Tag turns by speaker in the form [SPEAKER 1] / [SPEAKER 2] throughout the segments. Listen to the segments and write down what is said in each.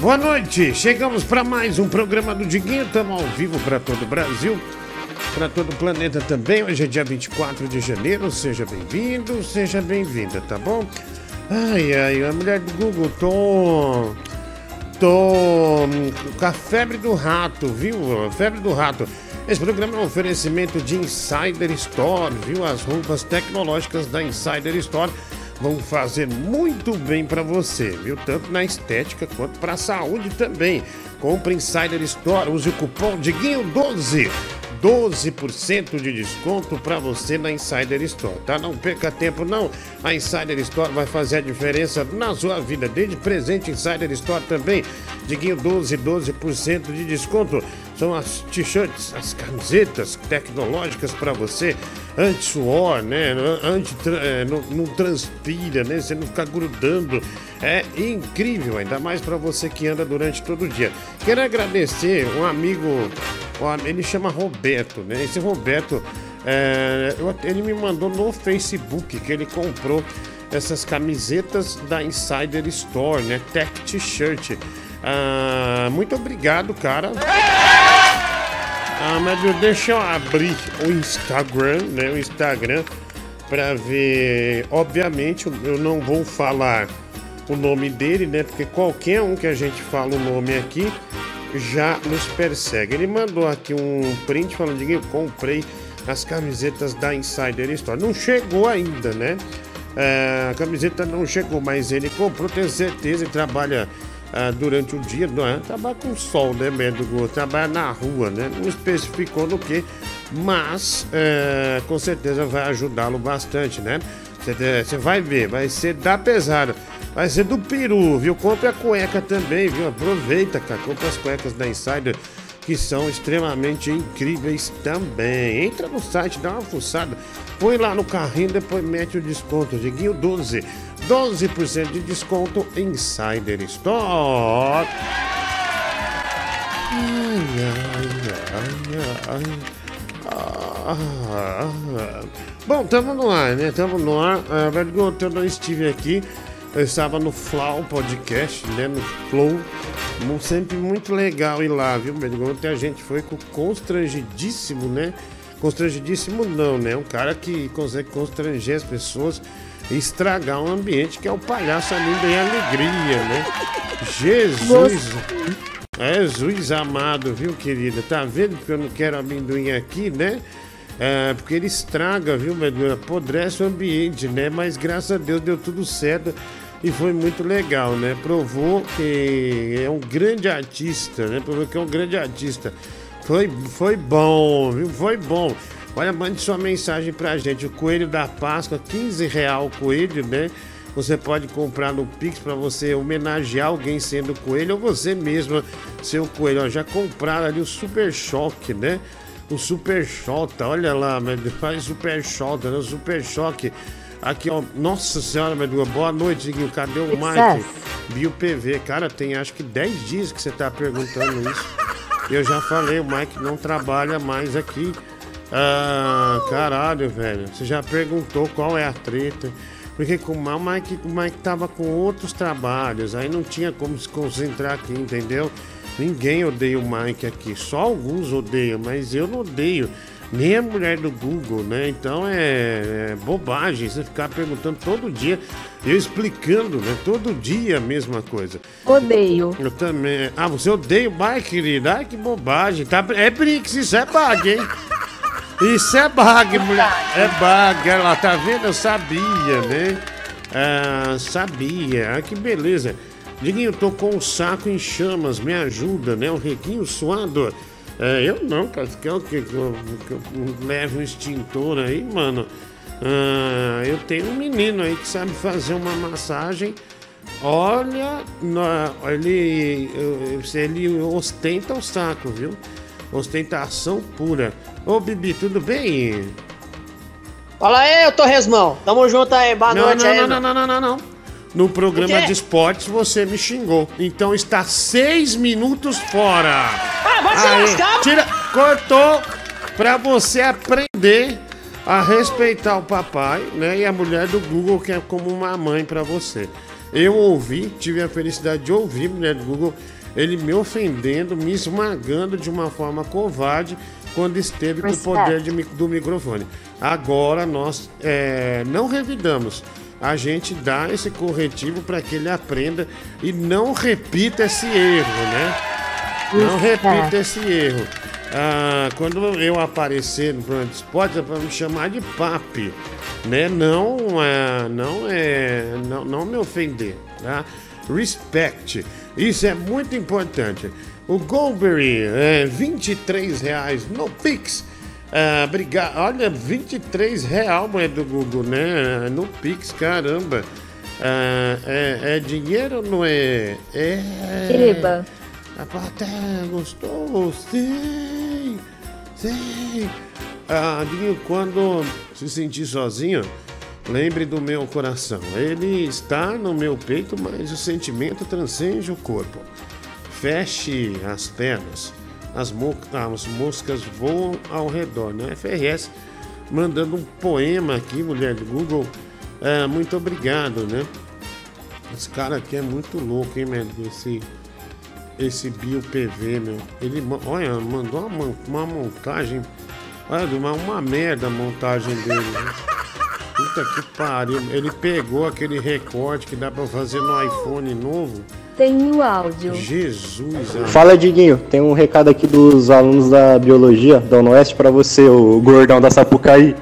[SPEAKER 1] Boa noite, chegamos para mais um programa do Diguinho, estamos ao vivo para todo o Brasil, para todo o planeta também. Hoje é dia 24 de janeiro, seja bem-vindo, seja bem-vinda, tá bom? Ai, ai, a mulher do Google, tô. Hum, com a febre do rato, viu? A febre do rato. Esse programa é um oferecimento de Insider Store, viu? As roupas tecnológicas da Insider Store vão fazer muito bem para você, viu? Tanto na estética quanto para a saúde também. Compre Insider Store, use o cupom DIGUINHO12. 12% de desconto para você na Insider Store, tá? Não perca tempo não. A Insider Store vai fazer a diferença na sua vida. Desde presente Insider Store também. Diguinho 12, 12% de desconto. São as t-shirts, as camisetas tecnológicas para você anti-suor, né? Anti, é, não, não, transpira, né? Você não fica grudando. É incrível, ainda mais para você que anda durante todo o dia. Quero agradecer um amigo, ele chama Roberto, né? Esse Roberto, é, ele me mandou no Facebook que ele comprou essas camisetas da Insider Store, né? Tech T-shirt. Ah, muito obrigado, cara. Ah, mas deixa eu abrir o Instagram, né? O Instagram para ver. Obviamente, eu não vou falar o nome dele, né? Porque qualquer um que a gente fala o nome aqui já nos persegue. Ele mandou aqui um print falando que eu comprei as camisetas da Insider Store. Não chegou ainda, né? É, a camiseta não chegou, mas ele comprou, tenho certeza, e trabalha ah, durante o dia, não é? Trabalha com sol, né, médico? Trabalha na rua, né? Não especificou no que, mas é, com certeza vai ajudá-lo bastante, né? Você vai ver, vai ser da pesada. Vai ser do peru, viu? Compre a cueca também, viu? Aproveita, cara. Compre as cuecas da Insider, que são extremamente incríveis também. Entra no site, dá uma fuçada. Põe lá no carrinho, depois mete o desconto. Diguinho 12. 12% de desconto Insider Store. Ai, ai, ai, ai. Ah, Bom, estamos no ar, né? Estamos no ar. Uh, velho, eu não estive aqui. Eu estava no Flow Podcast, né? No Flow. Sempre muito legal ir lá, viu? Ontem a gente foi com constrangidíssimo, né? Constrangidíssimo não, né? Um cara que consegue constranger as pessoas estragar um ambiente que é o palhaço Linda em Alegria, né? Jesus! É, Jesus amado, viu, querida? Tá vendo que eu não quero amendoim aqui, né? É, porque ele estraga, viu, meu Apodrece o ambiente, né? Mas graças a Deus deu tudo certo e foi muito legal, né? Provou que é um grande artista, né? Provou que é um grande artista. Foi, foi bom, viu? Foi bom. Olha, mande sua mensagem pra gente. O coelho da Páscoa, 15 real o coelho, né? Você pode comprar no Pix para você homenagear alguém sendo coelho ou você mesma ser o coelho. Ó, já compraram ali o Super Choque, né? O Super Shota, olha lá, faz Super Shota, né? O Super Choque. Aqui, ó, nossa senhora, meu boa noite, Diguinho. Cadê o Mike? Bio PV. Cara, tem acho que 10 dias que você tá perguntando isso. Eu já falei, o Mike não trabalha mais aqui. Ah, caralho, velho. Você já perguntou qual é a treta. Porque com o Mike, o Mike tava com outros trabalhos, aí não tinha como se concentrar aqui, entendeu? Ninguém odeia o Mike aqui, só alguns odeiam, mas eu não odeio. Nem a mulher do Google, né? Então é, é bobagem você ficar perguntando todo dia, eu explicando, né? Todo dia a mesma coisa.
[SPEAKER 2] Odeio.
[SPEAKER 1] Eu também. Ah, você odeia o Mike, querida? Ai, que bobagem. Tá... É Brix, isso é bug, hein? Isso é bag, mulher. É bag. Ela tá vendo? Eu sabia, né? Ah, sabia. Ah, que beleza. Diguinho, tô com o saco em chamas. Me ajuda, né? O requinho suado. É, eu não, cara. Quer o que? Leve um extintor aí, mano? Ah, eu tenho um menino aí que sabe fazer uma massagem. Olha, ele, ele ostenta o saco, viu? Ostentação pura. Ô, Bibi, tudo bem?
[SPEAKER 3] Fala aí, eu tô resmão. Tamo junto aí, boa
[SPEAKER 1] não,
[SPEAKER 3] noite
[SPEAKER 1] não,
[SPEAKER 3] aí.
[SPEAKER 1] Não, não, não, não, não, não. No programa de esportes você me xingou. Então está seis minutos fora.
[SPEAKER 3] Ah, vai se lascar!
[SPEAKER 1] Tira, cortou pra você aprender a respeitar o papai, né? E a mulher do Google que é como uma mãe pra você. Eu ouvi, tive a felicidade de ouvir, mulher do Google, ele me ofendendo, me esmagando de uma forma covarde quando esteve com o poder de, do microfone. Agora nós é, não revidamos. A gente dá esse corretivo para que ele aprenda e não repita esse erro, né? Não repita esse erro. Ah, quando eu aparecer no programa de esporte, é para me chamar de papi, né? Não, é, não é, não, não me ofender, tá? Respect, isso é muito importante. O Goldberry, é, 23 reais no Pix. Ah, obrigado. Olha, 23 real, mulher do Google, né? No Pix, caramba. Ah, é, é dinheiro ou não é? É.
[SPEAKER 2] Eba.
[SPEAKER 1] A plateia gostou? Sim! Sim! Ah, quando se sentir sozinho, lembre do meu coração. Ele está no meu peito, mas o sentimento transcende o corpo. Feche as pernas. As, mo as moscas voam ao redor. Né? FRS mandando um poema aqui, mulher do Google. É, muito obrigado, né? Esse cara aqui é muito louco, hein, meu? Esse esse Bio PV, meu. Ele, olha, mandou uma, uma montagem. Olha, uma, uma merda a montagem dele. Puta que pariu. Ele pegou aquele recorte que dá pra fazer no iPhone novo.
[SPEAKER 2] Tem o áudio.
[SPEAKER 1] Jesus.
[SPEAKER 4] Amor. Fala, Diguinho. Tem um recado aqui dos alunos da Biologia da Oeste pra você, o gordão da Sapucaí.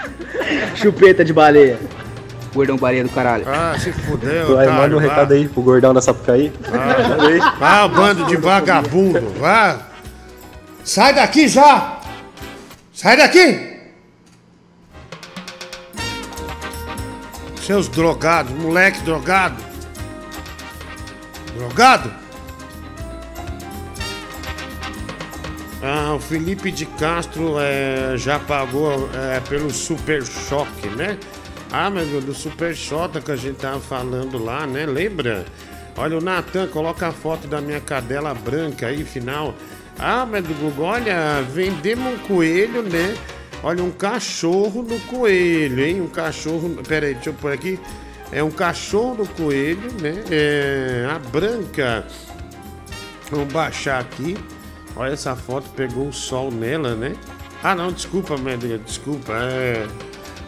[SPEAKER 3] Chupeta de baleia.
[SPEAKER 5] Gordão baleia do caralho.
[SPEAKER 1] Ah, se fudeu. Vai,
[SPEAKER 4] manda um recado aí pro gordão da Sapucaí.
[SPEAKER 1] Ah, ah, bando de vagabundo. Vá. Sai daqui já! Sai daqui! Seus drogados, moleque drogado. Drogado? Ah, o Felipe de Castro é, já pagou é, pelo super choque, né? Ah, meu Deus, do Super Xota que a gente tava falando lá, né? Lembra? Olha, o Natan, coloca a foto da minha cadela branca aí, final. Ah, mas do Google, olha, vendemos um coelho, né? Olha, um cachorro do coelho, hein? Um cachorro. Pera aí, deixa eu pôr aqui. É um cachorro do coelho, né? É, a branca. Vamos baixar aqui. Olha essa foto, pegou o sol nela, né? Ah, não, desculpa, Medrinha, desculpa. É.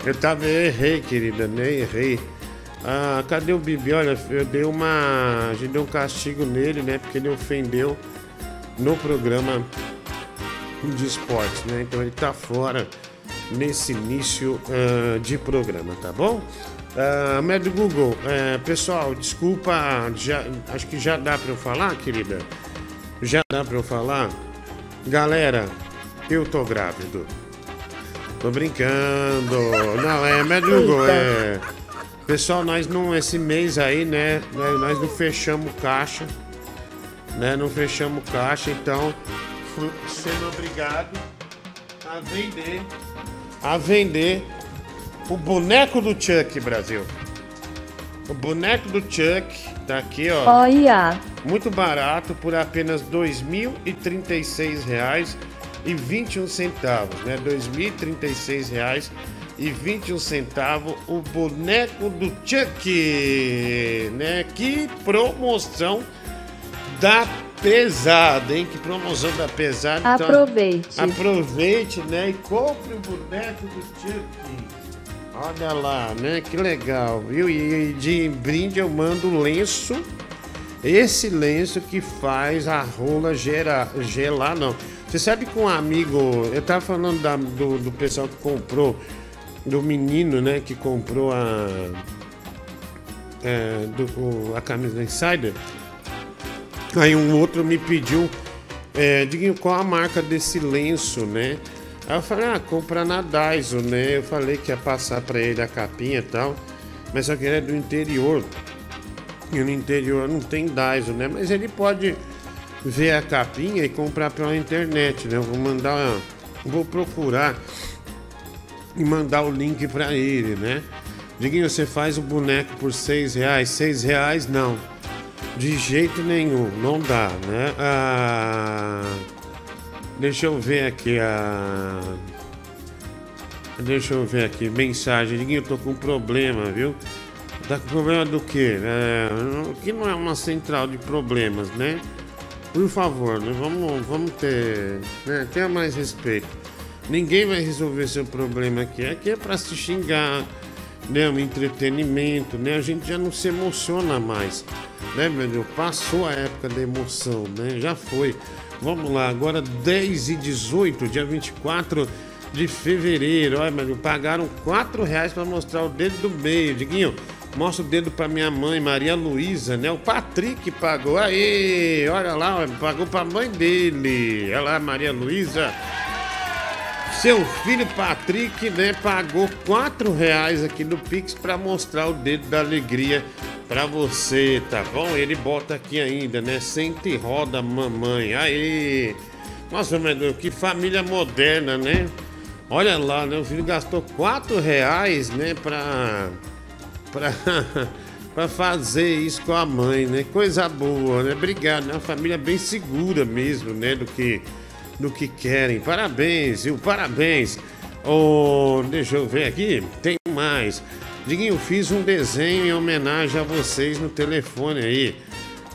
[SPEAKER 1] Eu tava, errei, querida, né? Errei. Ah, cadê o Bibi? Olha, eu dei uma. A gente deu um castigo nele, né? Porque ele ofendeu no programa de esportes, né? Então ele tá fora nesse início uh, de programa, tá bom? Uh, Médio Google, uh, pessoal, desculpa, já, acho que já dá para eu falar, querida? Já dá para eu falar? Galera, eu tô grávido. Tô brincando. Não, é Medjugorje. É. Pessoal, nós não. Esse mês aí, né? Nós não fechamos caixa. Né? Não fechamos caixa, então. Sendo obrigado a vender. A vender o boneco do Chuck, Brasil. O boneco do Chuck tá aqui, ó.
[SPEAKER 2] Olha.
[SPEAKER 1] Muito barato, por apenas R$ 2.036 e 21 centavos, né? 2.036 reais e 21 centavos o boneco do Chuck, né? Que promoção da pesada, hein? Que promoção da pesada.
[SPEAKER 2] Então, aproveite.
[SPEAKER 1] Então, aproveite, né? E compre o boneco do Chuck. Olha lá, né? Que legal, viu? E de brinde eu mando lenço. Esse lenço que faz a rola gerar, gelar, não você sabe que um amigo. Eu tava falando da, do, do pessoal que comprou. Do menino, né? Que comprou a. É, do, a camisa da Insider. Aí um outro me pediu. É, diga qual a marca desse lenço, né? Aí eu falei, ah, compra na Daiso, né? Eu falei que ia passar pra ele a capinha e tal. Mas só que ele é do interior. E no interior não tem Daiso, né? Mas ele pode ver a capinha e comprar pela internet, né? Eu vou mandar, vou procurar e mandar o link para ele, né? Diguinho, você faz o boneco por seis reais? Seis reais não, de jeito nenhum, não dá, né? Ah, deixa eu ver aqui a. Deixa eu ver aqui, mensagem. Diguinho, eu tô com problema, viu? Tá com problema do quê? É, que não é uma central de problemas, né? Por favor, né? Vamos, vamos ter. Né? Tenha mais respeito. Ninguém vai resolver seu problema aqui. Aqui é pra se xingar, né? Um entretenimento, né? A gente já não se emociona mais. Né, meu Deus? Passou a época da emoção, né? Já foi. Vamos lá, agora 10 e 18, dia 24 de fevereiro. Olha, meu Deus, pagaram 4 reais pra mostrar o dedo do meio. Diguinho, mostra o dedo pra minha mãe, Maria Luísa, né? O Patrick pagou. Aê, olha lá, pagou pra mãe dele. Olha lá, Maria Luísa. Seu filho Patrick, né, pagou 4 reais aqui no Pix pra mostrar o dedo da alegria pra você, tá bom? Ele bota aqui ainda, né? Sente roda, mamãe. Aí. Nossa, meu Deus, que família moderna, né? Olha lá, né? O filho gastou 4 reais, né? Pra. Pra. pra fazer isso com a mãe, né? Coisa boa, né? Obrigado, né? Uma família bem segura mesmo, né? Do que. Do que querem. Parabéns, viu? Parabéns. Oh, deixa eu ver aqui. Tem mais. Diguinho, fiz um desenho em homenagem a vocês no telefone aí.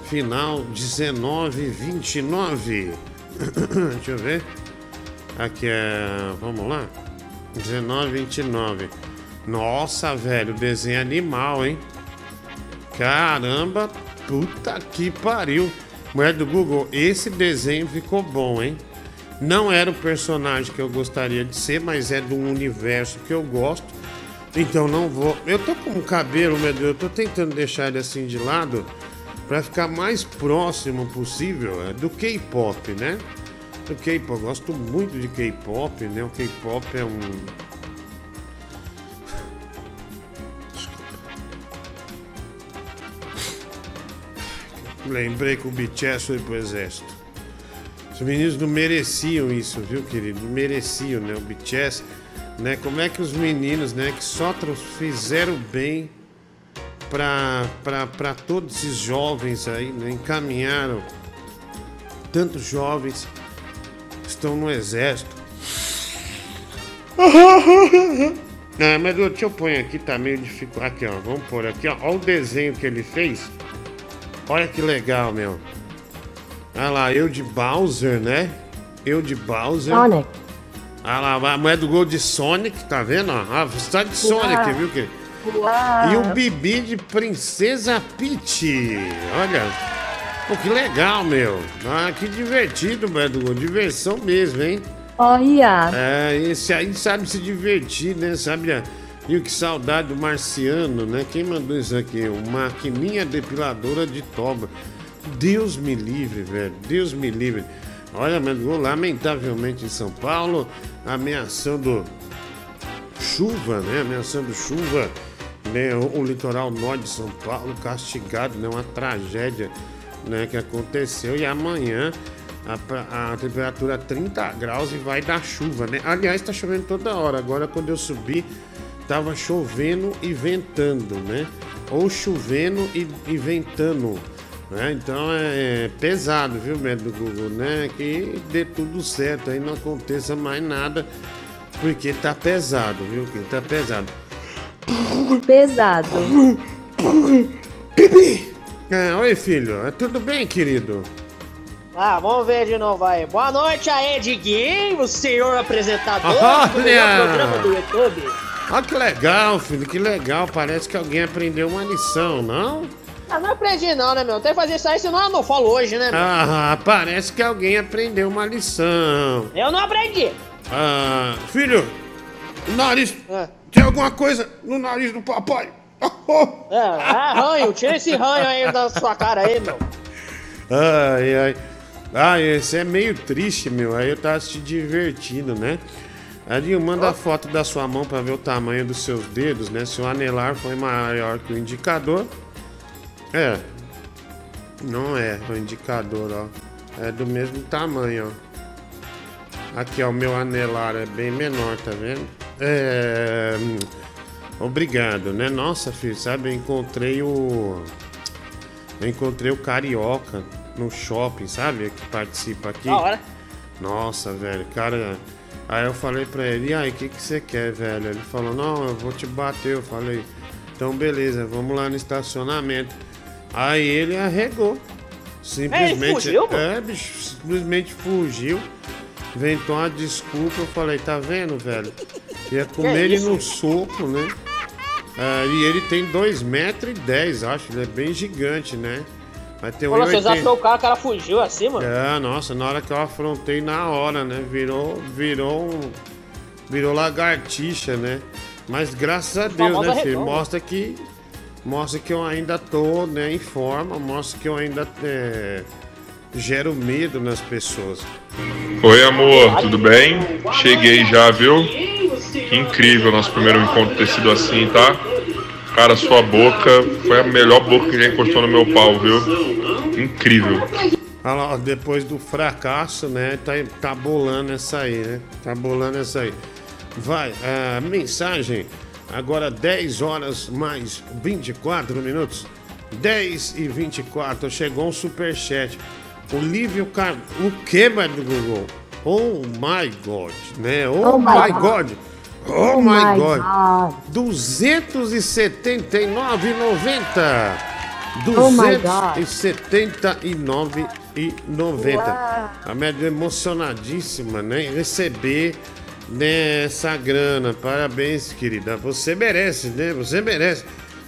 [SPEAKER 1] Final 1929. Deixa eu ver. Aqui é. Vamos lá? 1929. Nossa, velho, desenho animal, hein? Caramba, puta que pariu. Mulher do Google, esse desenho ficou bom, hein? Não era o personagem que eu gostaria de ser, mas é do universo que eu gosto. Então não vou. Eu tô com o cabelo, meu Deus, eu tô tentando deixar ele assim de lado para ficar mais próximo possível é, do K-pop, né? Do K-pop, eu gosto muito de K-pop, né? O K-pop é um Lembrei que o BTS foi pro exército. Os meninos não mereciam isso, viu, querido? Mereciam, né? O BTS, né? Como é que os meninos, né, que só fizeram bem para todos esses jovens aí, né? Encaminharam tantos jovens que estão no exército. Ah, mas deixa eu pôr aqui, tá meio difícil. Aqui, ó, vamos pôr aqui, ó. Olha o desenho que ele fez. Olha que legal, meu. Olha lá, eu de Bowser, né? Eu de Bowser.
[SPEAKER 2] Sonic.
[SPEAKER 1] Olha lá, a mulher do gol de Sonic, tá vendo? Ah, você tá de Sonic,
[SPEAKER 2] Uau.
[SPEAKER 1] viu? Que...
[SPEAKER 2] Uau.
[SPEAKER 1] E o Bibi de Princesa Peach. Olha. Pô, que legal, meu. Ah, que divertido, mulher do gol. Diversão mesmo, hein?
[SPEAKER 2] Olha.
[SPEAKER 1] É, esse aí sabe se divertir, né? Sabe? a- E que saudade do marciano, né? Quem mandou isso aqui? Uma maquininha depiladora de toba. Deus me livre, velho. Deus me livre. Olha, mas lamentavelmente em São Paulo, ameaçando chuva, né? Ameaçando chuva, né? O, o litoral norte de São Paulo castigado, né? Uma tragédia, né? Que aconteceu e amanhã a, a temperatura 30 graus e vai dar chuva, né? Aliás, tá chovendo toda hora. Agora, quando eu subi, tava chovendo e ventando, né? Ou chovendo e, e ventando. Né? Então é pesado, viu, médico do Google, né? Que dê tudo certo, aí não aconteça mais nada, porque tá pesado, viu? Que tá pesado.
[SPEAKER 2] Pesado.
[SPEAKER 1] É, oi, filho, é tudo bem, querido?
[SPEAKER 3] Ah, vamos ver de novo aí. Boa noite aí, Diguinho, o senhor apresentador
[SPEAKER 1] Olha!
[SPEAKER 3] do programa do YouTube.
[SPEAKER 1] Olha que legal, filho, que legal. Parece que alguém aprendeu uma lição, não?
[SPEAKER 3] Ah, não aprendi não, né, meu? Tem que fazer isso aí, senão eu não falo hoje, né, meu?
[SPEAKER 1] Ah, parece que alguém aprendeu uma lição.
[SPEAKER 3] Eu não aprendi.
[SPEAKER 1] Ah, filho, o nariz.
[SPEAKER 3] É,
[SPEAKER 1] Tem alguma coisa no nariz do papai?
[SPEAKER 3] é, é ranho, tira esse ranho aí da sua cara aí, meu.
[SPEAKER 1] Ai, ai. Ah, esse é meio triste, meu. Aí eu tava te divertindo, né? Adinho, manda a foto da sua mão pra ver o tamanho dos seus dedos, né? Se o anelar foi maior que o indicador. É. Não é o indicador, ó. É do mesmo tamanho, ó. Aqui, ó, o meu anelar é bem menor, tá vendo? É. hum, Obrigado, né? Nossa, filho, sabe? Eu encontrei o. Eu encontrei o Carioca no shopping, sabe? Que participa aqui.
[SPEAKER 3] Da hora.
[SPEAKER 1] Nossa, velho, cara. Aí eu falei pra ele, e aí, o que, que você quer, velho? Ele falou, não, eu vou te bater. Eu falei, então beleza, vamos lá no estacionamento. Aí ele arregou. Simplesmente.
[SPEAKER 3] É, fugiu,
[SPEAKER 1] é, bicho, simplesmente fugiu. Inventou uma desculpa, eu falei, tá vendo, velho? Ia comer ele
[SPEAKER 3] isso?
[SPEAKER 1] no soco, né? Ah, e ele tem 2,10 metros, e dez, acho, ele é bem gigante, né?
[SPEAKER 3] Vocês
[SPEAKER 1] 1,80.
[SPEAKER 3] acham que foi o cara, o cara fugiu assim, mano?
[SPEAKER 1] É, nossa, na hora que eu afrontei na hora, né? Virou, virou um. Virou lagartixa, né? Mas graças a Deus, né, filho?
[SPEAKER 3] redonda.
[SPEAKER 1] Mostra que. Mostra que eu ainda tô né, em forma, mostra que eu ainda é, gero medo nas pessoas.
[SPEAKER 6] Oi, amor, tudo bem? Cheguei já, viu? Que incrível nosso primeiro encontro ter sido assim, tá? Cara, sua boca foi a melhor boca que já encostou no meu pau, viu? Incrível.
[SPEAKER 1] Olha lá, depois do fracasso, né? Tá, tá bolando essa aí, né? Tá bolando essa aí. Vai, a mensagem. Agora 10 horas mais 24 minutos. 10 e 24. Chegou um superchat. O Lívio Car... O que, vai do Google? Oh my God, né? Oh,
[SPEAKER 2] Oh
[SPEAKER 1] my
[SPEAKER 2] my
[SPEAKER 1] God. Oh, my, God.
[SPEAKER 2] God.
[SPEAKER 1] 279,90.
[SPEAKER 2] Oh my God.
[SPEAKER 1] 279,90. A média emocionadíssima, né? Receber né, essa grana. Parabéns, querida. Você merece, né? Você merece.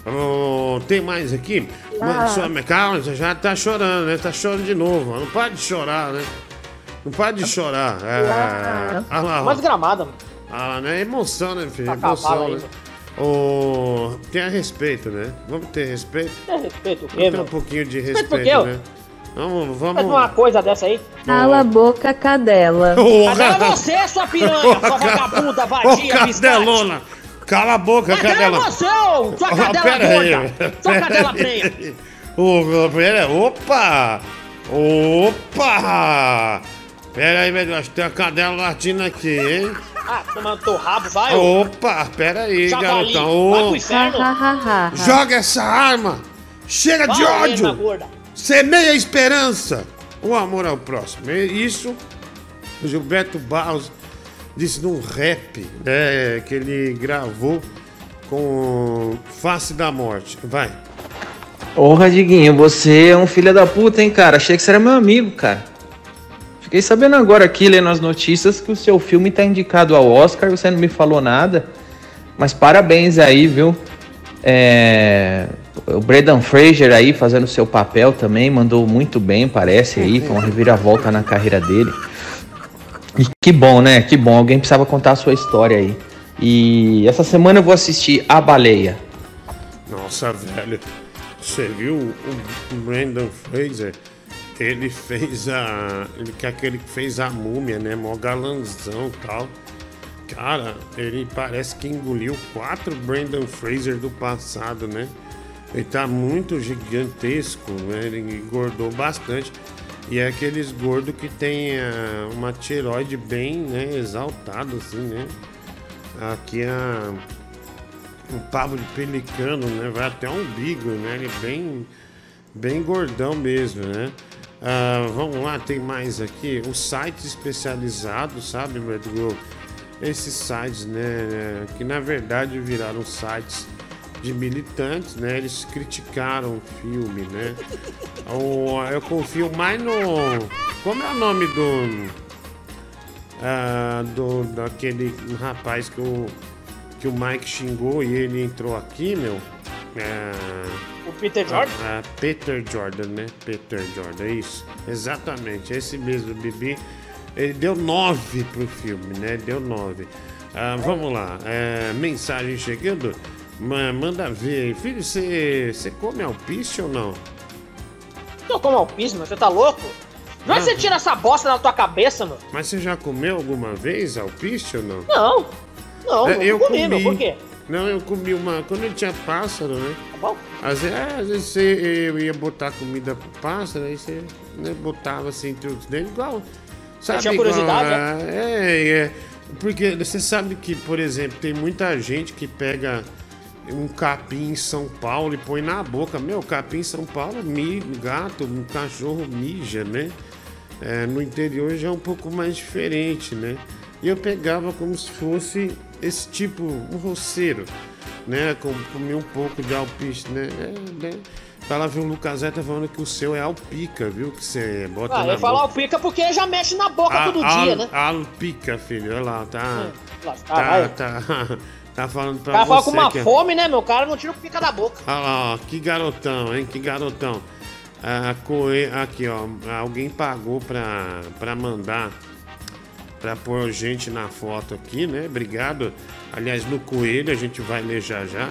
[SPEAKER 1] Oh, tem mais aqui? Mas, sua- calma, você já tá chorando, né? Tá chorando de novo. Não pode chorar, né? Não pode chorar. É, olha lá.
[SPEAKER 3] Mais gramada.
[SPEAKER 1] Ah, né? Emoção, né, filho?
[SPEAKER 3] Tá
[SPEAKER 1] Emoção, né? Ô, tenha respeito, né? Vamos ter respeito?
[SPEAKER 3] É respeito o quê,
[SPEAKER 1] Vamos ter um pouquinho de
[SPEAKER 3] Respeito
[SPEAKER 1] respeito, né? Vamos,
[SPEAKER 3] Faz
[SPEAKER 1] vamos.
[SPEAKER 3] uma coisa dessa aí.
[SPEAKER 2] Cala a boca, cadela.
[SPEAKER 3] É você, sua piranha, sua vagabunda, vadia, biscate.
[SPEAKER 1] cadelona! Cala a boca,
[SPEAKER 3] Cadela
[SPEAKER 1] cadela!
[SPEAKER 3] você, ô, sua
[SPEAKER 1] Ó,
[SPEAKER 3] cadela gorda. Sua
[SPEAKER 1] pera
[SPEAKER 3] cadela
[SPEAKER 1] aí.
[SPEAKER 3] prenha.
[SPEAKER 1] Ô, pera, opa! Opa! Pera aí, velho, acho que tem uma cadela latina aqui, hein?
[SPEAKER 3] Ah, tomando teu rabo, vai.
[SPEAKER 1] Opa, pera aí,
[SPEAKER 3] Javali,
[SPEAKER 1] garotão.
[SPEAKER 3] vai pro inferno.
[SPEAKER 1] Joga essa arma! Chega de
[SPEAKER 3] Vai,
[SPEAKER 1] ódio!
[SPEAKER 3] mesma gorda.
[SPEAKER 1] Semeia a esperança, o amor ao próximo. Isso o Gilberto Barros disse num rap né, que ele gravou com Face da Morte. Vai.
[SPEAKER 7] Porra, Diguinho, você é um filho da puta, hein, cara? Achei que você era meu amigo, cara. Fiquei sabendo agora aqui, lendo as notícias, que o seu filme tá indicado ao Oscar, você não me falou nada. Mas parabéns aí, viu? É, O Brendan Fraser aí fazendo seu papel também, mandou muito bem, parece aí, foi uma reviravolta na carreira dele. E que bom, né? Que bom, alguém precisava contar a sua história aí. E essa semana eu vou assistir A Baleia.
[SPEAKER 1] Nossa, velho. Você viu o Brandon Fraser? Ele fez a. Ele que é aquele que fez a múmia, né? Mó galanzão e tal. Cara, ele parece que engoliu quatro Brandon Fraser do passado, né? Ele tá muito gigantesco, né? Ele engordou bastante. E é aqueles gordos que tem ah, uma tiroide bem né, exaltada, assim, né? Aqui a um pavo de pelicano, né? Vai até o umbigo, né? Ele é bem, bem gordão mesmo, né? Ah, vamos lá, tem mais aqui. Os sites especializados, sabe, Medgo? Esses sites, né? Que na verdade viraram sites de militantes, né? Eles criticaram o filme, né? Eu confio mais no. Como é o nome do. ah, do daquele rapaz que o, que o Mike xingou e ele entrou aqui, meu. Ah,
[SPEAKER 3] O Peter Jordan.
[SPEAKER 1] ah, Peter Jordan, né? Peter Jordan, é isso. Exatamente, esse mesmo, Bibi. Ele deu 9 pro filme, né? Deu 9. Ah, vamos lá, é, mensagem chegando. Ma- Manda ver aí. Filho, você come alpiste ou não?
[SPEAKER 3] Tô como alpiste, mano. Você tá louco? Onde
[SPEAKER 1] Ah.
[SPEAKER 3] você tira essa bosta na tua cabeça, mano?
[SPEAKER 1] Mas você já comeu alguma vez alpiste ou não?
[SPEAKER 3] Não. Não,
[SPEAKER 1] É,
[SPEAKER 3] não
[SPEAKER 1] eu
[SPEAKER 3] comi,
[SPEAKER 1] comi.
[SPEAKER 3] meu. Por quê?
[SPEAKER 1] Não, eu comi uma. Quando ele tinha pássaro, né?
[SPEAKER 3] Tá bom?
[SPEAKER 1] Às vezes, é, às vezes você, eu ia botar comida pro pássaro, aí você né, botava assim entre os dentes, igual. Sabe,
[SPEAKER 3] tinha curiosidade,
[SPEAKER 1] ah, é, é. Porque você sabe que, por exemplo, tem muita gente que pega um capim em São Paulo e põe na boca. Meu, capim em São Paulo, mi, gato, um cachorro mija, né? É, no interior já é um pouco mais diferente, né? E eu pegava como se fosse esse tipo, um roceiro. né? Com- Comi um pouco de alpiste, né? É, né? Fala, viu, o Lucas Zé tá falando que o seu é alpica, viu? Que você bota
[SPEAKER 3] Ah,
[SPEAKER 1] na
[SPEAKER 3] eu falar o
[SPEAKER 1] boca.
[SPEAKER 3] pica porque já mexe na boca
[SPEAKER 1] Ah,
[SPEAKER 3] todo
[SPEAKER 1] al-
[SPEAKER 3] dia, né?
[SPEAKER 1] Alpica, filho, olha lá, tá.
[SPEAKER 3] Lá,
[SPEAKER 1] Tá,
[SPEAKER 3] vai.
[SPEAKER 1] tá, tá falando
[SPEAKER 3] O
[SPEAKER 1] pra
[SPEAKER 3] cara fala
[SPEAKER 1] você
[SPEAKER 3] com uma
[SPEAKER 1] que é-
[SPEAKER 3] fome, né, meu? cara não tira o pica da boca.
[SPEAKER 1] Olha lá, ó, que garotão, hein? Que garotão. Ah, Coe... Aqui, ó. Alguém pagou pra, pra mandar. Pra pôr gente na foto aqui, né? Obrigado. Aliás, no Coelho a gente vai ler já já.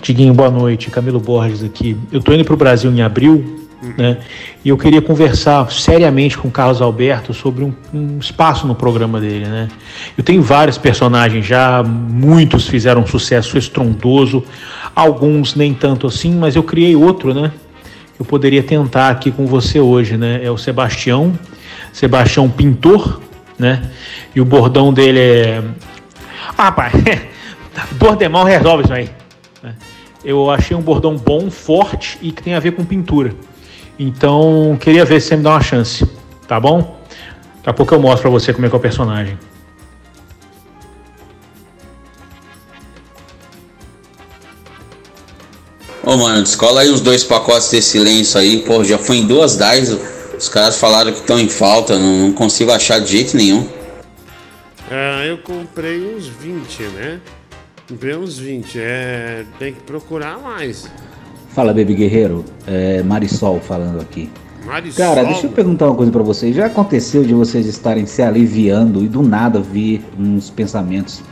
[SPEAKER 8] Tiguinho, boa noite. Camilo Borges aqui. Eu tô indo pro Brasil em abril, né? E eu queria conversar seriamente com o Carlos Alberto sobre um, um espaço no programa dele, né? Eu tenho vários personagens já, muitos fizeram um sucesso estrondoso, alguns nem tanto assim, mas eu criei outro, né? Eu poderia tentar aqui com você hoje, né? É o Sebastião, Sebastião Pintor, né? E o bordão dele é. Ah, pai, Bordemão resolve isso aí. Eu achei um bordão bom, forte e que tem a ver com pintura. Então, queria ver se você me dá uma chance, tá bom? Daqui a pouco eu mostro pra você como é que é o personagem.
[SPEAKER 9] Ô, mano, descola aí uns dois pacotes desse lenço aí. Pô, já foi em duas DAIs. Os caras falaram que estão em falta. Não, não consigo achar de jeito nenhum.
[SPEAKER 1] Ah, eu comprei uns 20, né? Comprei uns 20. É. Tem que procurar mais.
[SPEAKER 10] Fala, Baby Guerreiro. É Marisol falando aqui.
[SPEAKER 1] Marisol.
[SPEAKER 10] Cara, deixa eu perguntar uma coisa pra vocês. Já aconteceu de vocês estarem se aliviando e do nada vir uns pensamentos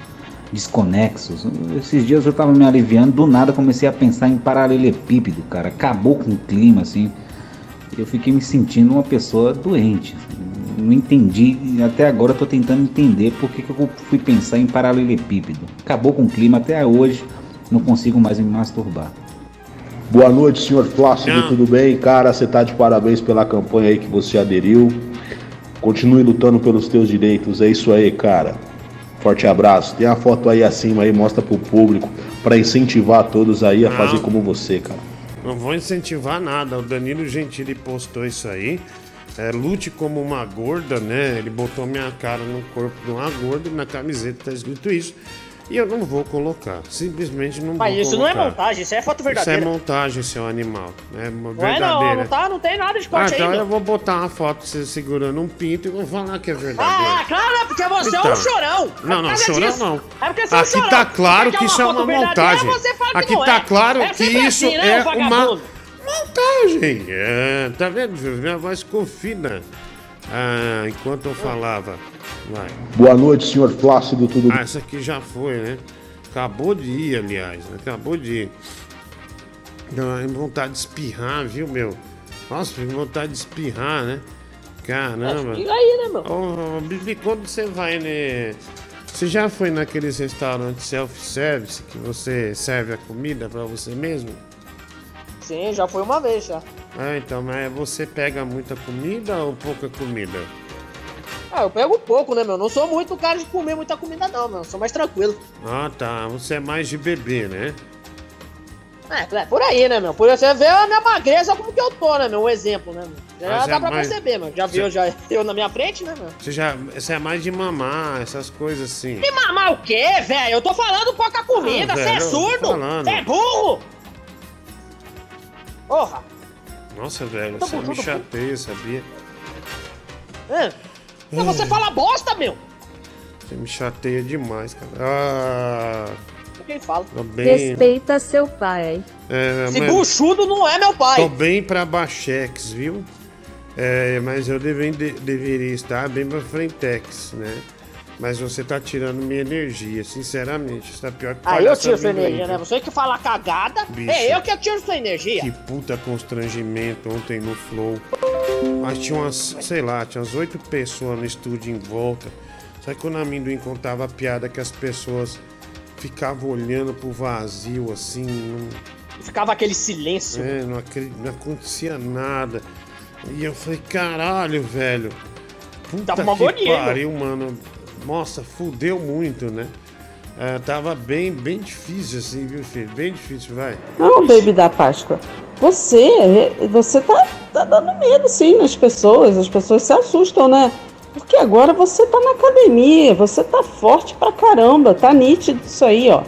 [SPEAKER 10] desconexos? Esses dias eu tava me aliviando, do nada comecei a pensar em paralelepípedo, cara. Acabou com o clima, assim. Eu fiquei me sentindo uma pessoa doente. Não entendi, até agora eu tô tentando entender por que, que eu fui pensar em paralelepípedo. Acabou com o clima, até hoje não consigo mais me masturbar.
[SPEAKER 11] Boa noite, senhor Plácido, tudo bem? Cara, você tá de parabéns pela campanha aí que você aderiu. Continue lutando pelos teus direitos, é isso aí, cara. Forte abraço. Tem a foto aí acima aí, mostra pro público, pra incentivar todos aí a
[SPEAKER 1] Não.
[SPEAKER 11] fazer como você, cara.
[SPEAKER 1] Não vou incentivar nada. O Danilo Gentili postou isso aí. É, lute como uma gorda, né? Ele botou minha cara no corpo de uma gorda e na camiseta tá escrito isso. E eu não vou colocar. Simplesmente não
[SPEAKER 3] Mas
[SPEAKER 1] vou
[SPEAKER 3] isso não é
[SPEAKER 1] colocar.
[SPEAKER 3] montagem, isso é foto
[SPEAKER 1] Isso é
[SPEAKER 3] verdadeira.
[SPEAKER 1] montagem, seu animal. É uma
[SPEAKER 3] Não é
[SPEAKER 1] verdadeira.
[SPEAKER 3] não, não tá, não tem nada de
[SPEAKER 1] Ah,
[SPEAKER 3] corte
[SPEAKER 1] então
[SPEAKER 3] aí,
[SPEAKER 1] eu vou botar uma foto você segurando um pinto e vou falar que é verdadeiro.
[SPEAKER 3] Ah, claro, é porque você é um
[SPEAKER 1] Então.
[SPEAKER 3] chorão.
[SPEAKER 1] Não,
[SPEAKER 3] É
[SPEAKER 1] não,
[SPEAKER 3] causa
[SPEAKER 1] chorão
[SPEAKER 3] disso.
[SPEAKER 1] não.
[SPEAKER 3] É porque você é um
[SPEAKER 1] Aqui
[SPEAKER 3] chorão.
[SPEAKER 1] tá claro que isso é uma
[SPEAKER 3] verdadeira,
[SPEAKER 1] montagem. Aqui
[SPEAKER 3] não
[SPEAKER 1] tá
[SPEAKER 3] é.
[SPEAKER 1] claro
[SPEAKER 3] É
[SPEAKER 1] que isso
[SPEAKER 3] assim, né,
[SPEAKER 1] é uma montagem. É, tá vendo? Minha voz ficou fina. Ah, enquanto eu falava. Vai.
[SPEAKER 11] Boa noite, senhor Plácido, tudo
[SPEAKER 1] Ah, essa aqui já foi, né? Acabou de ir, aliás. né? Acabou de ir. Dá vontade de espirrar, viu, meu? Nossa, vontade de espirrar, né? Caramba.
[SPEAKER 3] Espirra aí, né, meu?
[SPEAKER 1] Ô, quando você vai, né? Você já foi naqueles restaurantes self-service que você serve a comida pra você mesmo?
[SPEAKER 3] Sim, já foi uma vez já.
[SPEAKER 1] Ah, então, mas você pega muita comida ou pouca comida?
[SPEAKER 3] Ah, eu pego pouco, né, meu? Não sou muito cara de comer muita comida, não, meu. Sou mais tranquilo.
[SPEAKER 1] Ah, tá. Você é mais de beber, né?
[SPEAKER 3] É, é por aí, né, meu? Por você vê a minha magreza como que eu tô, né, meu? Um exemplo, né, meu? Já
[SPEAKER 1] Mas
[SPEAKER 3] dá
[SPEAKER 1] é
[SPEAKER 3] pra
[SPEAKER 1] mais-
[SPEAKER 3] perceber, meu. Já viu já eu na minha frente, né, meu?
[SPEAKER 1] Você já. Você é mais de mamar, essas coisas assim.
[SPEAKER 3] E mamar o quê, velho? Eu tô falando pouca comida,
[SPEAKER 1] Ah,
[SPEAKER 3] você é
[SPEAKER 1] eu tô
[SPEAKER 3] surdo? Você é burro? Porra!
[SPEAKER 1] Nossa, velho, você me chateia, sabia?
[SPEAKER 3] É. Mas você fala bosta, meu!
[SPEAKER 1] Você me chateia demais, cara. Ah,
[SPEAKER 3] Quem fala?
[SPEAKER 1] bem.
[SPEAKER 2] Respeita seu pai.
[SPEAKER 1] É,
[SPEAKER 3] Esse
[SPEAKER 1] mas-
[SPEAKER 3] buchudo não é meu pai.
[SPEAKER 1] Tô bem pra Bachex, viu? É, mas eu deve- de- deveria estar bem pra Frentex, né? Mas você tá tirando minha energia, sinceramente. Você tá pior que
[SPEAKER 3] Aí eu
[SPEAKER 1] palhaça
[SPEAKER 3] tiro sua energia, né? Você que fala cagada,
[SPEAKER 1] Bicho.
[SPEAKER 3] é eu que tiro sua energia.
[SPEAKER 1] Que puta constrangimento ontem no Flow. Mas tinha umas, sei lá, tinha umas oito pessoas no estúdio em volta. Sabe quando a amendoim contava a piada que as pessoas ficavam olhando pro vazio assim, não,
[SPEAKER 3] Ficava aquele silêncio.
[SPEAKER 1] é, não, não acontecia nada. E eu falei, caralho, velho. Puta
[SPEAKER 3] Tava uma
[SPEAKER 1] que
[SPEAKER 3] agonia,
[SPEAKER 1] pariu, mano. Nossa, fudeu muito, né? É, tava bem, bem difícil assim, viu, filho? Bem difícil, vai.
[SPEAKER 12] Não, baby da Páscoa. Você, você tá, tá dando medo, sim, nas pessoas. As pessoas se assustam, né? Porque agora você tá na academia, você tá forte pra caramba, tá nítido isso aí, ó.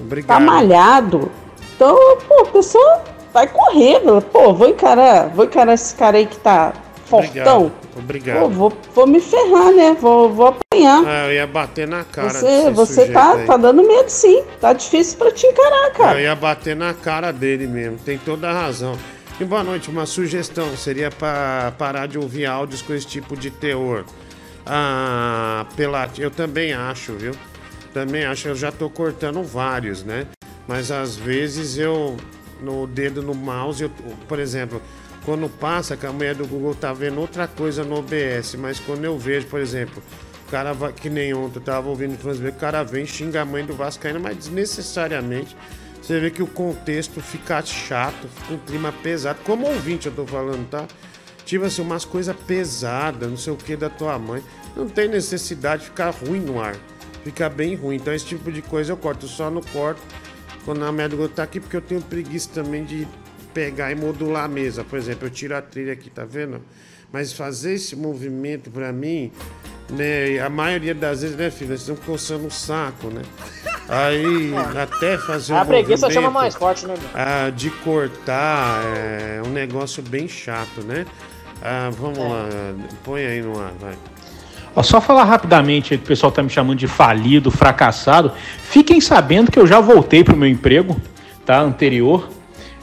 [SPEAKER 1] Obrigado.
[SPEAKER 12] tá malhado. Então, pô, a pessoa vai correndo. Pô, vou encarar, vou encarar esse cara aí que tá fortão.
[SPEAKER 1] Obrigado.
[SPEAKER 12] Pô, vou, vou me ferrar, né? Vou, vou apanhar.
[SPEAKER 1] Ah, eu ia bater na cara.
[SPEAKER 12] Você, você tá,
[SPEAKER 1] aí.
[SPEAKER 12] tá dando medo sim. Tá difícil pra te encarar, cara.
[SPEAKER 1] Eu ia bater na cara dele mesmo, tem toda a razão. E boa noite, uma sugestão seria para parar de ouvir áudios com esse tipo de teor. Ah, Pelati, eu também acho, viu? Também acho, eu já tô cortando vários, né? Mas às vezes eu, no dedo no mouse, eu, por exemplo, quando passa que a mulher do Google tá vendo outra coisa no OBS, mas quando eu vejo, por exemplo, o cara vai, que nem ontem, eu tava ouvindo o cara vem xinga a mãe do Vascaíno, mas desnecessariamente. Você vê que o contexto fica chato, fica um clima pesado. Como ouvinte eu tô falando, tá? Tipo assim, umas coisas pesadas, não sei o que da tua mãe. Não tem necessidade de ficar ruim no ar. Fica bem ruim. Então esse tipo de coisa eu corto. Só não corto quando a médica tá aqui, porque eu tenho preguiça também de pegar e modular a mesa. Por exemplo, eu tiro a trilha aqui, tá vendo? Mas fazer esse movimento pra mim, né? A maioria das vezes, né, filho? Nós estamos coçando o saco, né? Aí, até fazer
[SPEAKER 3] A
[SPEAKER 1] um
[SPEAKER 3] preguiça chama mais forte, né,
[SPEAKER 1] ah, de cortar é um negócio bem chato, né? Ah, vamos lá, põe aí no ar, vai.
[SPEAKER 8] Ó, só falar rapidamente aí que o pessoal tá me chamando de falido, fracassado. Fiquem sabendo que eu já voltei pro meu emprego, tá? Anterior.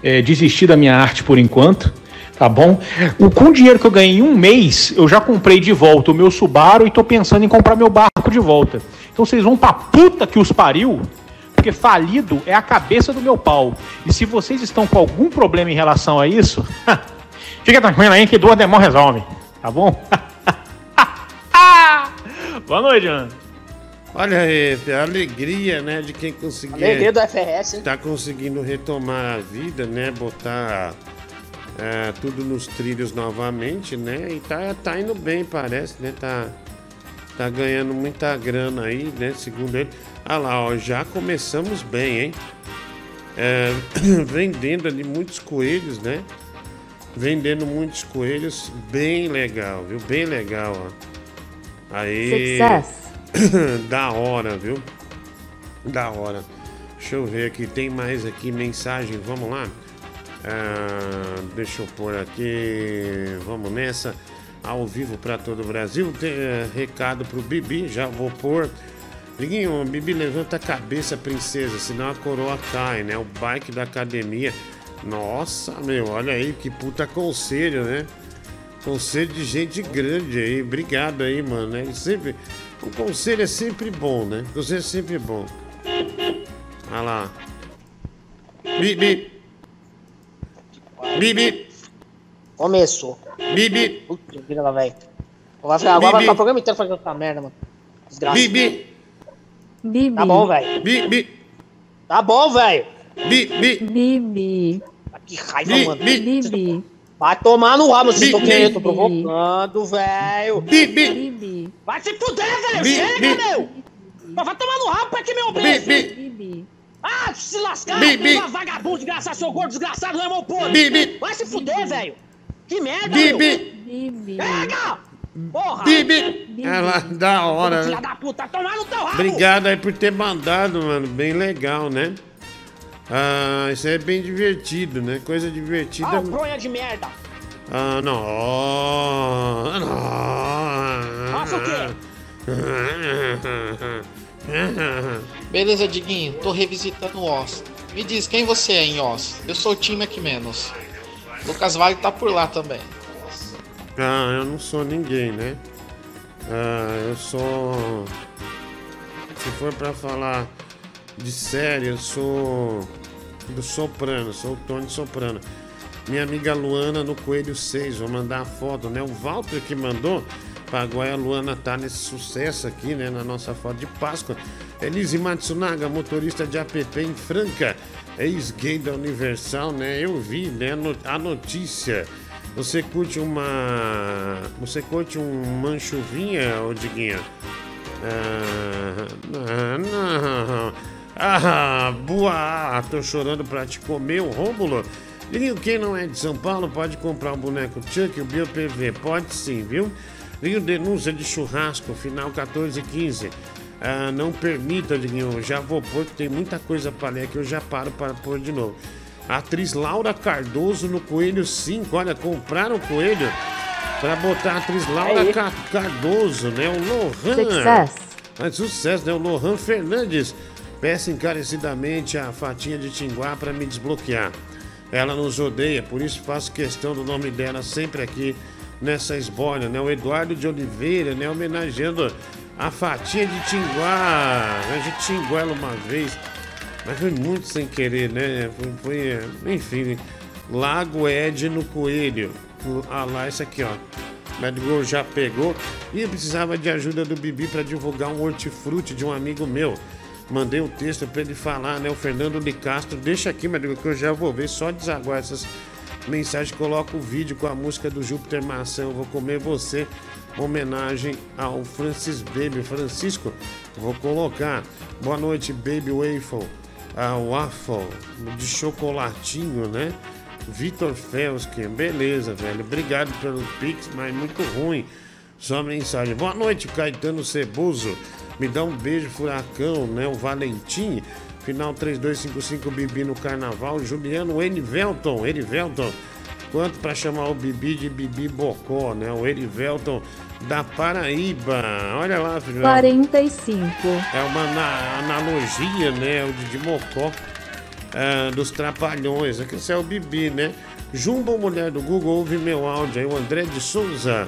[SPEAKER 8] É, desisti da minha arte por enquanto, tá bom? O, com o dinheiro que eu ganhei em um mês, eu já comprei de volta o meu Subaru e tô pensando em comprar meu barco de volta. Então vocês vão pra puta que os pariu, porque falido é a cabeça do meu pau. E se vocês estão com algum problema em relação a isso, fica tranquilo aí que duas demão resolve, tá bom? Boa noite, Ana.
[SPEAKER 1] Olha aí, a alegria, né, de quem conseguir.
[SPEAKER 3] Alegria do FRS, hein?
[SPEAKER 1] Tá conseguindo retomar a vida, né? Botar é, tudo nos trilhos novamente, né? E tá, tá indo bem, parece, né? Tá, tá ganhando muita grana aí, né? Segundo ele. Ah lá, ó, já começamos bem, hein? É, vendendo ali muitos coelhos, né? Vendendo muitos coelhos, bem legal, viu? Bem legal, ó. Aí.
[SPEAKER 2] Success.
[SPEAKER 1] da hora, viu? Da hora. Deixa eu ver aqui, tem mais aqui mensagem, vamos lá? Ah, deixa eu pôr aqui, vamos nessa. Ao vivo para todo o Brasil. Tem, eh, recado pro Bibi, já vou pôr. Liguinho, Bibi, levanta a cabeça, princesa, senão a coroa cai, né? O bike da academia. Nossa, meu, olha aí, que puta conselho, né? Conselho de gente grande aí. Obrigado aí, mano. né? sempre, o conselho é sempre bom, né? O conselho é sempre bom. Olha lá. Bibi. Bibi.
[SPEAKER 3] Começou.
[SPEAKER 1] Bibi.
[SPEAKER 3] Puta vida lá, velho. Vai ficar- Agora vai ficar o programa inteiro fazendo essa merda, mano. Desgraça.
[SPEAKER 1] Bibi.
[SPEAKER 2] Bibi.
[SPEAKER 3] Tá bom, velho.
[SPEAKER 1] Bibi.
[SPEAKER 3] Tá bom, velho.
[SPEAKER 1] Bibi.
[SPEAKER 2] Bibi.
[SPEAKER 3] Que raiva, mano.
[SPEAKER 2] Bibi.
[SPEAKER 3] Vai tomar no rabo, vocês estão querendo, tô provocando, velho.
[SPEAKER 1] Bibi.
[SPEAKER 2] Bibi.
[SPEAKER 3] Vai se fuder, velho. Chega, meu. Mas vai tomar no rabo pra que meu beijo.
[SPEAKER 1] bi-
[SPEAKER 2] Bibi.
[SPEAKER 3] Ah, se lascar,
[SPEAKER 1] Bi- bi-
[SPEAKER 3] sua vagabundo, desgraçado, seu gordo, desgraçado, irmão podre.
[SPEAKER 1] Bibi.
[SPEAKER 3] Vai se fuder, velho. Que merda, meu.
[SPEAKER 1] Bibi.
[SPEAKER 2] Bibi.
[SPEAKER 3] Pega! Porra!
[SPEAKER 1] Bibi. Ela, da hora,
[SPEAKER 3] Filha da puta, tomar no teu rabo!
[SPEAKER 1] Obrigado aí por ter mandado, mano. Bem legal, né? Ah, isso aí é bem divertido, né? Coisa divertida.
[SPEAKER 3] Ah, bronha de merda!
[SPEAKER 1] Ah, não. Oh, não.
[SPEAKER 3] Faça o quê?
[SPEAKER 13] Beleza, Diguinho, tô revisitando o Oz. Me diz quem você é em Oz. Eu sou o time aqui menos. Lucas Vale tá por lá também.
[SPEAKER 1] Ah, eu não sou ninguém, né? Ah, eu sou. Se for pra falar de série, eu sou do Soprano, sou o Tony Soprano. Minha amiga Luana no Coelho 6, vou mandar a foto, né? O Walter que mandou, pagou a Luana tá nesse sucesso aqui, né? Na nossa foto de Páscoa. Elise Matsunaga, motorista de app em Franca, ex-gay da Universal, né? Eu vi, né? A notícia. Você curte uma. Você curte um manchuvinha, ô Diguinha? Ah, não. Ah, boa! Tô chorando pra te comer, o Rômulo. Diguinho, quem não é de São Paulo pode comprar o boneco Chuck e o BioPV. Pode sim, viu? Ligue denúncia de churrasco, final 14 e 15. Ah, não permita, Diguinho. Já vou pôr, que tem muita coisa para ler aqui, eu já paro para pôr de novo. A atriz Laura Cardoso no Coelho 5. Olha, compraram o coelho para botar a atriz Laura Cardoso, né? O Lohan.
[SPEAKER 2] Sucesso.
[SPEAKER 1] Mas sucesso, né? O Lohan Fernandes. Peça encarecidamente a fatinha de Tinguá para me desbloquear. Ela nos odeia, por isso faço questão do nome dela sempre aqui nessa esbórnia, né? O Eduardo de Oliveira, né? Homenageando a fatia de Tinguá. A gente tinguá ela uma vez, mas foi muito sem querer, né? Foi, foi, enfim, Lago Ed no Coelho. Ah lá, esse aqui, ó. Medgol já pegou e eu precisava de ajuda do Bibi para divulgar um hortifruti de um amigo meu. Mandei o texto para ele falar, né? O Fernando de Castro. Deixa aqui, Medgol, que eu já vou ver. Só desaguar essas mensagens. Coloca o vídeo com a música do Júpiter Maçã. Eu vou comer você. Homenagem ao Francis Baby. Francisco, vou colocar. Boa noite, Baby Waffle. A waffle de chocolatinho, né? Vitor Felski, beleza, velho. Obrigado pelo Pix, mas muito ruim. Só mensagem. Boa noite, Caetano Ceboso. Me dá um beijo, furacão, né? O Valentim. Final 3255 Bibi no carnaval. Juliano Erivelton. Erivelton. Quanto para chamar o Bibi de Bibi Bocó, né? O Erivelton da Paraíba. Olha lá, filho.
[SPEAKER 2] 45.
[SPEAKER 1] É uma ana- analogia, né? O de, Mocó ah, dos Trapalhões. Aqui é o Bibi, né? Jumbo Mulher do Google, ouve meu áudio aí. O André de Souza.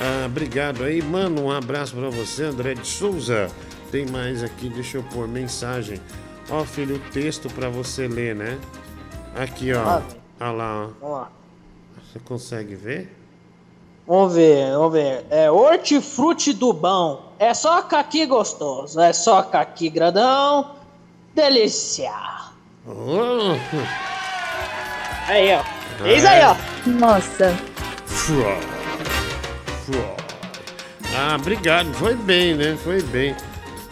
[SPEAKER 1] Ah, obrigado aí, mano. Um abraço pra você, André de Souza. Tem mais aqui, deixa eu pôr mensagem. Ó, filho, o texto pra você ler, né? Aqui, ó.
[SPEAKER 3] Ah.
[SPEAKER 1] Olha lá, ó.
[SPEAKER 3] Vamos lá.
[SPEAKER 1] Você consegue ver?
[SPEAKER 3] Vamos ver, vamos ver. É hortifruti do bom. É só caqui gostoso. É só caqui grandão. Delícia.
[SPEAKER 1] Oh.
[SPEAKER 3] Aí, ó. Eis aí, ó.
[SPEAKER 2] Nossa.
[SPEAKER 1] Fro. Fro. Ah, obrigado. Foi bem, né? Foi bem.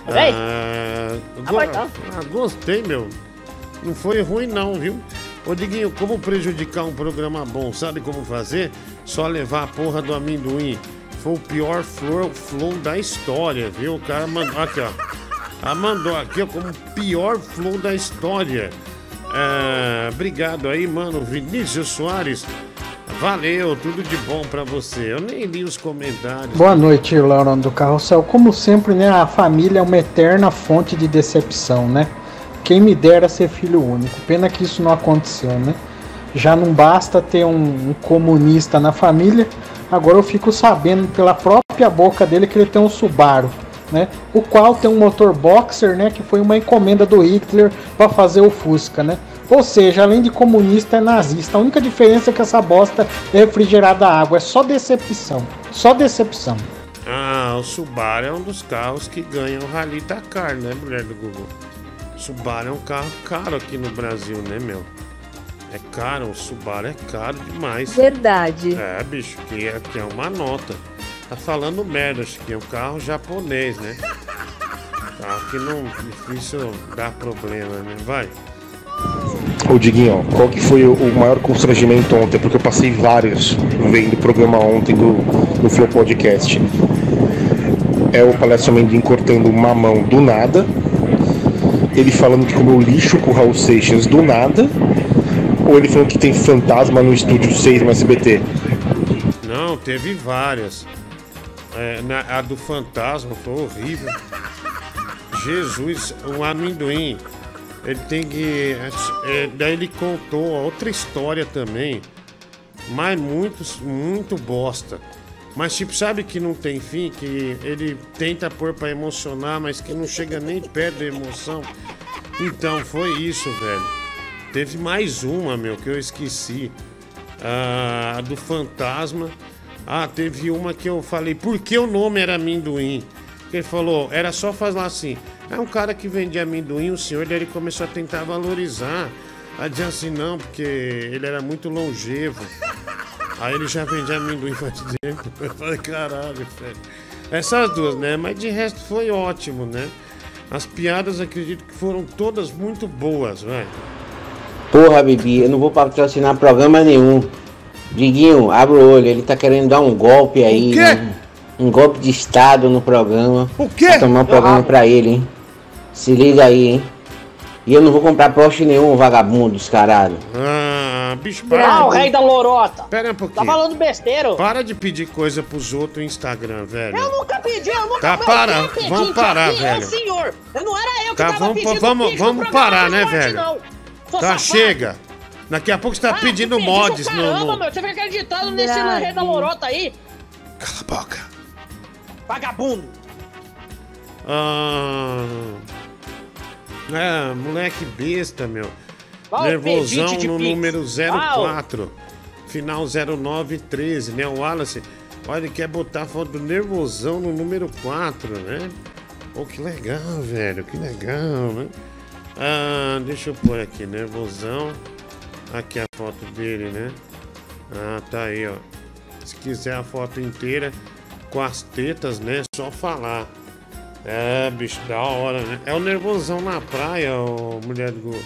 [SPEAKER 3] Foi bem?
[SPEAKER 1] Ah,
[SPEAKER 3] Tá então.
[SPEAKER 1] ah, gostei, meu. Não foi ruim, não, viu? Ô, Diguinho, como prejudicar um programa bom? Sabe como fazer? Só levar a porra do amendoim. Foi o pior flow, flow da história, viu? O cara mandou aqui, ó. Ah, mandou aqui, ó, como o pior flow da história. Ah, obrigado aí, mano. Vinícius Soares. Valeu, tudo de bom pra você. Eu nem li os comentários.
[SPEAKER 14] Boa noite, Laurão do Carrossel. Como sempre, né, a família é uma eterna fonte de decepção, né? Quem me dera ser filho único. Pena que isso não aconteceu, né? Já não basta ter um, um comunista na família, agora eu fico sabendo pela própria boca dele que ele tem um Subaru, né? O qual tem um motor boxer, né? Que foi uma encomenda do Hitler para fazer o Fusca, né? Ou seja, além de comunista, é nazista. A única diferença é que essa bosta é refrigerada a água. É só decepção. Só decepção.
[SPEAKER 1] Ah, o Subaru é um dos carros que ganha o Rally Dakar, né, mulher do Google? Subaru é um carro caro aqui no Brasil, né, meu? É caro, o Subaru é caro demais.
[SPEAKER 2] Verdade.
[SPEAKER 1] É, bicho, que é, que é uma nota. Tá falando merda, Chiquinho. É um carro japonês, né? Carro que não difícil dar problema, né? Vai.
[SPEAKER 11] Ô Diguinho, qual que foi o maior constrangimento ontem? Porque eu passei vários vendo o programa ontem do, do Flow Podcast. É o Palestra Mendim cortando mamão do nada. Ele falando que comeu lixo com o Raul Seixas do nada. Ou ele falando que tem fantasma no estúdio 6 no SBT.
[SPEAKER 1] Não, teve várias. É, na- a do fantasma foi horrível. Jesus, um amendoim. Ele tem que. é, daí ele contou outra história também. Mas muito, muito bosta. Mas tipo, sabe que não tem fim? Que ele tenta pôr pra emocionar, mas que não chega nem perto da emoção. Então, foi isso, velho. Teve mais uma, meu, que eu esqueci. Ah, a do fantasma. Ah, teve uma que eu falei, por que o nome era amendoim? Ele falou, era só falar assim. É um cara que vendia amendoim, o senhor, ele começou a tentar valorizar. Aí dizia assim, não, porque ele era muito longevo. Aí ele já vendia amendoim faz tempo. Eu falei, caralho, velho. Essas duas, né? Mas de resto foi ótimo, né? As piadas acredito que foram todas muito boas, velho.
[SPEAKER 15] Porra, Bibi, eu não vou patrocinar programa nenhum. Diguinho, abre o olho, ele tá querendo dar um golpe aí.
[SPEAKER 1] O quê?
[SPEAKER 15] né? Um golpe de Estado no programa.
[SPEAKER 1] O quê?
[SPEAKER 15] Vai tomar um programa pra ele, hein? Se liga aí, hein? E eu não vou comprar Porsche nenhum, vagabundo, descarado.
[SPEAKER 1] Ah, bicho, para.
[SPEAKER 3] Ah, o rei da lorota.
[SPEAKER 1] Pera um
[SPEAKER 3] Tá
[SPEAKER 1] pouquinho.
[SPEAKER 3] falando besteira.
[SPEAKER 1] Para de pedir coisa pros outros no Instagram, velho.
[SPEAKER 3] Eu nunca pedi, eu nunca
[SPEAKER 1] Tá, para.
[SPEAKER 3] pedinte
[SPEAKER 1] Vamos parar,
[SPEAKER 3] aqui,
[SPEAKER 1] velho.
[SPEAKER 3] É o senhor. Eu não era eu que
[SPEAKER 1] Tá,
[SPEAKER 3] tava
[SPEAKER 1] vamos-
[SPEAKER 3] pedindo
[SPEAKER 1] vamos- vamos parar, né,
[SPEAKER 3] morte,
[SPEAKER 1] velho?
[SPEAKER 3] não.
[SPEAKER 1] Tá,
[SPEAKER 3] safado.
[SPEAKER 1] chega. Daqui a pouco você tá
[SPEAKER 3] Ah,
[SPEAKER 1] pedindo
[SPEAKER 3] que
[SPEAKER 1] mods
[SPEAKER 3] pedinte,
[SPEAKER 1] no.
[SPEAKER 3] Caramba, meu, você fica acreditando nesse rei da lorota aí?
[SPEAKER 1] Cala a boca.
[SPEAKER 3] Vagabundo.
[SPEAKER 1] Ah. É, moleque besta, meu.
[SPEAKER 3] Qual
[SPEAKER 1] Nervosão no
[SPEAKER 3] Pix?
[SPEAKER 1] número
[SPEAKER 3] Qual?
[SPEAKER 1] 04. Final 0913, né? O Wallace. Olha, ele quer botar a foto do nervosão no número 4, né? Pô, que legal, velho. Que legal, né? Ah, deixa eu pôr aqui, nervosão. Aqui a foto dele, né? Ah, tá aí, ó. Se quiser a foto inteira com as tetas, né? Só falar. É, bicho, da hora, né? É o nervosão na praia, ô mulher do Google.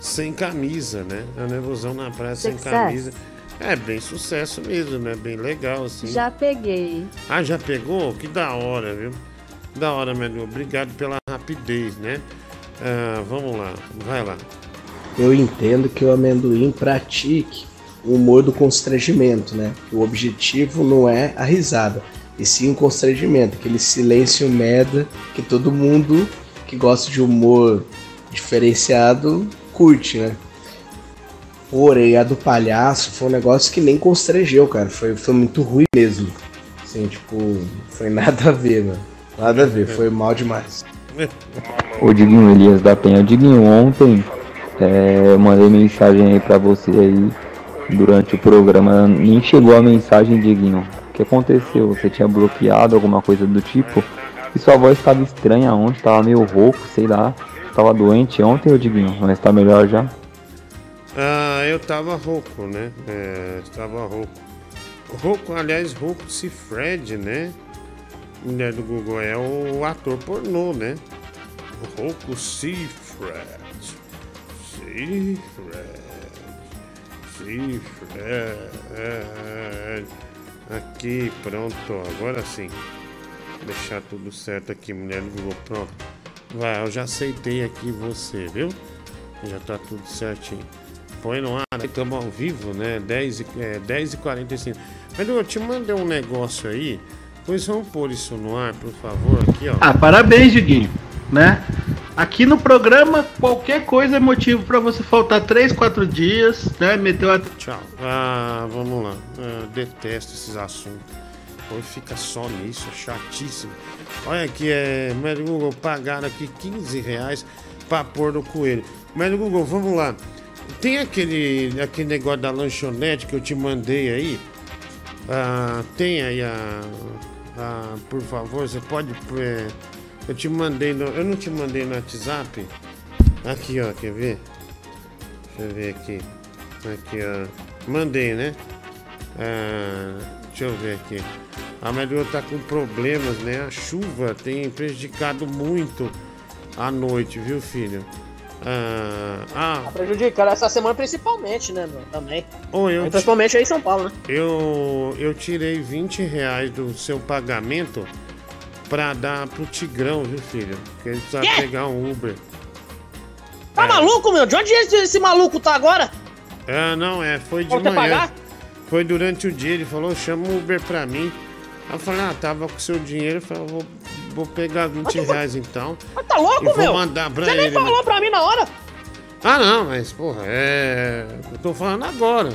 [SPEAKER 1] Sem camisa, né? É o nervosão na praia sem
[SPEAKER 2] Sucesso.
[SPEAKER 1] camisa. É bem sucesso mesmo, né? Bem legal, assim.
[SPEAKER 2] Já peguei.
[SPEAKER 1] Ah, já pegou? Que da hora, viu? Da hora, meu. Obrigado pela rapidez, né? Ah, vamos lá, vai lá.
[SPEAKER 16] Eu entendo que o amendoim pratique o humor do constrangimento, né? O objetivo não é a risada, e sim constrangimento, aquele silêncio merda que todo mundo que gosta de humor diferenciado curte, né? Porém, a do palhaço foi um negócio que nem constrangeu, cara. Foi, foi muito ruim mesmo. Assim, tipo, foi nada a ver, mano. Nada a ver, foi mal demais.
[SPEAKER 17] Ô Diguinho Elias da Penha, Diguinho, ontem é, eu mandei mensagem aí pra você aí durante o programa, nem chegou a mensagem, Diguinho. Que aconteceu? Você tinha bloqueado alguma coisa do tipo? E sua voz estava estranha ontem, tava meio rouco, sei lá. Tava doente ontem, ô Diguinho, mas tá melhor já?
[SPEAKER 1] Ah, eu tava rouco, né? É, estava rouco. Rouco, aliás, rouco se Fred, né? Mulher do Google é o ator pornô, né? Rouco Seafred. Seafred. Seafred. Aqui, pronto. Agora sim. Deixar tudo certo aqui, mulher do Google. Pronto. Vai, eu já aceitei aqui você, viu? Já tá tudo certinho. Põe no ar, né? estamos ao vivo, né? 10 e, é, 10 e 45. Mas eu te mandei um negócio aí. Pois vamos pôr isso no ar, por favor, aqui, ó.
[SPEAKER 18] Ah, parabéns, Diguinho, né? Aqui no programa, qualquer coisa é motivo pra você faltar 3, 4 dias, né? Meteu a.
[SPEAKER 1] Tchau. Ah, vamos lá. Ah, detesto esses assuntos. Hoje fica só nisso, é chatíssimo. Olha aqui, é. Médio Google, pagaram aqui 15 reais pra pôr no coelho. Médio Google, vamos lá. Tem aquele, aquele negócio da lanchonete que eu te mandei aí? Ah, tem aí a. a- por favor, você pode. é, eu te mandei no. Eu não te mandei no WhatsApp? Aqui, ó, quer ver? Deixa eu ver aqui. Aqui, ó. Mandei, né? Ah, deixa eu ver aqui. A Melhor tá com problemas, né? A chuva tem prejudicado muito a noite, viu, filho? Ah, ah,
[SPEAKER 3] Tá essa semana principalmente, né, meu? Também.
[SPEAKER 1] Ou eu
[SPEAKER 3] principalmente aí em São Paulo, né?
[SPEAKER 1] Eu, eu tirei 20 reais do seu pagamento pra dar pro Tigrão, viu, filho? Porque ele precisa
[SPEAKER 3] Quê?
[SPEAKER 1] pegar um Uber.
[SPEAKER 3] Tá maluco, meu? De onde esse, esse maluco tá agora?
[SPEAKER 1] Ah, não, é, foi de
[SPEAKER 3] Vou
[SPEAKER 1] manhã.
[SPEAKER 3] pagar?
[SPEAKER 1] Foi durante o dia, ele falou, chama um Uber pra mim. Aí eu falei, ah, tava com seu dinheiro, eu falei, vou, vou pegar 20 reais então.
[SPEAKER 3] Mas tá louco,
[SPEAKER 1] vou
[SPEAKER 3] meu?
[SPEAKER 1] mandar pra
[SPEAKER 3] Você nem
[SPEAKER 1] ele, né?
[SPEAKER 3] falou pra mim na hora.
[SPEAKER 1] Ah, não, mas, porra, é. Eu tô falando agora.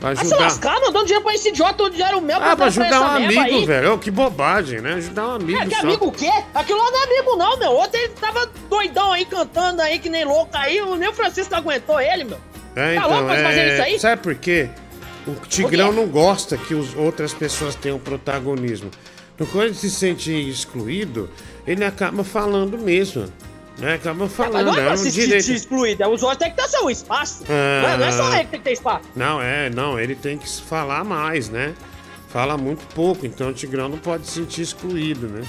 [SPEAKER 1] Pra
[SPEAKER 3] Vai se
[SPEAKER 1] ajudar.
[SPEAKER 3] lascar, não dando dinheiro pra esse idiota, o dinheiro meu
[SPEAKER 1] Ah, pra
[SPEAKER 3] dar
[SPEAKER 1] ajudar um amigo,
[SPEAKER 3] aí.
[SPEAKER 1] velho. Que bobagem, né? Ajudar um amigo
[SPEAKER 3] É, que
[SPEAKER 1] só.
[SPEAKER 3] amigo o quê? Aquilo lá não é amigo não, meu. Ontem ele tava doidão aí, cantando aí, que nem louco aí. Nem o Francisco aguentou ele, meu.
[SPEAKER 1] É,
[SPEAKER 3] Tá louco pra fazer isso aí?
[SPEAKER 1] Sabe por quê? O Tigrão não gosta que os outras pessoas tenham protagonismo. Então, quando ele se sente excluído, ele acaba falando mesmo. Né?
[SPEAKER 3] Mas
[SPEAKER 1] falando.
[SPEAKER 3] não é
[SPEAKER 1] É,
[SPEAKER 3] pra
[SPEAKER 1] um
[SPEAKER 3] se
[SPEAKER 1] direito.
[SPEAKER 3] sentir excluído, é os outros têm que ter seu espaço.
[SPEAKER 1] Ah.
[SPEAKER 3] Não, é, não é só ele que tem que ter espaço.
[SPEAKER 1] Não, é, não, ele tem que falar mais, né? Fala muito pouco, então o Tigrão não pode se sentir excluído, né?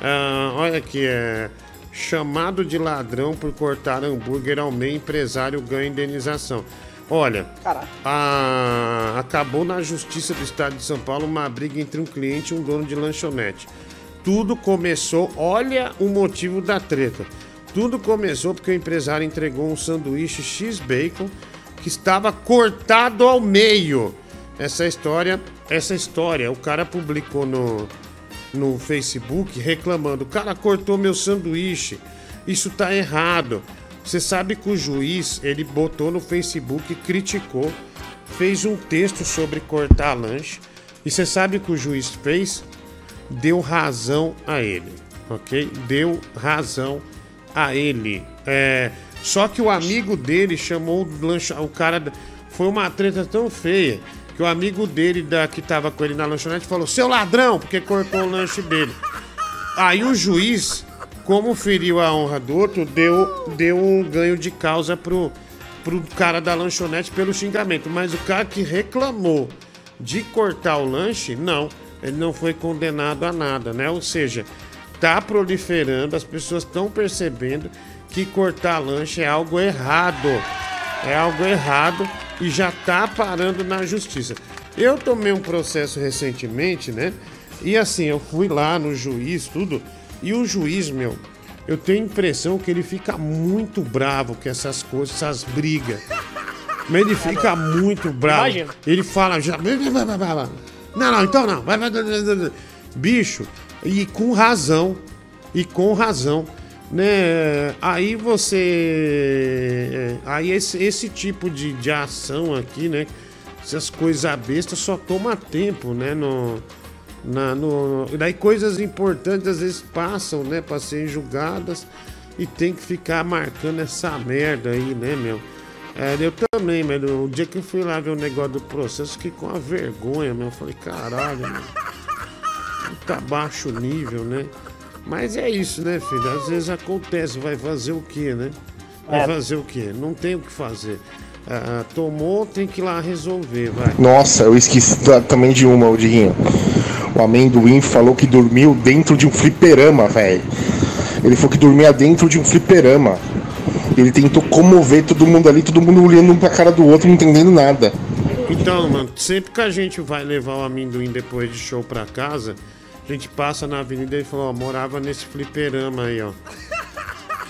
[SPEAKER 1] Ah, olha aqui, é. Chamado de ladrão por cortar hambúrguer ao meio, empresário ganha indenização. Olha, a- acabou na Justiça do Estado de São Paulo uma briga entre um cliente e um dono de lanchonete. Tudo começou, olha o motivo da treta. Tudo começou porque o empresário entregou um sanduíche X-Bacon que estava cortado ao meio. Essa história, essa história, o cara publicou no, no Facebook reclamando: o cara cortou meu sanduíche, isso tá errado. Você sabe que o juiz ele botou no Facebook, criticou, fez um texto sobre cortar lanche. E você sabe que o juiz fez? Deu razão a ele, ok? Deu razão a ele. É, só que o amigo dele chamou o lanche, o cara. Foi uma treta tão feia que o amigo dele da, que tava com ele na lanchonete falou: Seu ladrão, porque cortou o lanche dele. Aí o juiz, como feriu a honra do outro, deu, deu um ganho de causa pro, pro cara da lanchonete pelo xingamento. Mas o cara que reclamou de cortar o lanche, não. Ele não foi condenado a nada, né? Ou seja, tá proliferando, as pessoas estão percebendo que cortar lanche é algo errado. É algo errado e já tá parando na justiça. Eu tomei um processo recentemente, né? E assim, eu fui lá no juiz, tudo. E o juiz, meu, eu tenho a impressão que ele fica muito bravo com essas coisas, essas brigas. Mas ele fica muito bravo.
[SPEAKER 3] Imagino.
[SPEAKER 1] Ele fala já. Não, não, então não. Bicho, e com razão. E com razão. Né? Aí você. Aí esse, esse tipo de, de ação aqui, né? Essas coisas bestas só toma tempo, né? No, na, no, daí coisas importantes às vezes passam, né? Pra serem julgadas e tem que ficar marcando essa merda aí, né, meu? É, eu também, mas o dia que eu fui lá ver o negócio do processo, fiquei com uma vergonha, meu. Eu falei, caralho, meu. Tá baixo nível, né? Mas é isso, né, filho? Às vezes acontece, vai fazer o quê, né? Vai
[SPEAKER 11] É.
[SPEAKER 1] fazer o quê? Não tem o que fazer. Ah, tomou, tem que ir lá resolver, vai.
[SPEAKER 11] Nossa, eu esqueci também de uma, o Diguinho. O amendoim falou que dormiu dentro de um fliperama, velho. Ele falou que dormia dentro de um fliperama. Ele tentou comover todo mundo ali, todo mundo olhando um pra cara do outro, não entendendo nada.
[SPEAKER 1] Então, mano, sempre que a gente vai levar o amendoim depois de show pra casa, a gente passa na avenida e falou, ó, morava nesse fliperama aí, ó.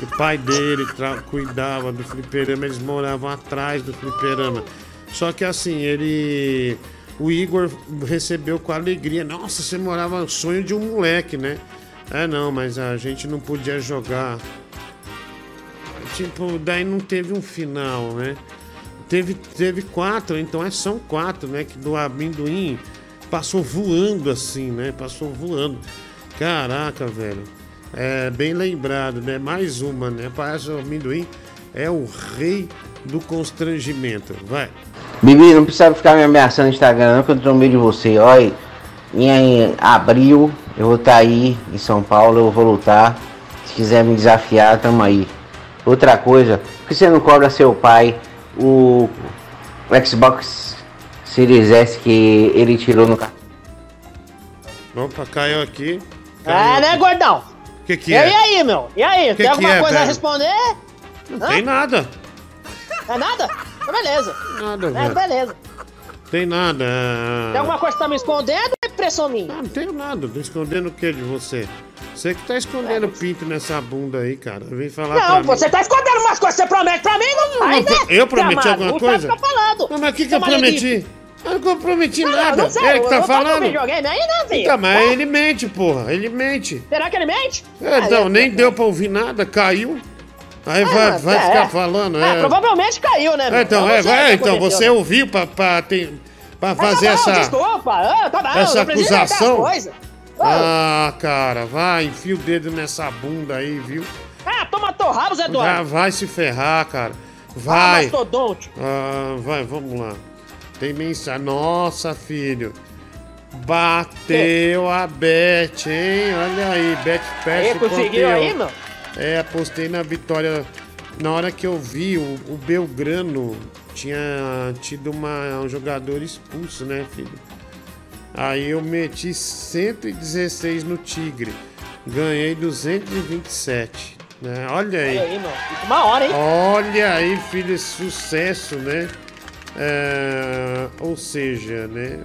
[SPEAKER 1] O pai dele cuidava do fliperama, eles moravam atrás do fliperama. Só que assim, ele. O Igor recebeu com alegria. Nossa, você morava no sonho de um moleque, né? É não, mas a gente não podia jogar. Tipo, daí não teve um final, né? Teve, teve quatro, então é, são quatro, né? Que do amendoim passou voando assim, né? Passou voando. Caraca, velho. É bem lembrado, né? Mais uma, né? Parece o amendoim é o rei do constrangimento. Vai.
[SPEAKER 15] Bibi, não precisa ficar me ameaçando no Instagram, não, que eu tô no meio de você. Olha, em abril eu vou estar aí em São Paulo, eu vou lutar. Se quiser me desafiar, tamo aí. Outra coisa, por que você não cobra seu pai o Xbox Series S que ele tirou no carro?
[SPEAKER 1] Opa, caiu aqui.
[SPEAKER 3] É, né, gordão?
[SPEAKER 1] O que, que
[SPEAKER 3] E
[SPEAKER 1] é?
[SPEAKER 3] aí, meu? E aí?
[SPEAKER 1] Que
[SPEAKER 3] tem
[SPEAKER 1] que
[SPEAKER 3] alguma
[SPEAKER 1] é,
[SPEAKER 3] coisa a
[SPEAKER 1] velho?
[SPEAKER 3] responder?
[SPEAKER 1] Não tem nada.
[SPEAKER 3] É nada? Então beleza.
[SPEAKER 1] Nada,
[SPEAKER 3] É,
[SPEAKER 1] velho.
[SPEAKER 3] beleza.
[SPEAKER 1] Tem nada.
[SPEAKER 3] Tem alguma coisa que tá me escondendo ou é impressão minha?
[SPEAKER 1] Não, não tenho nada. Tô escondendo o que de você? Você que tá escondendo pinto nessa bunda aí, cara. Vem falar pra
[SPEAKER 3] Não,
[SPEAKER 1] mim.
[SPEAKER 3] você tá escondendo umas coisas que você promete pra mim, não né?
[SPEAKER 1] Eu prometi
[SPEAKER 3] Tá
[SPEAKER 1] alguma coisa?
[SPEAKER 3] Tá falando.
[SPEAKER 1] Não, mas o que, que eu prometi? Eu não prometi
[SPEAKER 3] Não,
[SPEAKER 1] nada.
[SPEAKER 3] não sei,
[SPEAKER 1] Ele que tá
[SPEAKER 3] eu
[SPEAKER 1] falando.
[SPEAKER 3] videogame filho?
[SPEAKER 1] Então, mas ele mente, porra. Ele mente.
[SPEAKER 3] Será que ele mente?
[SPEAKER 1] É, então, nem deu pra ouvir nada, caiu. Aí vai,
[SPEAKER 3] mas
[SPEAKER 1] vai
[SPEAKER 3] é,
[SPEAKER 1] ficar
[SPEAKER 3] é.
[SPEAKER 1] falando.
[SPEAKER 3] É,
[SPEAKER 1] É,
[SPEAKER 3] provavelmente caiu, né? meu?
[SPEAKER 1] É, então, é, vai, então, você
[SPEAKER 3] né?
[SPEAKER 1] ouviu pra, pra, ter, pra
[SPEAKER 3] Ah, tá
[SPEAKER 1] fazer
[SPEAKER 3] bom,
[SPEAKER 1] essa.
[SPEAKER 3] Desculpa, ah, tá bom,
[SPEAKER 1] essa acusação? Ah, cara, vai, enfia o dedo nessa bunda aí, viu?
[SPEAKER 3] Ah, toma teu rabo, Zé
[SPEAKER 1] Já
[SPEAKER 3] Eduardo.
[SPEAKER 1] vai se ferrar, cara.
[SPEAKER 3] Ah,
[SPEAKER 1] Vai.
[SPEAKER 3] mastodonte.
[SPEAKER 1] Ah, vai, vamos lá. Tem mensagem. Nossa, filho. Bateu a Bet, hein? Olha aí, Bet Pet
[SPEAKER 3] conseguiu aí, meu?
[SPEAKER 1] É, apostei na vitória. Na hora que eu vi, o, o Belgrano tinha tido uma, um jogador expulso, né, filho? Aí eu meti 116 no Tigre. Ganhei 227. Né? Olha aí.
[SPEAKER 3] Olha aí, meu. Uma hora, hein?
[SPEAKER 1] Olha aí, filho, sucesso, né? É, ou seja, né?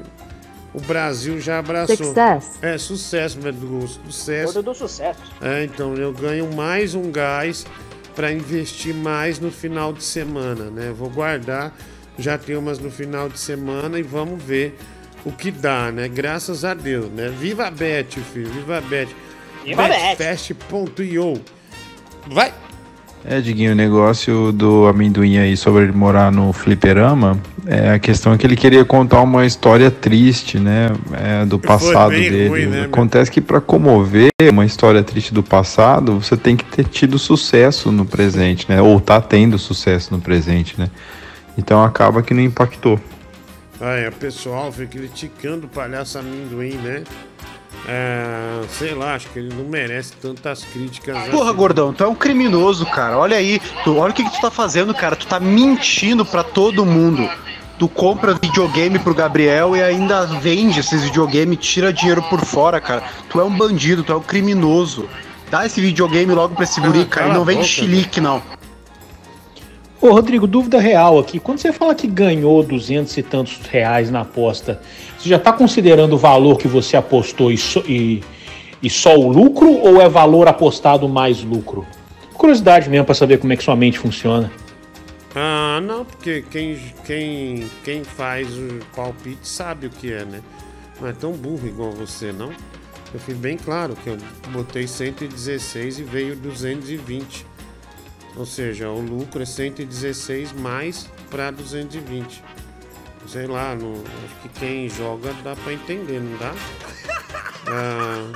[SPEAKER 1] O Brasil já abraçou.
[SPEAKER 2] Success.
[SPEAKER 1] É, sucesso, Verdugo. Sucesso.
[SPEAKER 3] Gordo do sucesso.
[SPEAKER 1] É, então eu ganho mais um gás para investir mais no final de semana, né? Vou guardar, já tem umas no final de semana e vamos ver o que dá, né? Graças a Deus, né? Viva a Bet, filho, viva a Bet.
[SPEAKER 3] Viva Bet.
[SPEAKER 1] Betfest.io. Vai!
[SPEAKER 19] É, Diguinho, o negócio do amendoim aí sobre ele morar no fliperama, é, a questão é que ele queria contar uma história triste, né, é, do passado dele.
[SPEAKER 1] ruim, né?
[SPEAKER 19] Acontece que para comover uma história triste do passado, você tem que ter tido sucesso no presente, né, ou tá tendo sucesso no presente, né. Então acaba que não impactou.
[SPEAKER 1] Aí, o pessoal foi criticando o palhaço amendoim, né? É, sei lá, acho que ele não merece tantas críticas.
[SPEAKER 20] Porra,
[SPEAKER 1] assim.
[SPEAKER 20] gordão, tu é um criminoso, cara. Olha aí, tu, olha o que, que tu tá fazendo, cara. Tu tá mentindo pra todo mundo. Tu compra videogame pro Gabriel e ainda vende esses videogames, tira dinheiro por fora, cara. Tu é um bandido, tu é um criminoso. Dá esse videogame logo pra esse guri, cara. E não vende
[SPEAKER 8] boca,
[SPEAKER 20] chilique, não.
[SPEAKER 8] Ô, Rodrigo, dúvida real aqui. Quando você fala que ganhou 200 e tantos reais na aposta, você já está considerando o valor que você apostou e só, e, e só o lucro ou é valor apostado mais lucro? Curiosidade mesmo para saber como é que sua mente funciona.
[SPEAKER 1] Ah, não, porque quem, quem, quem faz o palpite sabe o que é, né? Não é tão burro igual você, não. Eu fui bem claro que eu botei 116 e veio 220. Ou seja, o lucro é 116 mais para 220. Sei lá, não, acho que quem joga dá para entender, não dá? Ah,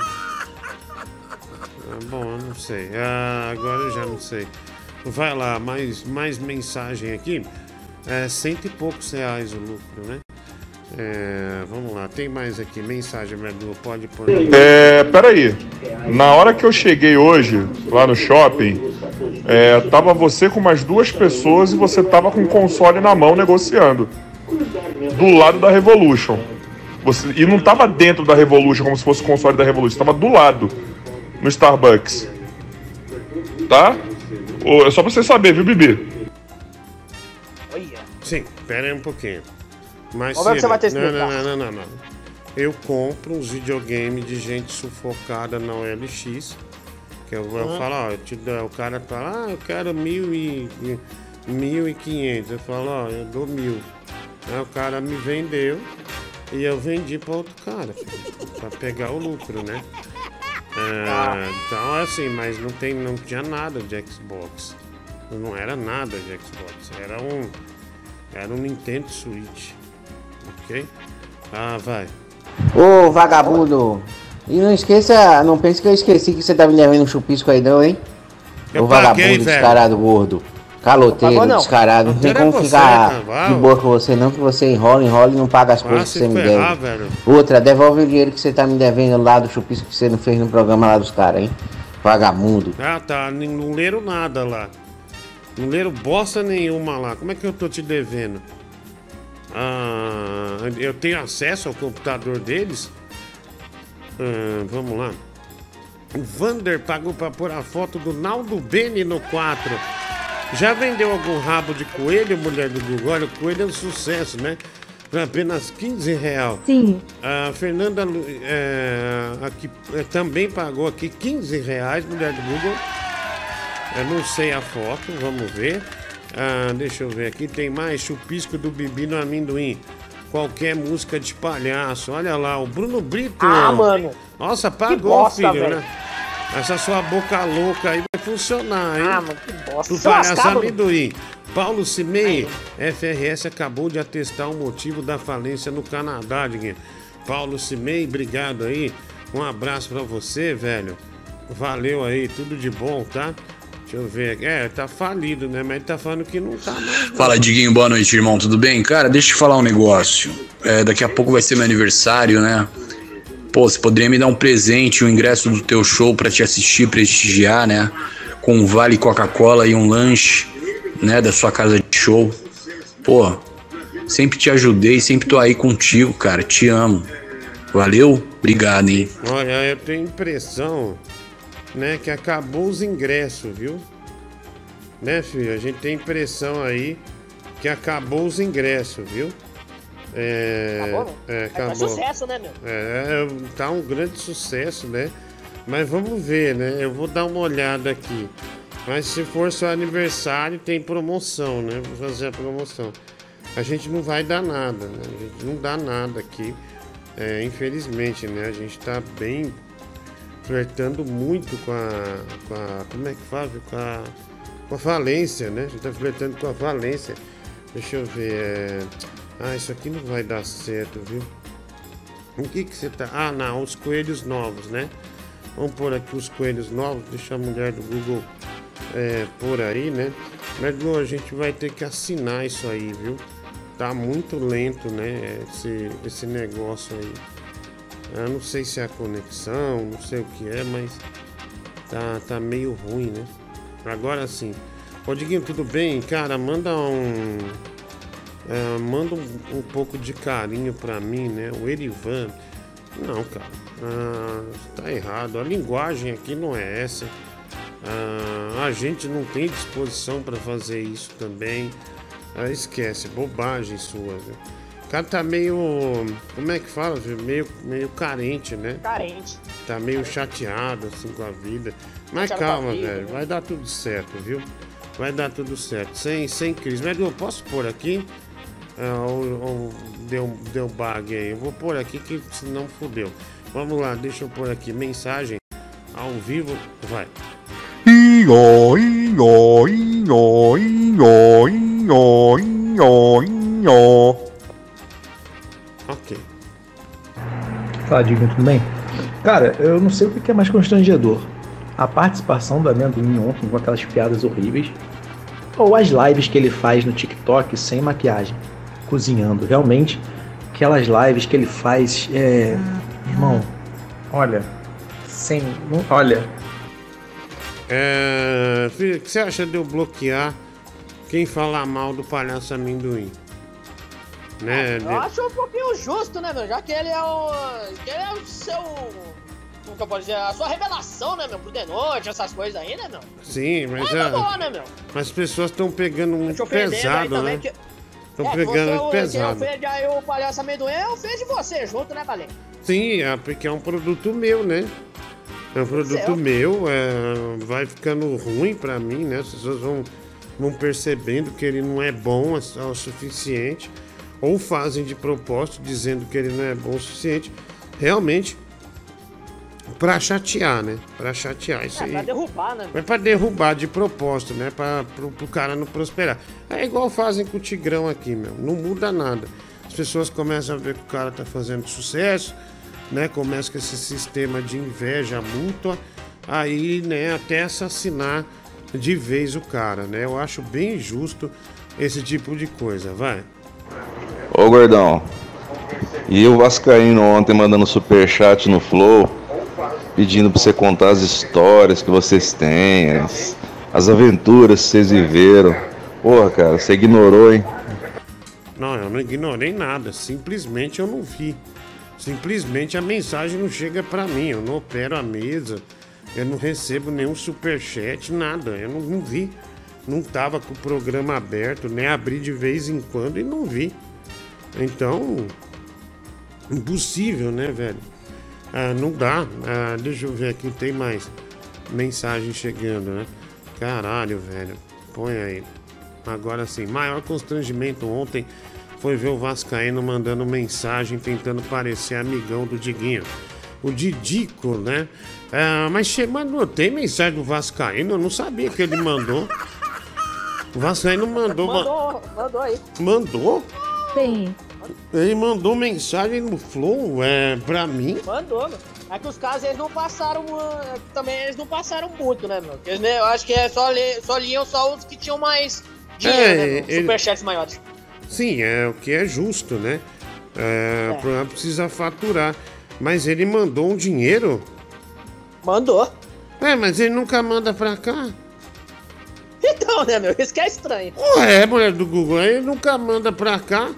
[SPEAKER 1] ah, bom, eu não sei. Ah, agora eu já não sei. Vai lá, mais, mais mensagem aqui. É cento e poucos reais o lucro, né? É, vamos lá, tem mais aqui. Mensagem, Merdu, pode pôr.
[SPEAKER 6] É, peraí. Na hora que eu cheguei hoje, lá no shopping, é, tava você com mais duas pessoas e você tava com o console na mão negociando. Do lado da Revolution. Você, e não tava dentro da Revolution como se fosse o console da Revolution, tava do lado. No Starbucks. Tá? É só pra você saber, viu, Bibi?
[SPEAKER 1] Sim, pera aí um pouquinho. Mas
[SPEAKER 3] Vamos ver o que você vai ter
[SPEAKER 1] não, não, não, não, não. Eu compro uns videogames de gente sufocada na OLX. Que eu, eu
[SPEAKER 3] Uhum.
[SPEAKER 1] falo, ó, eu te dou, o cara fala, ah, eu quero mil e, e- mil e quinhentos. Eu falo, ó, eu dou mil. Aí o cara me vendeu e eu vendi para outro cara, para pegar o lucro, né?
[SPEAKER 3] Ah.
[SPEAKER 1] Então, assim, mas não, tem, não tinha nada de Xbox. Não era nada de Xbox. Era um, era um Nintendo Switch. Ok? Ah, vai.
[SPEAKER 15] Ô, vagabundo. E não esqueça, não pense que eu esqueci que você tá me devendo um chupisco aí não, hein?
[SPEAKER 1] Eu
[SPEAKER 15] Ô
[SPEAKER 1] paguei,
[SPEAKER 15] vagabundo
[SPEAKER 1] velho.
[SPEAKER 15] descarado gordo. Caloteiro,
[SPEAKER 1] pagou, não.
[SPEAKER 15] descarado. Não tem como
[SPEAKER 1] é você,
[SPEAKER 15] ficar
[SPEAKER 1] cara.
[SPEAKER 15] de boa com você não, que você enrola, enrola e não paga as
[SPEAKER 1] Vai
[SPEAKER 15] coisas que você me
[SPEAKER 1] ferrar,
[SPEAKER 15] deve.
[SPEAKER 1] velho.
[SPEAKER 15] Outra, devolve o dinheiro que você tá me devendo lá do chupisco que você não fez no programa lá dos caras, hein? Vagabundo.
[SPEAKER 1] Ah, tá. Não leram nada lá. Não leram bosta nenhuma lá. Como é que eu tô te devendo? Ah, eu tenho acesso ao computador deles? Ah, vamos lá. O Vander pagou pra pôr a foto do Naldo Beni no 4. Já vendeu algum rabo de coelho, mulher do Google? Olha, o coelho é um sucesso, né? Por apenas 15 reais.
[SPEAKER 2] Sim.
[SPEAKER 1] A Fernanda é, aqui, é, também pagou aqui 15 reais, mulher do Google. Eu não sei a foto, vamos ver. Ah, deixa eu ver aqui, tem mais chupisco do Bibi no amendoim. Qualquer música de palhaço. Olha lá, o Bruno Brito.
[SPEAKER 3] Ah, mano.
[SPEAKER 1] Nossa, pagou,
[SPEAKER 3] bosta,
[SPEAKER 1] filho,
[SPEAKER 3] velho.
[SPEAKER 1] né? Essa sua boca louca aí vai funcionar, hein?
[SPEAKER 3] Ah, mano, que bosta.
[SPEAKER 1] Do palhaço amendoim. Paulo Cimei, FRS acabou de atestar o motivo da falência no Canadá, Diguinho. Paulo Cimei, obrigado aí. Um abraço pra você, velho. Valeu aí, tudo de bom, tá? Deixa eu ver aqui. É, tá falido, né? Mas ele tá falando que não tá mais.
[SPEAKER 21] Fala, Diguinho, boa noite, irmão. Tudo bem? Cara, deixa eu te falar um negócio. É, daqui a pouco vai ser meu aniversário, né? Pô, você poderia me dar um presente, um ingresso do teu show pra te assistir, prestigiar, né? Com um vale Coca-Cola e um lanche, né? Da sua casa de show. Pô, sempre te ajudei, sempre tô aí contigo, cara. Te amo. Valeu? Obrigado, hein?
[SPEAKER 1] Olha, eu tenho impressão, né, que acabou os ingressos, viu? Né, filho? A gente tem impressão aí que acabou os ingressos, viu? É,
[SPEAKER 3] Acabou, né?
[SPEAKER 1] é,
[SPEAKER 3] tá
[SPEAKER 1] acabou.
[SPEAKER 3] sucesso, né, meu?
[SPEAKER 1] É, tá um grande sucesso, né? Mas vamos ver, né? Eu vou dar uma olhada aqui. Mas se for seu aniversário, tem promoção, né? Vou fazer a promoção. A gente não vai dar nada, né? A gente não dá nada aqui. É, infelizmente, né? A gente tá bem flertando muito com a, com a. Como é que fala? Com a, com a falência, né? A gente tá flertando com a falência. Deixa eu ver. é, Ah, isso aqui não vai dar certo, viu? O que que você tá. Ah, não, os coelhos novos, né? Vamos pôr aqui os coelhos novos, deixa a mulher do Google é, por aí, né? Lu, a gente vai ter que assinar isso aí, viu? Tá muito lento, né? Esse, esse negócio aí. Eu não sei se é a conexão, não sei o que é, mas tá, tá meio ruim, né? Agora sim. Ô Diguinho, tudo bem? Cara, manda um. É, manda um, um pouco de carinho pra mim, né? O Erivan. Não, cara. Ah, tá errado. A linguagem aqui não é essa. Ah, a gente não tem disposição pra fazer isso também. Ah, esquece, bobagem sua, viu? O cara tá meio. Como é que fala, viu? Meio, meio carente, né?
[SPEAKER 3] Carente.
[SPEAKER 1] Tá meio chateado assim com a vida. Mas
[SPEAKER 3] Chateado
[SPEAKER 1] calma,
[SPEAKER 3] vida,
[SPEAKER 1] velho.
[SPEAKER 3] né?
[SPEAKER 1] Vai dar tudo certo, viu? Vai dar tudo certo. Sem, sem crise. Mas eu posso pôr aqui? Ah, ou, ou deu, deu bug aí. Eu vou pôr aqui que senão fudeu. Vamos lá, deixa eu pôr aqui. Mensagem ao vivo. Vai. Ok.
[SPEAKER 8] Fala, Diguinho, tudo bem? Cara, eu não sei o que é mais constrangedor. A participação do amendoim ontem com aquelas piadas horríveis. Ou as lives que ele faz no TikTok sem maquiagem, cozinhando. Realmente, aquelas lives que ele faz. É. Irmão, olha. Sem. Olha.
[SPEAKER 1] É, filho, o que você acha de eu bloquear quem falar mal do palhaço amendoim? Né?
[SPEAKER 3] Eu acho um pouquinho justo, né, meu? Já que ele é o. que ele é o seu. Como que eu posso dizer? A sua revelação, né, meu? Pro The Noite, essas coisas aí, né, meu?
[SPEAKER 1] Sim, mas
[SPEAKER 3] É,
[SPEAKER 1] é,
[SPEAKER 3] tá bom, né, meu?
[SPEAKER 1] mas as pessoas estão pegando
[SPEAKER 3] ofendendo aí
[SPEAKER 1] pesado,
[SPEAKER 3] também,
[SPEAKER 1] né?
[SPEAKER 3] que-
[SPEAKER 1] Estão
[SPEAKER 3] É,
[SPEAKER 1] pegando
[SPEAKER 3] você,
[SPEAKER 1] pesado.
[SPEAKER 3] Quem ofende aí o palhaço amendoim, eu ofende você junto, né, Valente?
[SPEAKER 1] Sim, é porque é um produto meu, né? É um produto meu, é, vai ficando ruim pra mim, né? As pessoas vão, vão percebendo que ele não é bom o suficiente, ou fazem de propósito dizendo que ele não é bom o suficiente, realmente pra chatear, né? Pra chatear isso
[SPEAKER 3] É,
[SPEAKER 1] aí.
[SPEAKER 3] pra derrubar, né?
[SPEAKER 1] É pra derrubar de propósito, né? Pra, pro, pro cara não prosperar. É igual fazem com o Tigrão aqui, meu. Não muda nada. As pessoas começam a ver que o cara tá fazendo sucesso, né? Começa com esse sistema de inveja mútua, aí, né, até assassinar de vez o cara, né? Eu acho bem justo esse tipo de coisa, vai.
[SPEAKER 22] Ô gordão, e o Vascaíno ontem mandando superchat no Flow, pedindo pra você contar as histórias que vocês têm, as, as aventuras que vocês viveram. Porra, cara, você ignorou, hein?
[SPEAKER 1] Não, eu não ignorei nada, simplesmente eu não vi. Simplesmente a mensagem não chega pra mim, eu não opero a mesa, eu não recebo nenhum superchat, nada, eu não, não vi. Não tava com o programa aberto, nem abri de vez em quando e não vi. Então, impossível, né, velho? Ah, não dá. Ah, deixa eu ver aqui, tem mais mensagem chegando, né? Caralho, velho. Põe aí. Agora sim, maior constrangimento ontem foi ver o Vascaíno mandando mensagem tentando parecer amigão do Diguinho. O Didico, né? Ah, mas che- mandou, tem mensagem do Vascaíno? Eu não sabia que ele mandou. O Vascaíno mandou. ma-
[SPEAKER 3] Mandou, mandou aí.
[SPEAKER 1] Mandou?
[SPEAKER 2] Tem.
[SPEAKER 1] Ele mandou mensagem no Flow, é, pra mim.
[SPEAKER 3] Mandou, meu. É que os casos eles não passaram. ah, Também eles não passaram muito, né, meu? Eles, né, eu acho que é só, ler, só liam só os que tinham mais dinheiro,
[SPEAKER 1] É,
[SPEAKER 3] né,
[SPEAKER 1] ele-
[SPEAKER 3] Superchats maiores.
[SPEAKER 1] Sim, é o que é justo, né? É, O programa precisa faturar. Mas ele mandou um dinheiro?
[SPEAKER 3] Mandou.
[SPEAKER 1] É, mas ele nunca manda pra cá.
[SPEAKER 3] Então, né, meu? Isso que é estranho.
[SPEAKER 1] Ué, mulher do Google, ele nunca manda pra cá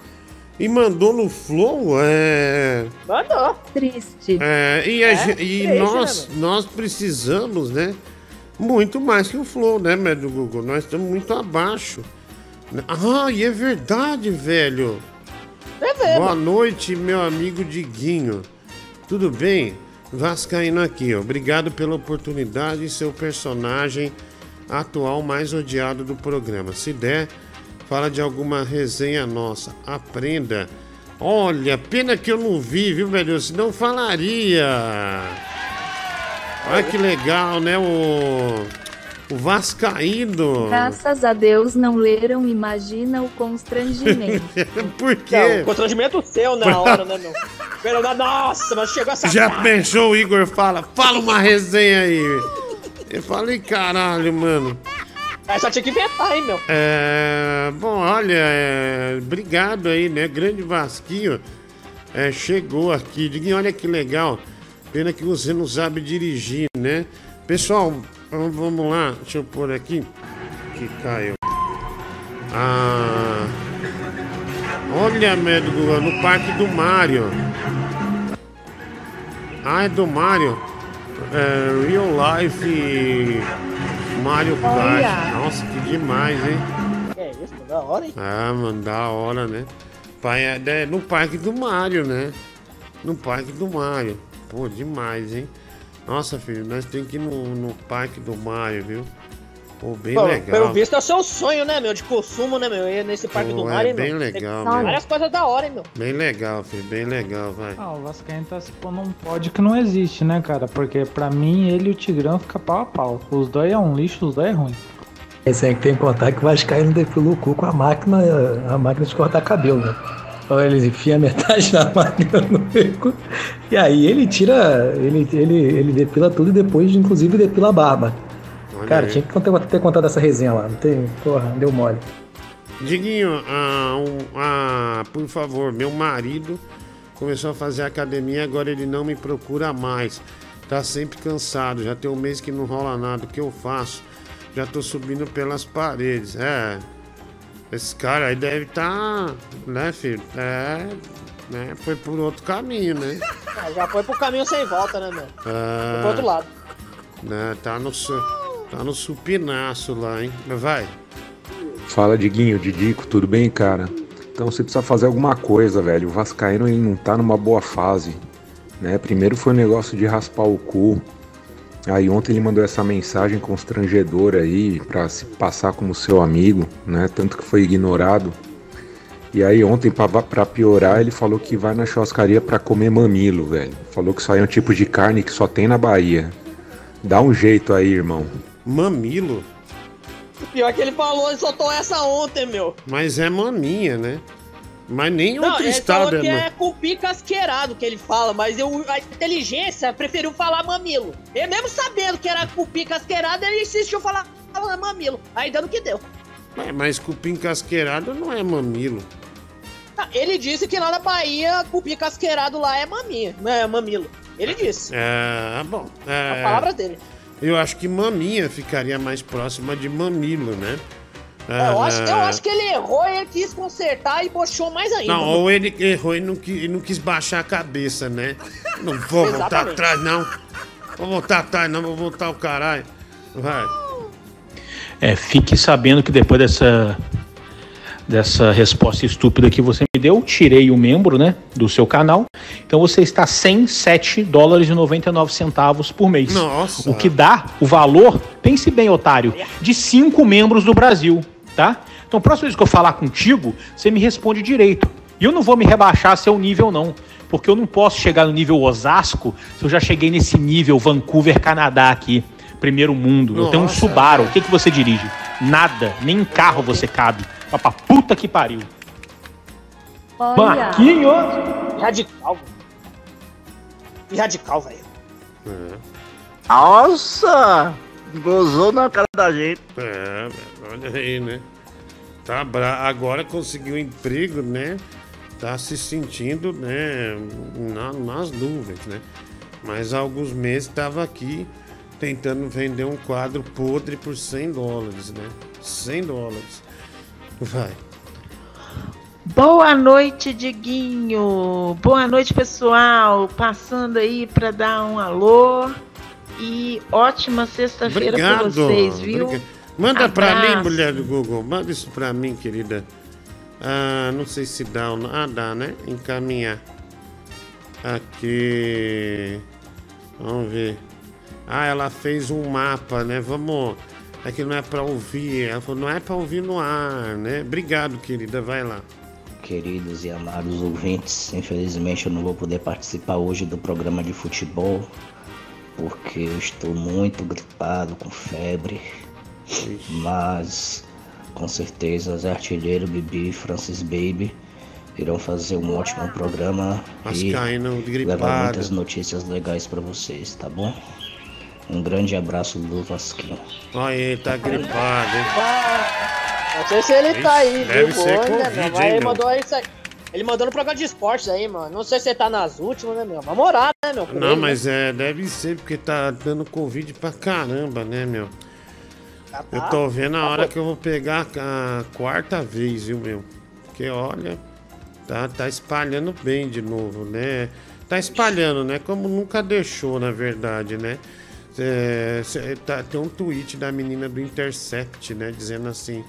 [SPEAKER 1] e mandou no Flow, é.
[SPEAKER 3] Mandou.
[SPEAKER 2] Triste.
[SPEAKER 1] É, e a
[SPEAKER 3] É,
[SPEAKER 1] e
[SPEAKER 3] triste,
[SPEAKER 1] nós,
[SPEAKER 3] né,
[SPEAKER 1] nós precisamos, né? Muito mais que o Flow, né, do Google? Nós estamos muito abaixo Ah, e é verdade, velho.
[SPEAKER 3] É mesmo.
[SPEAKER 1] Boa noite, meu amigo Diguinho. Tudo bem? Vascaíno aqui, ó. obrigado pela oportunidade e seu personagem atual mais odiado do programa. Se der, fala de alguma resenha nossa. Aprenda. Olha, pena que eu não vi, viu, velho? Senão falaria. Olha que legal, né? O, o Vascaíno.
[SPEAKER 2] Graças a Deus não leram, imagina o constrangimento.
[SPEAKER 1] Por
[SPEAKER 3] Não,
[SPEAKER 1] quê?
[SPEAKER 3] o constrangimento seu na hora, né, meu? Pelo- Nossa, mas chegou essa.
[SPEAKER 1] Já pensou, o Igor fala? Fala uma resenha aí. Eu falei, caralho, mano.
[SPEAKER 3] Aí só tinha que inventar, hein, meu?
[SPEAKER 1] É, bom, olha, é, obrigado aí, né? Grande Vasquinho é, chegou aqui. Diguinho, olha que legal. Pena que você não sabe dirigir, né? Pessoal, vamos lá. Deixa eu pôr aqui. Que caiu. Ah. Olha, médico, no Parque do Mário. Ah, é do Mário. É, Real Life Mario Kart. Nossa, que demais, hein?
[SPEAKER 3] É isso, da hora, hein?
[SPEAKER 1] Ah, mano, da hora, né? Pai, no Parque do Mário, né? No Parque do Mário. Pô, demais, hein? Nossa, filho, nós temos que ir no, no Parque do Mário, viu? Pô, bem
[SPEAKER 3] Pô,
[SPEAKER 1] legal.
[SPEAKER 3] Pelo visto é o seu sonho, né, meu? De consumo, né, meu? Nesse parque
[SPEAKER 1] Pô,
[SPEAKER 3] do
[SPEAKER 1] é
[SPEAKER 3] mar, hein,
[SPEAKER 1] bem
[SPEAKER 3] meu?
[SPEAKER 1] legal,
[SPEAKER 3] Tem
[SPEAKER 1] meu.
[SPEAKER 3] Várias coisas da hora, hein, meu?
[SPEAKER 1] Bem legal, filho, bem legal, vai.
[SPEAKER 8] Ah, o Vascaíno tá se pondo um pódio que não existe, né, cara? Porque pra mim ele e o Tigrão fica pau a pau. Os dois é um lixo, os dois é ruim.
[SPEAKER 23] Esse aí que tem que contar que o Vascaíno depilou o cu com a máquina, a máquina de cortar cabelo, né? Então ele enfia metade da máquina no bico e aí ele tira, ele, ele, ele depila tudo e depois, inclusive, depila a barba.
[SPEAKER 1] Olha
[SPEAKER 23] Cara,
[SPEAKER 1] aí.
[SPEAKER 23] tinha que ter contado essa resenha lá, não tem, porra, deu mole.
[SPEAKER 1] Diguinho, ah, um- ah, por favor, meu marido começou a fazer academia, agora ele não me procura mais. Tá sempre cansado, já tem um mês que não rola nada. O que eu faço? Já tô subindo pelas paredes. É. Esse cara aí deve estar, né, filho? É. Né, foi por outro caminho, né?
[SPEAKER 3] Ah, já foi pro caminho sem volta, né, meu? Foi
[SPEAKER 1] Ah,
[SPEAKER 3] pro outro lado.
[SPEAKER 1] Né, tá no, tá no supinaço lá, hein? Mas vai.
[SPEAKER 24] Fala, Diguinho, Didico, tudo bem, cara? Então você precisa fazer alguma coisa, velho. O Vascaíno ele não tá numa boa fase, né? Primeiro foi o negócio de raspar o cu. Aí ontem ele mandou essa mensagem constrangedora aí pra se passar como seu amigo, né? Tanto que foi ignorado. E aí ontem, pra piorar, ele falou que vai na churrascaria pra comer mamilo, velho. Falou que isso aí é um tipo de carne que só tem na Bahia. Dá um jeito aí, irmão.
[SPEAKER 1] Mamilo?
[SPEAKER 3] Pior que ele falou, ele soltou essa ontem, meu.
[SPEAKER 1] Mas é maminha, né? Mas nem
[SPEAKER 3] Não,
[SPEAKER 1] outro estado
[SPEAKER 3] falou que
[SPEAKER 1] é.
[SPEAKER 3] é cupim casqueirado que ele fala, mas eu, a inteligência preferiu falar mamilo. Ele mesmo sabendo que era cupim casqueirado, ele insistiu falar falar mamilo. Aí dando que deu.
[SPEAKER 1] Mas, mas cupim casqueirado não é mamilo.
[SPEAKER 3] Ah, Ele disse que lá na Bahia, cupim casqueirado lá é maminha, não é mamilo. Ele disse.
[SPEAKER 1] É, bom. É,
[SPEAKER 3] A palavra dele.
[SPEAKER 1] Eu acho que maminha ficaria mais próxima de mamilo, né?
[SPEAKER 3] É, eu, acho, eu
[SPEAKER 1] Ah,
[SPEAKER 3] acho que ele errou e ele quis consertar e bochou mais ainda.
[SPEAKER 1] Não, ou ele errou e não, e não quis baixar a cabeça, né? Não vou voltar atrás, não. Vou voltar atrás, não, vou voltar o caralho. Vai.
[SPEAKER 8] É, fique sabendo que depois dessa dessa resposta estúpida que você me deu, tirei o membro, né, do seu canal. Então você está sem 7 dólares e 99 centavos por mês.
[SPEAKER 1] Nossa.
[SPEAKER 8] O que dá o valor, pense bem, otário, de cinco membros do Brasil, tá? Então, próxima vez que eu falar contigo, você me responde direito. E eu não vou me rebaixar a seu nível, não. Porque eu não posso chegar no nível Osasco se eu já cheguei nesse nível Vancouver, Canadá aqui. Primeiro mundo. Eu tenho um
[SPEAKER 1] Nossa.
[SPEAKER 8] Subaru. O que, que você dirige? Nada. Nem em carro você cabe. Vai pra puta que pariu.
[SPEAKER 2] Olha.
[SPEAKER 8] Marquinhos!
[SPEAKER 3] Radical, velho. Que radical, velho.
[SPEAKER 25] Nossa! Gozou na cara da gente.
[SPEAKER 1] É, olha aí, né? Tá bra... Agora conseguiu um emprego, né? Tá se sentindo, né? na- nas nuvens, né? Mas há alguns meses estava aqui tentando vender um quadro podre por 100 dólares, né? 100 dólares. Vai.
[SPEAKER 26] Boa noite, Diguinho. Boa noite, pessoal. Passando aí para dar um alô. E ótima sexta-feira para
[SPEAKER 1] Obrigado.
[SPEAKER 26] vocês, viu?
[SPEAKER 1] Obriga- Manda pra
[SPEAKER 26] Abraço.
[SPEAKER 1] mim, mulher do Google. Manda isso pra mim, querida. Ah, não sei se dá ou não. Ah, dá, né? Encaminhar. Aqui. Vamos ver. Ah, ela fez um mapa, né? Vamos. É que não é pra ouvir. Ela falou, não é pra ouvir no ar, né? Obrigado, querida. Vai lá.
[SPEAKER 27] Queridos e amados ouvintes, infelizmente eu não vou poder participar hoje do programa de futebol porque eu estou muito gripado com febre. Mas com certeza Zé Artilheiro, Bibi e Francis Baby irão fazer um ótimo programa e
[SPEAKER 1] Vascaíno
[SPEAKER 27] levar muitas notícias legais para vocês, tá bom? Um grande abraço do Vasquinho.
[SPEAKER 1] Olha, ele tá gripado, hein?
[SPEAKER 3] Ah, não sei se ele tá aí,
[SPEAKER 1] Ixi, deve
[SPEAKER 3] viu?
[SPEAKER 1] ser
[SPEAKER 3] Boa, né,
[SPEAKER 1] Covid,
[SPEAKER 3] meu?
[SPEAKER 1] hein,
[SPEAKER 3] ele
[SPEAKER 1] meu?
[SPEAKER 3] mandou isso aí. Ele mandou no programa de esportes aí, mano. Não sei se ele tá nas últimas, né, meu? Vamos orar, né, meu?
[SPEAKER 1] Não,
[SPEAKER 3] ele,
[SPEAKER 1] mas
[SPEAKER 3] né?
[SPEAKER 1] é, deve ser porque tá dando Covid pra caramba, né, meu? Eu
[SPEAKER 3] tá.
[SPEAKER 1] tô vendo a
[SPEAKER 3] Tá
[SPEAKER 1] hora que eu vou pegar a quarta vez, viu, meu? Porque olha, tá, tá espalhando bem de novo, né? Tá espalhando, né? Como nunca deixou, na verdade, né? É, tá- tem um tweet da menina do Intercept, né? Dizendo assim: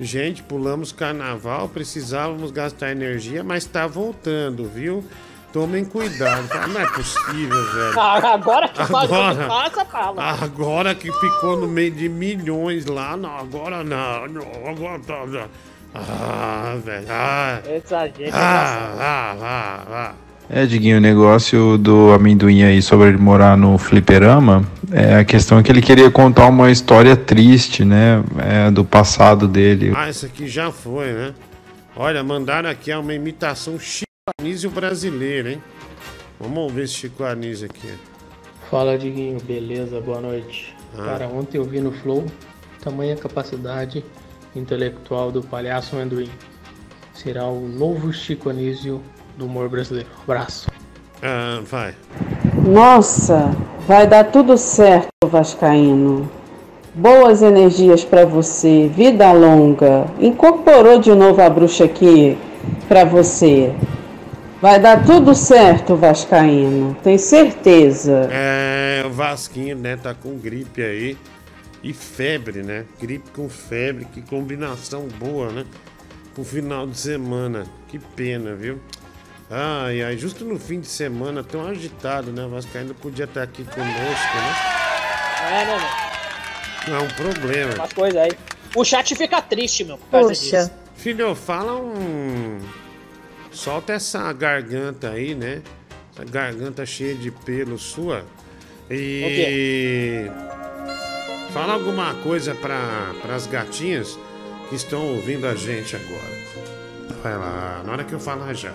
[SPEAKER 1] Gente, pulamos carnaval, precisávamos gastar energia, mas tá voltando, viu? Tomem cuidado. Não é possível, velho.
[SPEAKER 3] Ah, Agora que
[SPEAKER 1] Agora.
[SPEAKER 3] passa, fala.
[SPEAKER 1] Agora que ficou no meio de milhões lá, não, agora não, não agora tá. Ah, velho. Ah,
[SPEAKER 3] Essa gente é
[SPEAKER 1] ah, ah, ah, ah.
[SPEAKER 19] É, Diguinho, o negócio do amendoim aí sobre ele morar no fliperama, é, a questão é que ele queria contar uma história triste, né, é, do passado dele.
[SPEAKER 1] Ah, essa aqui já foi, né? Olha, mandaram aqui uma imitação Chico Anísio brasileira, hein? Vamos ver esse Chico Anísio aqui.
[SPEAKER 28] Fala, Diguinho, beleza? Boa noite.
[SPEAKER 1] Ah.
[SPEAKER 28] Cara, ontem eu vi no Flow tamanha capacidade intelectual do palhaço amendoim. Será o novo Chico Anísio do humor brasileiro. Abraço.
[SPEAKER 1] Ah, vai.
[SPEAKER 29] Nossa, vai dar tudo certo, Vascaíno. Boas energias pra você, vida longa. Incorporou de novo a bruxa aqui pra você. Vai dar tudo certo, Vascaíno. Tem certeza.
[SPEAKER 1] É, o Vasquinho, né, tá com gripe aí. E febre, né? Gripe com febre, que combinação boa, né? Pro final de semana. Que pena, viu? Ai, ai, justo no fim de semana, tão agitado, né? O Vascaíno podia estar aqui conosco, né?
[SPEAKER 3] É, né, meu?
[SPEAKER 1] Não é um problema.
[SPEAKER 3] Umas coisas aí. O chat fica triste, meu, por causa disso.
[SPEAKER 1] Filho, fala um. Solta essa garganta aí, né? Essa garganta cheia de pelo sua. E. Fala alguma coisa para as gatinhas que estão ouvindo a gente agora. Vai lá, na hora que eu falar já.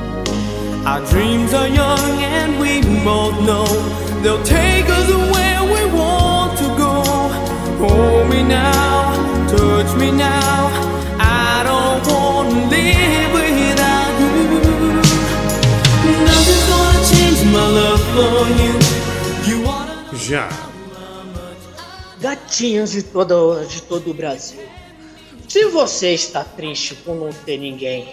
[SPEAKER 30] Our dreams are young and we both know they'll take us where we want to go. Hold me now, touch me now. I don't want to live without you. Nothing's gonna change my love for you. You wanna
[SPEAKER 1] Já.
[SPEAKER 3] Gatinhos de todo, de todo o Brasil. Se você está triste por não ter ninguém,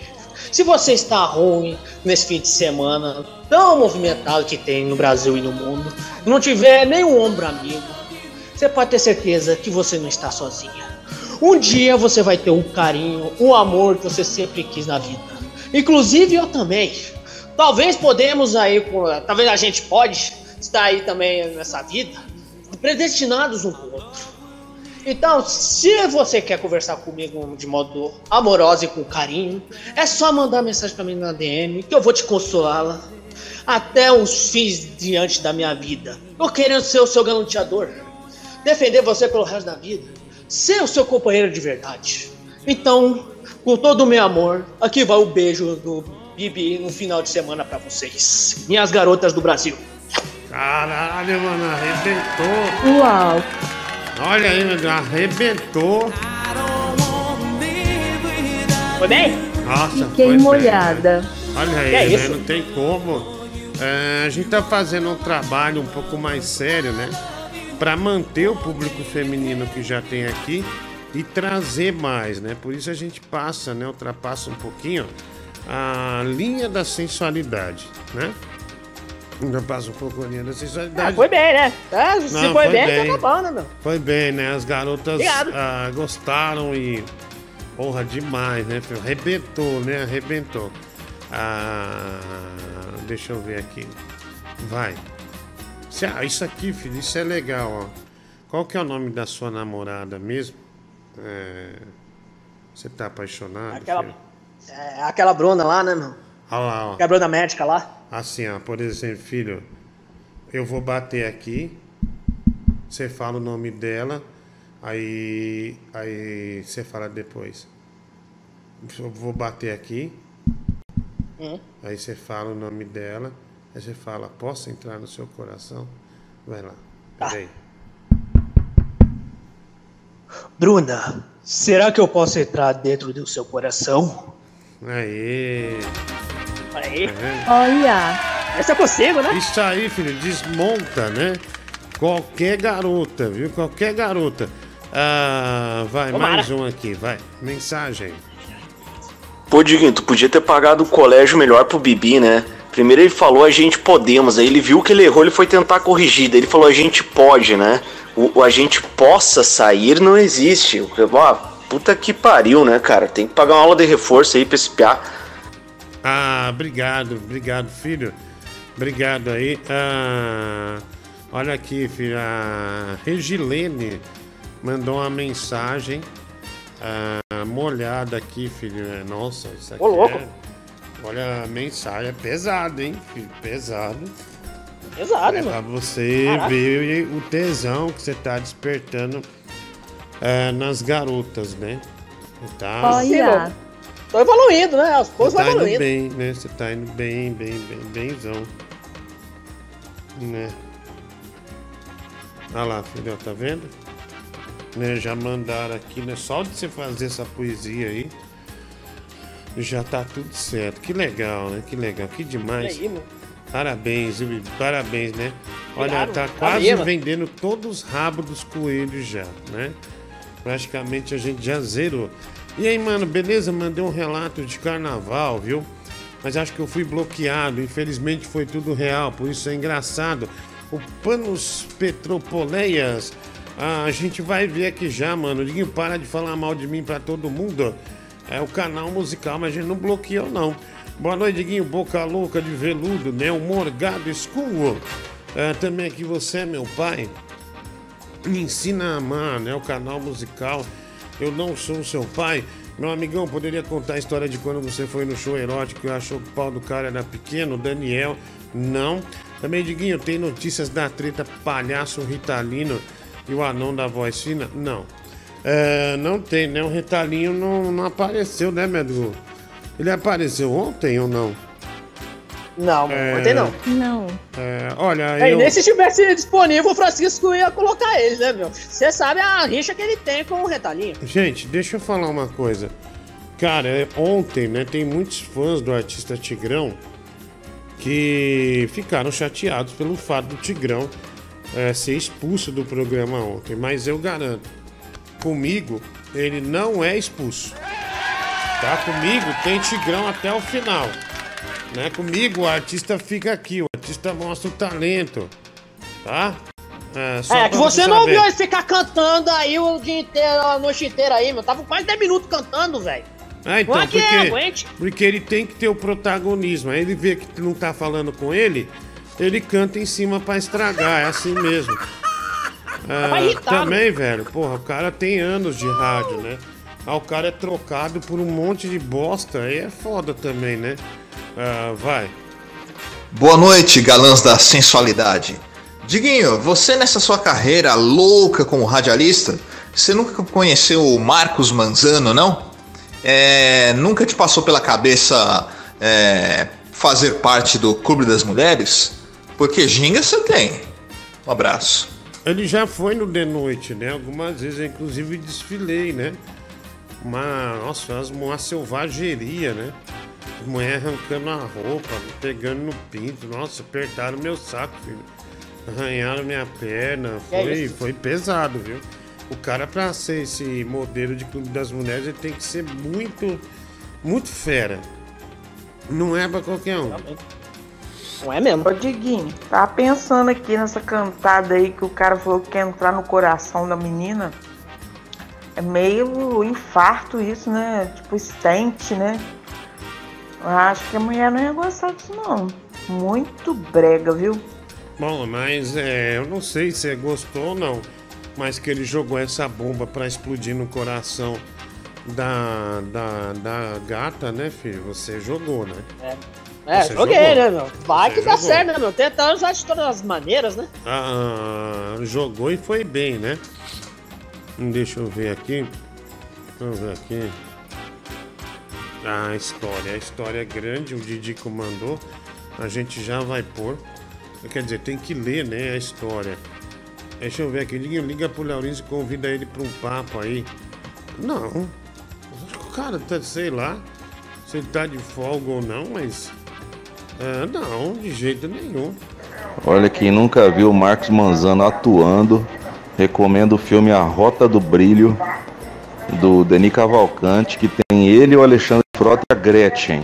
[SPEAKER 3] se você está ruim nesse fim de semana tão movimentado que tem no Brasil e no mundo, não tiver nenhum ombro amigo, você pode ter certeza que você não está sozinha. Um dia você vai ter um carinho, um amor que você sempre quis na vida. Inclusive eu também. Talvez podemos aí, talvez a gente pode estar aí também nessa vida, predestinados um pro outro. Então, se você quer conversar comigo de modo amoroso e com carinho, é só mandar mensagem pra mim na DM que eu vou te consolá-la até os fins diante da minha vida. Eu querendo ser o seu galanteador, defender você pelo resto da vida, ser o seu companheiro de verdade. Então, com todo o meu amor, aqui vai o beijo do Bibi no final de semana pra vocês, minhas garotas do Brasil.
[SPEAKER 1] Caralho, mano, arrebentou.
[SPEAKER 29] Uau!
[SPEAKER 1] Olha aí, meu Deus, arrebentou.
[SPEAKER 3] Foi bem?
[SPEAKER 1] Nossa,
[SPEAKER 2] Fiquei
[SPEAKER 1] foi bem,
[SPEAKER 2] molhada.
[SPEAKER 1] né? Olha aí,
[SPEAKER 3] é
[SPEAKER 1] né? Não tem como. É, a gente tá fazendo um trabalho um pouco mais sério, né? Pra manter o público feminino que já tem aqui e trazer mais, né? Por isso a gente passa, né? Ultrapassa um pouquinho a linha da sensualidade, né? Ultrapassa um pouco a linha da
[SPEAKER 3] Ah,
[SPEAKER 1] sensualidade.
[SPEAKER 3] foi bem, né? É, se
[SPEAKER 1] Não,
[SPEAKER 3] foi,
[SPEAKER 1] foi
[SPEAKER 3] bem,
[SPEAKER 1] bem.
[SPEAKER 3] tá acabando, meu.
[SPEAKER 1] Foi bem, né? As garotas ah, gostaram e. Porra, demais, né, filho? Arrebentou, né? Arrebentou. Ah, deixa eu ver aqui. Vai. Ah, isso aqui, filho, isso é legal, ó. Qual que é o nome da sua namorada mesmo? É, Você tá apaixonado?
[SPEAKER 3] Aquela, é, aquela Bruna lá, né, meu?
[SPEAKER 1] Olha lá, ó.
[SPEAKER 3] Aquela Bruna médica lá.
[SPEAKER 1] Assim, ó, por exemplo, filho, eu vou bater aqui, você fala o nome dela, aí, aí você fala depois. Eu vou bater aqui,
[SPEAKER 3] Hum.
[SPEAKER 1] aí você fala o nome dela, aí você fala, posso entrar no seu coração? Vai lá, peraí.
[SPEAKER 3] Bruna, será que eu posso entrar dentro do seu coração?
[SPEAKER 1] Aê!
[SPEAKER 3] Aí.
[SPEAKER 1] Tá vendo?
[SPEAKER 2] Olha,
[SPEAKER 3] Essa eu consigo, né?
[SPEAKER 1] Isso aí, filho, desmonta, né? Qualquer garota, viu? Qualquer garota. Ah, vai,
[SPEAKER 31] Tomara.
[SPEAKER 1] mais um aqui, vai. Mensagem.
[SPEAKER 31] Pô, Diguinho, tu podia ter pagado o colégio melhor pro Bibi, né? Primeiro ele falou a gente podemos, aí ele viu que ele errou, ele foi tentar corrigir, daí ele falou a gente pode, né? O, o a gente possa sair não existe. Ó, puta que pariu, né, cara? Tem que pagar uma aula de reforço aí pra esse piá.
[SPEAKER 1] Ah, obrigado, obrigado, filho. Obrigado aí. Ah, olha aqui, filho. A Regilene mandou uma mensagem ah, molhada aqui, filho. É, Nossa, isso aqui
[SPEAKER 3] Ô, louco.
[SPEAKER 1] é... Olha, a mensagem é pesada, hein, filho? Pesado.
[SPEAKER 3] Pesado,
[SPEAKER 1] É pra
[SPEAKER 3] mano.
[SPEAKER 1] você
[SPEAKER 3] Caraca.
[SPEAKER 1] ver o tesão que você tá despertando ah, nas garotas, né? Tá,
[SPEAKER 2] olha.
[SPEAKER 3] Tô evoluindo, né? Aos poucos
[SPEAKER 1] Você
[SPEAKER 3] vai
[SPEAKER 1] tá indo
[SPEAKER 3] evoluindo.
[SPEAKER 1] bem, né? Você tá indo bem, bem, bem, bemzão. Né? Olha lá, filho, ó, tá vendo? Né, já mandaram aqui, né? Só de você fazer essa poesia aí, já tá tudo certo. Que legal, né? Que legal, que demais.
[SPEAKER 3] Aí.
[SPEAKER 1] Parabéns, viu? Parabéns, né? Olha,
[SPEAKER 3] Obrigado.
[SPEAKER 1] tá
[SPEAKER 3] Tá
[SPEAKER 1] quase
[SPEAKER 3] mesmo.
[SPEAKER 1] vendendo todos os rabos dos coelhos já, né? Praticamente a gente já zerou. E aí, mano, beleza? Mandei um relato de carnaval, viu? Mas acho que eu fui bloqueado. Infelizmente foi tudo real, por isso é engraçado. O Panos Petropoleias. A gente vai ver aqui já, mano. Diguinho, para de falar mal de mim pra todo mundo. É o canal musical, mas a gente não bloqueou, não. Boa noite, Diguinho. Boca louca de veludo, né? O Morgado School. É, também aqui você é meu pai. Me ensina a amar, né? O canal musical. Eu não sou seu pai. Meu amigão, poderia contar a história de quando você foi no show erótico e achou que o pau do cara era pequeno? Daniel, não. Também, Diguinho, tem notícias da treta palhaço Ritalino e o anão da voz fina? Não. É, não tem, né? O Ritalinho não, não apareceu, né, Medu? Ele apareceu ontem ou não?
[SPEAKER 3] Não,
[SPEAKER 1] É,
[SPEAKER 3] ontem não.
[SPEAKER 2] Não.
[SPEAKER 1] É, olha,
[SPEAKER 3] Aí,
[SPEAKER 1] eu...
[SPEAKER 3] nem se tivesse disponível, o Francisco ia colocar ele, né, meu? Você sabe a rixa que ele tem com o Retalinho.
[SPEAKER 1] Gente, deixa eu falar uma coisa. Cara, é, ontem, né, tem muitos fãs do artista Tigrão que ficaram chateados pelo fato do Tigrão é, ser expulso do programa ontem. Mas eu garanto, comigo ele não é expulso. Tá? Comigo tem Tigrão até o final. Né? Comigo o artista fica aqui, o artista mostra o talento. Tá? É,
[SPEAKER 3] é, que você não
[SPEAKER 1] saber.
[SPEAKER 3] ouviu ele ficar cantando aí o dia inteiro, a noite inteira aí, meu. Tava quase 10 minutos cantando, velho.
[SPEAKER 1] Ah, então,
[SPEAKER 3] Não é que
[SPEAKER 1] porque, porque ele tem que ter o protagonismo. Aí ele vê que tu não tá falando com ele, ele canta em cima pra estragar, é assim mesmo. Ah,
[SPEAKER 3] Vai irritar,
[SPEAKER 1] também, velho, porra, o cara tem anos de rádio, né? Ah, o cara é trocado por um monte de bosta, aí é foda também, né? Ah, vai.
[SPEAKER 32] Boa noite, galãs da sensualidade. Diguinho, você nessa sua carreira louca como radialista, você nunca conheceu o Marcos Manzano, não? É, nunca te passou pela cabeça é, fazer parte do Clube das Mulheres? Porque ginga você tem. Um abraço.
[SPEAKER 1] Ele já foi no de noite, né? Algumas vezes, eu, inclusive, desfilei, né? Uma, nossa, uma selvageria, né? Mulher arrancando a roupa, pegando no pinto. Nossa, apertaram meu saco, filho. Arranharam minha perna.
[SPEAKER 3] É
[SPEAKER 1] Foi,
[SPEAKER 3] isso?
[SPEAKER 1] foi pesado, viu? O cara, pra ser esse modelo de clube das mulheres, ele tem que ser muito, muito fera. Não é pra qualquer um.
[SPEAKER 3] Não é mesmo?
[SPEAKER 26] Ô Diguinho, tava pensando aqui nessa cantada aí que o cara falou que quer entrar no coração da menina. É meio infarto isso, né? Tipo stent, né? Eu acho que a mulher não ia gostar disso não. Muito brega, viu?
[SPEAKER 1] Bom, mas é, eu não sei se é gostou ou não, mas que ele jogou essa bomba pra explodir no coração da, da, da gata, né, filho? Você jogou, né?
[SPEAKER 3] É, é
[SPEAKER 1] Você
[SPEAKER 3] joguei,
[SPEAKER 1] jogou.
[SPEAKER 3] né, meu? Vai
[SPEAKER 1] Você
[SPEAKER 3] que dá
[SPEAKER 1] jogou.
[SPEAKER 3] certo, né, meu? Tentando usar de todas as maneiras, né?
[SPEAKER 1] Ah, jogou e foi bem, né? Deixa eu ver aqui. Vamos ver aqui. A história. A história é grande, o Didico mandou. A gente já vai pôr. Quer dizer, tem que ler, né, a história. Deixa eu ver aqui. Liga, liga pro Laurins e convida ele pra um papo aí. Não. Cara, tá, sei lá, se ele tá de folga ou não, mas. ah, não, de jeito nenhum.
[SPEAKER 22] Olha, quem nunca viu o Marcos Manzano atuando, recomendo o filme A Rota do Brilho, do Denis Cavalcante, que tem ele, o Alexandre Frota Gretchen.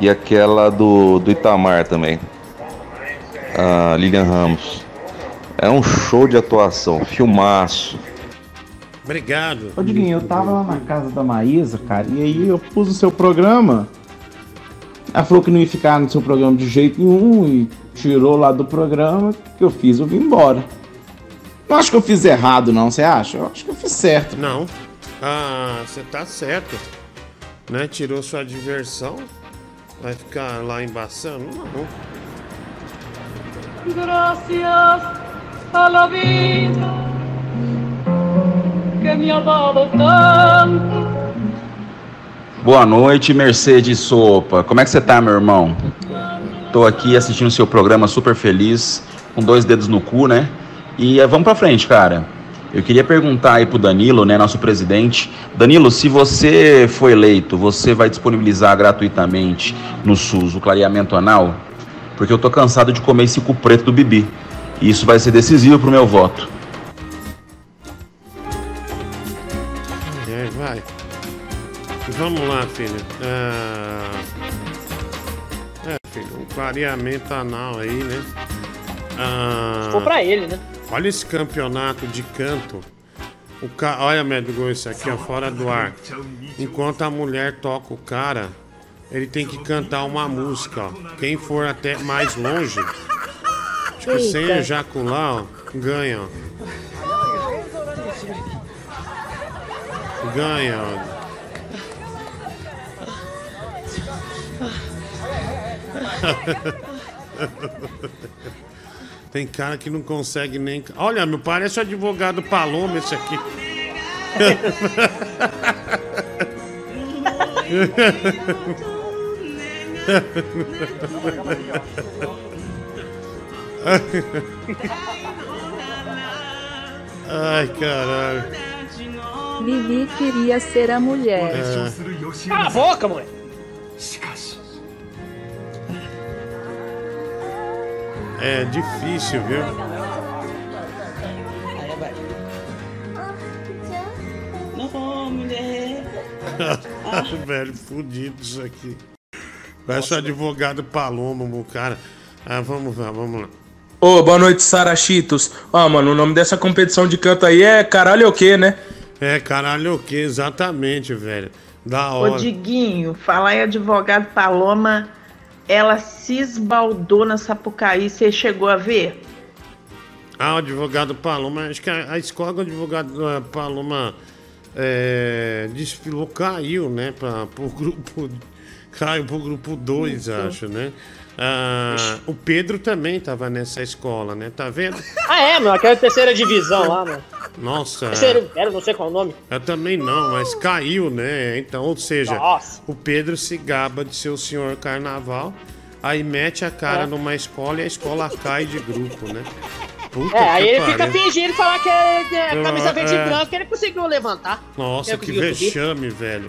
[SPEAKER 22] E aquela do, do Itamar também. A Lilian Ramos. É um show de atuação, filmaço.
[SPEAKER 1] Obrigado.
[SPEAKER 33] Ô Diguinho, eu tava lá na casa da Maísa, cara, e aí eu pus o seu programa. Ela falou que não ia ficar no seu programa de jeito nenhum e tirou lá do programa. O que eu fiz? Eu vim embora. Não acho que eu fiz errado, não, você acha? Eu acho que eu fiz certo.
[SPEAKER 1] Não. Ah, você tá certo. Né? Tirou sua diversão. Vai ficar lá embaçando? Não.
[SPEAKER 34] Gracias a la vida que me ha dado tanto.
[SPEAKER 35] Boa noite, Mercedes Sopa. Como é que você tá, meu irmão? Tô aqui assistindo seu programa super feliz, com dois dedos no cu, né? E eh, vamos pra frente, cara. Eu queria perguntar aí pro Danilo, né, nosso presidente. Danilo, se você for eleito, você vai disponibilizar gratuitamente no SUS o clareamento anal? Porque eu tô cansado de comer esse cu preto do Bibi. E isso vai ser decisivo pro meu voto.
[SPEAKER 1] É, vai. Vamos lá, filho. Ah, É, filho, um clareamento anal aí, né? Ah,
[SPEAKER 3] Se for pra ele, né?
[SPEAKER 1] Olha esse campeonato de canto. O ca... Olha, médico, isso aqui, ó, fora do ar. Enquanto a mulher toca o cara, ele tem que cantar uma música, ó. Quem for até mais longe, tipo, sem
[SPEAKER 3] Eita.
[SPEAKER 1] ejacular, ó, ganha, ó. Ganha, ó. Tem cara que não consegue nem. Olha, meu parece o advogado Paloma esse aqui. Ai, caralho.
[SPEAKER 2] Vivi queria ser a mulher.
[SPEAKER 1] É.
[SPEAKER 3] Cala a boca, mãe!
[SPEAKER 1] É difícil, viu?
[SPEAKER 36] Não, mulher.
[SPEAKER 1] Velho, fudido isso aqui. Parece o advogado Paloma, o cara. Ah, vamos lá, vamos lá.
[SPEAKER 37] Ô, boa noite, Sarachitos. Ó, mano, o nome dessa competição de canto aí é caralho o quê, né?
[SPEAKER 1] É, caralho, o que? Exatamente, velho. Da
[SPEAKER 26] Ô
[SPEAKER 1] hora.
[SPEAKER 26] Diguinho, falar em advogado Paloma, ela se esbaldou na Sapucaí, você chegou a ver?
[SPEAKER 1] Ah, o advogado Paloma, acho que a, a escola do advogado eh, Paloma é, desfilou, caiu, né? Pra, pro grupo. Caiu pro grupo 2,
[SPEAKER 3] Isso.
[SPEAKER 1] acho, né? Ah, o Pedro também tava nessa escola, né? Tá vendo?
[SPEAKER 3] Ah, é, meu, aquela terceira divisão lá, mano.
[SPEAKER 1] Nossa.
[SPEAKER 3] Era, não sei qual é o nome.
[SPEAKER 1] Eu também não, mas caiu, né? Então, ou seja,
[SPEAKER 3] Nossa.
[SPEAKER 1] o Pedro se gaba de ser o senhor carnaval, aí mete a cara
[SPEAKER 3] É.
[SPEAKER 1] numa escola e a escola cai de grupo, né? Puta
[SPEAKER 3] É, aí ele fica fingindo falar que é, que é camisa verde
[SPEAKER 1] é.
[SPEAKER 3] e branca que ele conseguiu levantar.
[SPEAKER 1] Nossa,
[SPEAKER 3] Ele
[SPEAKER 1] que
[SPEAKER 3] conseguiu subir.
[SPEAKER 1] vexame, velho.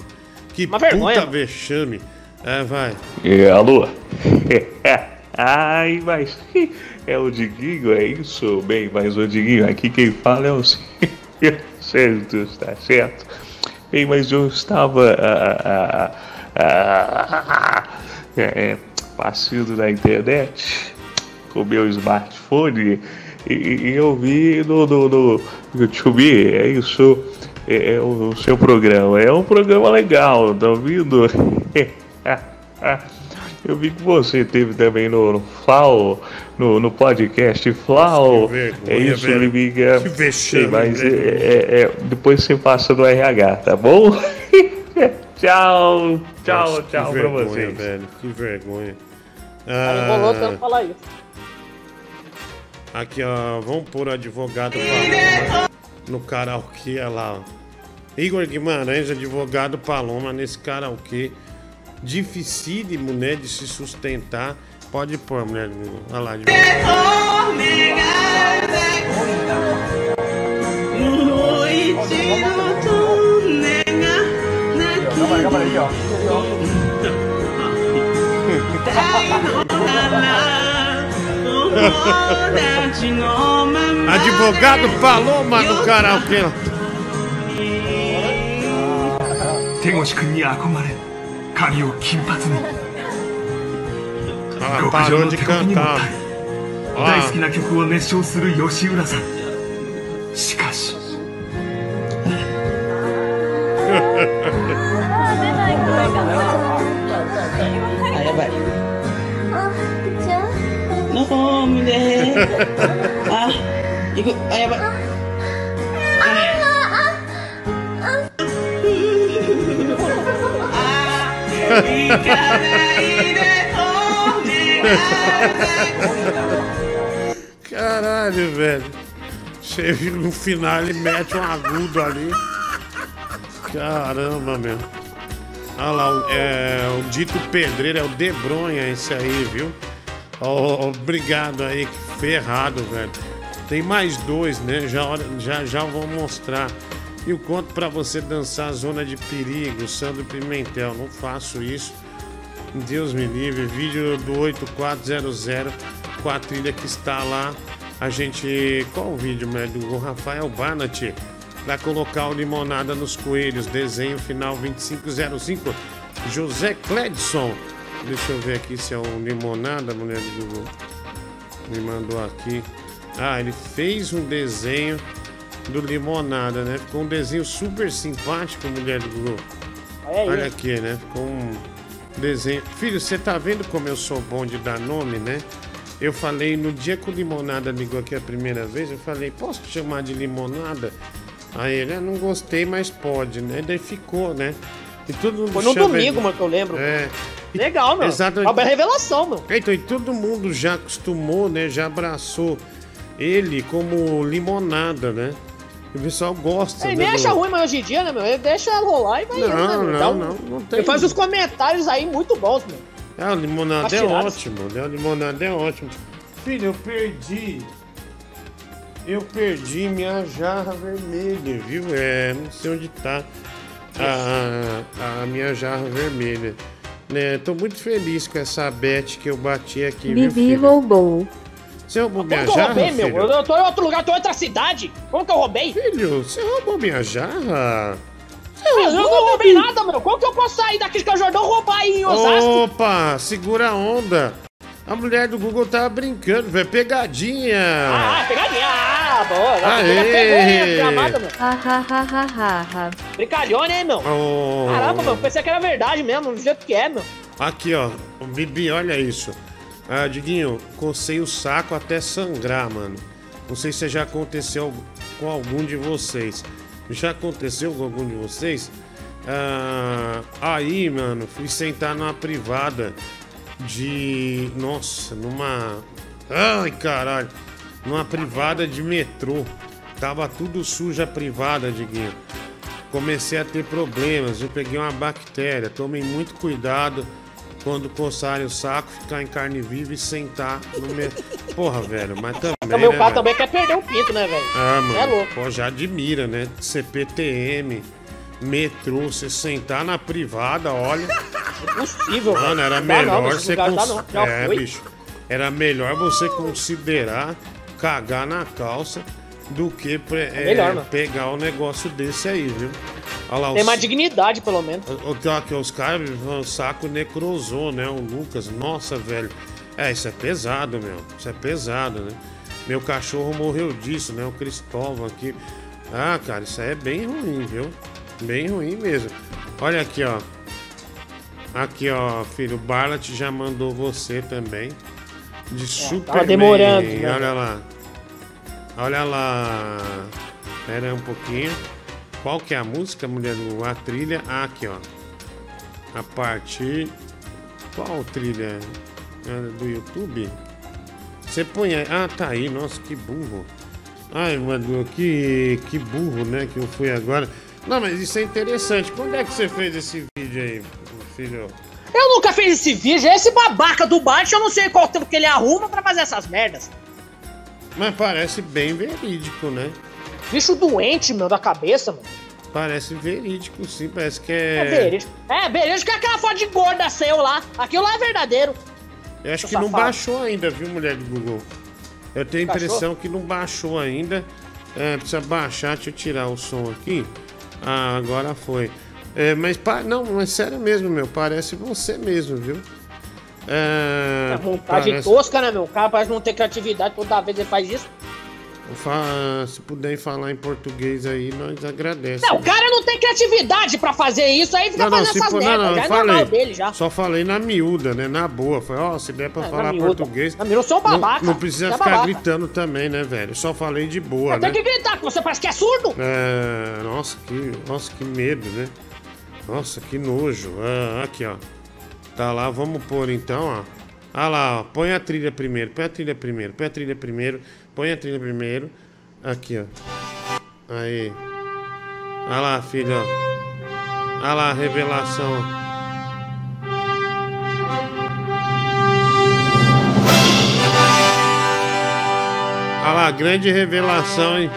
[SPEAKER 1] Que
[SPEAKER 3] Uma
[SPEAKER 1] puta
[SPEAKER 3] vergonha, mano.
[SPEAKER 1] vexame. É, vai.
[SPEAKER 38] É, alô? Ai, mas é o Diguinho, é isso? Bem, mas o Diguinho, aqui quem fala é o Sérgio, tá certo? Bem, mas eu estava ah, ah, ah, ah, é, passando na internet com meu smartphone e, e eu vi no, no, no YouTube, é isso, é, é o, o seu programa, é um programa legal, tá ouvindo? Eu vi que você teve também no, no Flau, no, no podcast Flau.
[SPEAKER 1] Que vergonha,
[SPEAKER 38] é isso,
[SPEAKER 1] velho.
[SPEAKER 38] Liminga.
[SPEAKER 1] Que vexame,
[SPEAKER 38] Mas é, é- é- depois você passa no RH, tá bom? tchau, tchau,
[SPEAKER 1] Nossa,
[SPEAKER 38] tchau
[SPEAKER 1] que
[SPEAKER 38] pra
[SPEAKER 1] vergonha,
[SPEAKER 38] vocês.
[SPEAKER 1] velho. Que vergonha.
[SPEAKER 3] Enrolou
[SPEAKER 1] Ah,
[SPEAKER 3] tanto falar isso.
[SPEAKER 1] aqui, ó. Vamos pôr o advogado Paloma no karaokê, olha lá, ó. Igor Guimarães, advogado Paloma, nesse karaokê dificílimo, né, de se sustentar. Pode pôr, mulher. Olha lá. De... Advogado Paloma no karaokê.
[SPEAKER 39] Tenho que me. 髪を金髪に。極上の手にも.耐え大好きな曲を熱唱する吉浦さん。しかし。
[SPEAKER 36] あやばい
[SPEAKER 1] Caralho, velho. Chega no final e mete um agudo ali. Caramba, meu. Olha lá, é, o dito pedreiro é o Debronha, esse aí, viu? Ó, obrigado aí, ferrado, velho. Tem mais dois, né? Já, já, já vou mostrar. E o conto pra você dançar Zona de Perigo, Sandro Pimentel. Não faço isso. Deus me livre. Vídeo do 8400 com a trilha que está lá. A gente. Qual o vídeo, médio? O Rafael Banat vai colocar o Limonada nos Coelhos. Desenho final 2505. José Cledson. Deixa eu ver aqui se é o Limonada, mulher do Google. Me mandou aqui. Ah, ele fez um desenho do Limonada, né? Ficou um desenho super simpático, mulher do Google.
[SPEAKER 3] Olha aí.
[SPEAKER 1] Olha aqui, né? Ficou um desenho. Filho, você tá vendo como eu sou bom de dar nome, né? Eu falei, no dia que o Limonada ligou aqui a primeira vez, eu falei, posso te chamar de Limonada? Aí ele, ah, não gostei, mas pode, né? Daí ficou, né? E todo mundo
[SPEAKER 3] Foi no
[SPEAKER 1] chama
[SPEAKER 3] domingo,
[SPEAKER 1] ele-
[SPEAKER 3] mano, que eu lembro.
[SPEAKER 1] É.
[SPEAKER 3] Legal, meu.
[SPEAKER 1] Exatamente.
[SPEAKER 3] É uma revelação, meu.
[SPEAKER 1] Então, e todo mundo já acostumou, né? Já abraçou ele como limonada, né? O pessoal gosta,
[SPEAKER 3] Ele
[SPEAKER 1] né?
[SPEAKER 3] nem
[SPEAKER 1] do-
[SPEAKER 3] acha ruim, mas hoje em dia, né, meu? Ele deixa rolar e vai
[SPEAKER 1] Não,
[SPEAKER 3] indo, né, meu?
[SPEAKER 1] não,
[SPEAKER 3] Então,
[SPEAKER 1] não, não tem.
[SPEAKER 3] Ele faz os comentários aí muito bons, meu.
[SPEAKER 1] Ah, o limonada é ótimo, né? O limonada é ótimo. Filho, eu perdi. Eu perdi minha jarra vermelha, viu? É, não sei onde tá a, a minha jarra vermelha. Né, tô muito feliz com essa bet que eu bati aqui, viu,
[SPEAKER 2] Vivi roubou.
[SPEAKER 1] Você roubou minha
[SPEAKER 3] Como que eu
[SPEAKER 1] jarra,
[SPEAKER 3] roubei, meu?
[SPEAKER 1] filho?
[SPEAKER 3] Eu, eu tô em outro lugar, tô em outra cidade. Como que eu roubei?
[SPEAKER 1] Filho, você roubou minha jarra?
[SPEAKER 3] Eu não roubei nada, meu. Como que eu posso sair daqui de Jordão e roubar aí em Osasco?
[SPEAKER 1] Opa, segura a onda. A mulher do Google tava brincando, velho. Pegadinha.
[SPEAKER 3] Ah, pegadinha. Ah, boa.
[SPEAKER 1] Aê.
[SPEAKER 3] Pegou, meu.
[SPEAKER 2] Ha, ha, ha, ha, ha.
[SPEAKER 3] Brincalhona, hein, meu?
[SPEAKER 1] Oh.
[SPEAKER 3] Caramba, meu. Pensei que era verdade mesmo, do jeito que é, meu.
[SPEAKER 1] Aqui, ó. O Bibi, olha isso. Ah, Diguinho, cocei o saco até sangrar, mano. Não sei se já aconteceu com algum de vocês. Já aconteceu com algum de vocês? Ah, aí, mano, fui sentar numa privada de. Nossa, numa. Ai, caralho. Numa privada de metrô. Tava tudo suja a privada, Diguinho. Comecei a ter problemas. Eu peguei uma bactéria. Tomem muito cuidado quando coçarem o saco, ficar em carne viva e sentar no metrô. Porra, velho, mas também.
[SPEAKER 3] Também o
[SPEAKER 1] né,
[SPEAKER 3] cara
[SPEAKER 1] velho?
[SPEAKER 3] também quer perder o pinto, né, velho?
[SPEAKER 1] Ah, mano.
[SPEAKER 3] É louco.
[SPEAKER 1] Pô, já admira, né? CPTM, metrô, você sentar na privada, olha.
[SPEAKER 3] Impossível,
[SPEAKER 1] Mano,
[SPEAKER 3] velho.
[SPEAKER 1] era
[SPEAKER 3] Não não,
[SPEAKER 1] melhor
[SPEAKER 3] nesse
[SPEAKER 1] você. cons-
[SPEAKER 3] não, já
[SPEAKER 1] É,
[SPEAKER 3] foi.
[SPEAKER 1] bicho. Era melhor você considerar cagar na calça do que é,
[SPEAKER 3] melhor, mano.
[SPEAKER 1] pegar um negócio desse aí, viu? Lá,
[SPEAKER 3] Tem
[SPEAKER 1] os-
[SPEAKER 3] mais dignidade, pelo menos.
[SPEAKER 1] aqui, os caras, o saco necrosou, né? O Lucas, nossa, velho. É, isso é pesado, meu. Isso é pesado, né? Meu cachorro morreu disso, né? O Cristóvão aqui. Ah, cara, isso aí é bem ruim, viu? Bem ruim mesmo. Olha aqui, ó. Aqui, ó, filho. O Barlat já mandou você também. De Superman.
[SPEAKER 3] tava demorando, né?
[SPEAKER 1] Olha lá. Olha lá. Pera aí um pouquinho. Qual que é a música, mulher? do- A trilha. Ah, aqui, ó. A partir. Qual trilha? É do YouTube? Você põe aí. Ah, tá aí. Nossa, que burro. Ai, mano, que, que burro, né? Que eu fui agora. Não, mas isso é interessante. Quando é que você fez esse vídeo aí, filho?
[SPEAKER 3] Eu nunca fiz esse vídeo. Esse babaca do Bart, eu não sei qual tempo que ele arruma pra fazer essas merdas.
[SPEAKER 1] Mas parece bem verídico, né?
[SPEAKER 3] Bicho doente, meu, da cabeça, mano.
[SPEAKER 1] Parece verídico, sim. Parece que
[SPEAKER 3] É,
[SPEAKER 1] é.
[SPEAKER 3] verídico. É, verídico é aquela foto de gorda seu lá. Aquilo lá é verdadeiro.
[SPEAKER 1] Eu acho que
[SPEAKER 3] Seu
[SPEAKER 1] não
[SPEAKER 3] safado.
[SPEAKER 1] baixou ainda, viu, mulher do Google? Eu tenho a impressão que não baixou ainda. É, precisa baixar, deixa eu tirar o som aqui. Ah, agora foi. É, mas pa- não, mas sério mesmo, meu. Parece você mesmo, viu? É,
[SPEAKER 3] É montagem
[SPEAKER 1] parece-
[SPEAKER 3] tosca, né, meu? O cara parece não ter criatividade. Toda vez ele faz isso.
[SPEAKER 1] Se puderem falar em português aí, nós agradecemos.
[SPEAKER 3] Não, o cara não tem criatividade pra fazer isso. Aí fica
[SPEAKER 1] Não, não,
[SPEAKER 3] fazendo
[SPEAKER 1] se
[SPEAKER 3] essas
[SPEAKER 1] for, não,
[SPEAKER 3] merdas.
[SPEAKER 1] não,
[SPEAKER 3] já
[SPEAKER 1] eu
[SPEAKER 3] é normal
[SPEAKER 1] falei.
[SPEAKER 3] dele já.
[SPEAKER 1] Só falei na miúda, né? Na boa. Foi, ó, se der pra
[SPEAKER 3] É, na
[SPEAKER 1] falar
[SPEAKER 3] miúda.
[SPEAKER 1] português.
[SPEAKER 3] Na miúda, eu sou um babaca.
[SPEAKER 1] Não, não precisa
[SPEAKER 3] é
[SPEAKER 1] ficar
[SPEAKER 3] babaca.
[SPEAKER 1] gritando também, né, velho? Só falei de boa,
[SPEAKER 3] Tem
[SPEAKER 1] né?
[SPEAKER 3] que gritar, que você parece que é surdo.
[SPEAKER 1] É, nossa, que, nossa, que medo, né? Nossa, que nojo. Ah, aqui, ó. Tá lá, vamos pôr então, ó. Ah lá, ó. Põe a trilha primeiro, põe a trilha primeiro, põe a trilha primeiro, põe a trilha primeiro. Aqui, ó. Aí. Ah lá, filho, ó. Ah lá, a revelação, ó. Ah lá, grande revelação, hein?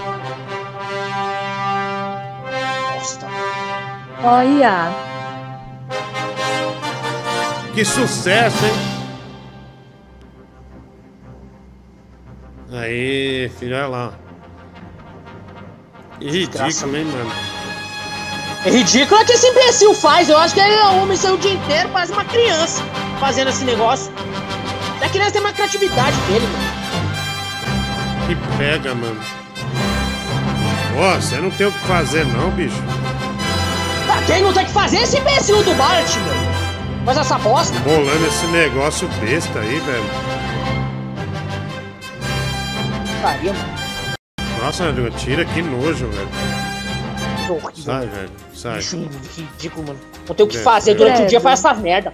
[SPEAKER 2] Olha,
[SPEAKER 1] Que sucesso, hein? Aí, filho, olha lá. Que ridículo, hein, mano?
[SPEAKER 3] É ridículo é que esse imbecil faz. Eu acho que ele arruma isso aí o dia inteiro, parece uma criança fazendo esse negócio. A criança tem uma criatividade dele, mano.
[SPEAKER 1] Que pega, mano. Ó, você não tem o que fazer, não, bicho.
[SPEAKER 3] Pra quem não tem que fazer é esse imbecil do Bart, meu. Faz essa bosta.
[SPEAKER 1] Bolando esse negócio besta aí, velho.
[SPEAKER 3] Faria, mano.
[SPEAKER 1] Nossa, Rodrigo, tira que nojo, velho.
[SPEAKER 3] Horrível.
[SPEAKER 1] Sai, velho. Sai.
[SPEAKER 3] Bicho ridículo, mano. Não tem o que
[SPEAKER 1] É,
[SPEAKER 3] fazer
[SPEAKER 1] é.
[SPEAKER 3] durante o dia, faz essas merda.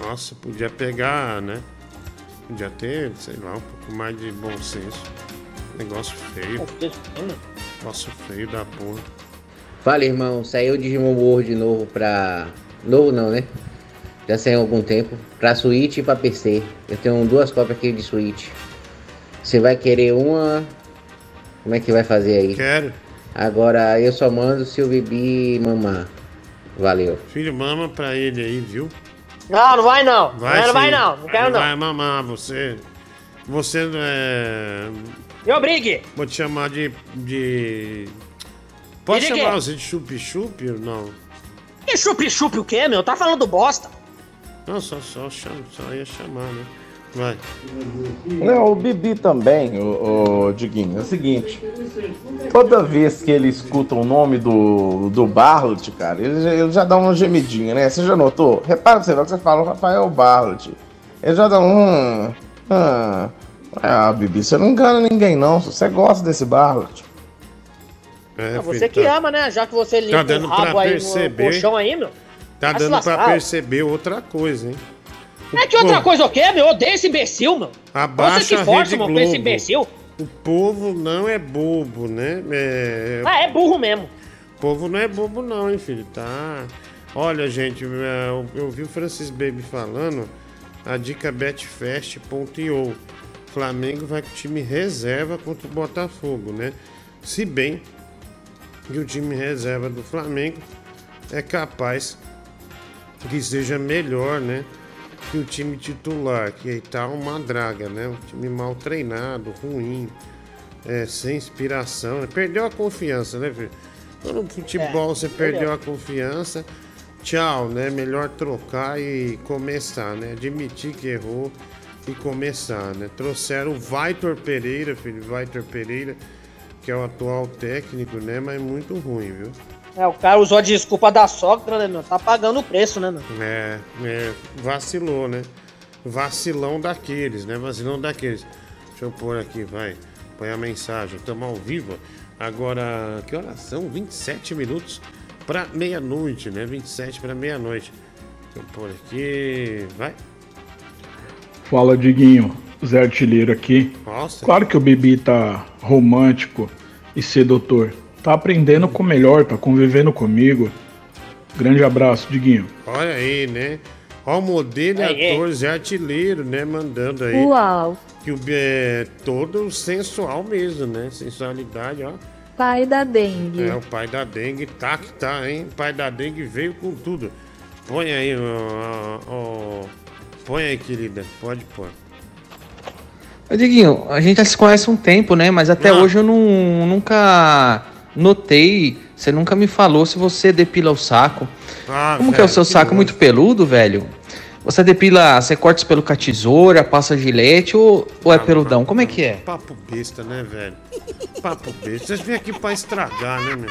[SPEAKER 1] Nossa, podia pegar, né? Podia ter, sei lá, um pouco mais de bom senso. Negócio feio. Negócio feio da porra.
[SPEAKER 40] Fala, irmão. Saiu de Digimon World de novo pra. Novo não, né? Já saiu há algum tempo. Pra Switch e pra PC. Eu tenho duas cópias aqui de Switch. Você vai querer uma. Como é que vai fazer aí?
[SPEAKER 1] Quero.
[SPEAKER 40] Agora eu só mando se o Bibi mamar. Valeu.
[SPEAKER 1] Filho, mama pra ele aí, viu?
[SPEAKER 3] Não, não vai não.
[SPEAKER 1] Vai,
[SPEAKER 3] não, não vai não. Não quero
[SPEAKER 1] Ele
[SPEAKER 3] não.
[SPEAKER 1] Vai mamar você. Você não é.
[SPEAKER 3] Me obrigue.
[SPEAKER 1] Vou te chamar de. de... Posso
[SPEAKER 3] De quê?
[SPEAKER 1] chamar você de chup-chup ou não?
[SPEAKER 3] Que chup-chup o quê, meu? Tá falando bosta.
[SPEAKER 1] Não, só, só, chama, só ia chamar, né? Vai.
[SPEAKER 33] Não, o Bibi também, o, o Diguinho, é o seguinte. Toda vez que ele escuta o nome do, do Barlet, cara, ele, já- ele já dá uma gemidinha, né? Você já notou? Repara você que você fala, o Rafael Barlet. Ele já dá um. Ah, ah, Bibi, você não engana ninguém, não. Você gosta desse Barlet.
[SPEAKER 1] É,
[SPEAKER 3] É você que
[SPEAKER 1] tá-
[SPEAKER 3] ama, né? Já que você limpa
[SPEAKER 1] dando
[SPEAKER 3] o rabo aí
[SPEAKER 1] perceber.
[SPEAKER 3] no colchão aí, meu.
[SPEAKER 1] Tá dando pra perceber outra coisa, hein?
[SPEAKER 3] É que outra coisa o quê, meu? Eu odeio esse imbecil, meu.
[SPEAKER 1] Abaixa
[SPEAKER 3] Você que força, meu, com esse imbecil.
[SPEAKER 1] O povo não é bobo, né? É,
[SPEAKER 3] Ah, é burro mesmo.
[SPEAKER 1] O povo não é bobo não, hein, filho? Tá. Olha, gente, é, eu, eu vi o Francis Baby falando a dica betfest.io. Flamengo vai com o time reserva contra o Botafogo, né? Se bem que o time reserva do Flamengo é capaz que seja melhor, né? Que o time titular, que aí tá uma draga, né? Um time mal treinado, ruim, é, sem inspiração. né? Perdeu a confiança, né, filho? Quando no futebol
[SPEAKER 3] É,
[SPEAKER 1] você
[SPEAKER 3] perdeu.
[SPEAKER 1] perdeu a confiança, tchau, né? Melhor trocar e começar, né? Admitir que errou e começar, né? Trouxeram o Vitor Pereira, filho, Vitor Pereira, que é o atual técnico, né? Mas muito ruim, viu?
[SPEAKER 3] É, o cara usou a desculpa da sogra, né, meu? Tá pagando o preço, né, meu?
[SPEAKER 1] É, é, vacilou, né? Vacilão daqueles, né? Vacilão daqueles. Deixa eu pôr aqui, vai. Põe a mensagem. Estamos ao vivo. Agora, que horas são? 27 minutos para meia-noite, né? 27 para meia-noite. Deixa eu pôr aqui. Vai.
[SPEAKER 39] Fala, Diguinho. Zé Artilheiro aqui.
[SPEAKER 1] Nossa.
[SPEAKER 39] Claro que o Bibi tá romântico e sedutor. Tá aprendendo com o melhor, tá convivendo comigo. Grande abraço, Diguinho.
[SPEAKER 1] Olha aí, né? Ó, o modelo e
[SPEAKER 2] Aí,
[SPEAKER 1] ator Zé Artilheiro, né? Mandando aí.
[SPEAKER 2] Uau.
[SPEAKER 1] Que o é todo sensual mesmo, né? Sensualidade, ó.
[SPEAKER 2] Pai da dengue.
[SPEAKER 1] É, o pai da dengue tá que tá, hein? O pai da dengue veio com tudo. Põe aí, ó, ó, ó. Põe aí, querida. Pode pôr.
[SPEAKER 41] Diguinho, a gente já se conhece há um tempo, né? Mas até
[SPEAKER 1] Ah.
[SPEAKER 41] hoje eu não, nunca notei, você nunca me falou se você depila o saco.
[SPEAKER 1] Ah,
[SPEAKER 41] Como que é o
[SPEAKER 1] velho,
[SPEAKER 41] seu saco? Muito peludo, velho? Você depila, você corta os pelos com a tesoura, passa gilete ou, ou é peludão? Como é que é?
[SPEAKER 1] Papo besta, né, velho? Papo besta. Vocês vêm aqui pra estragar, né, meu?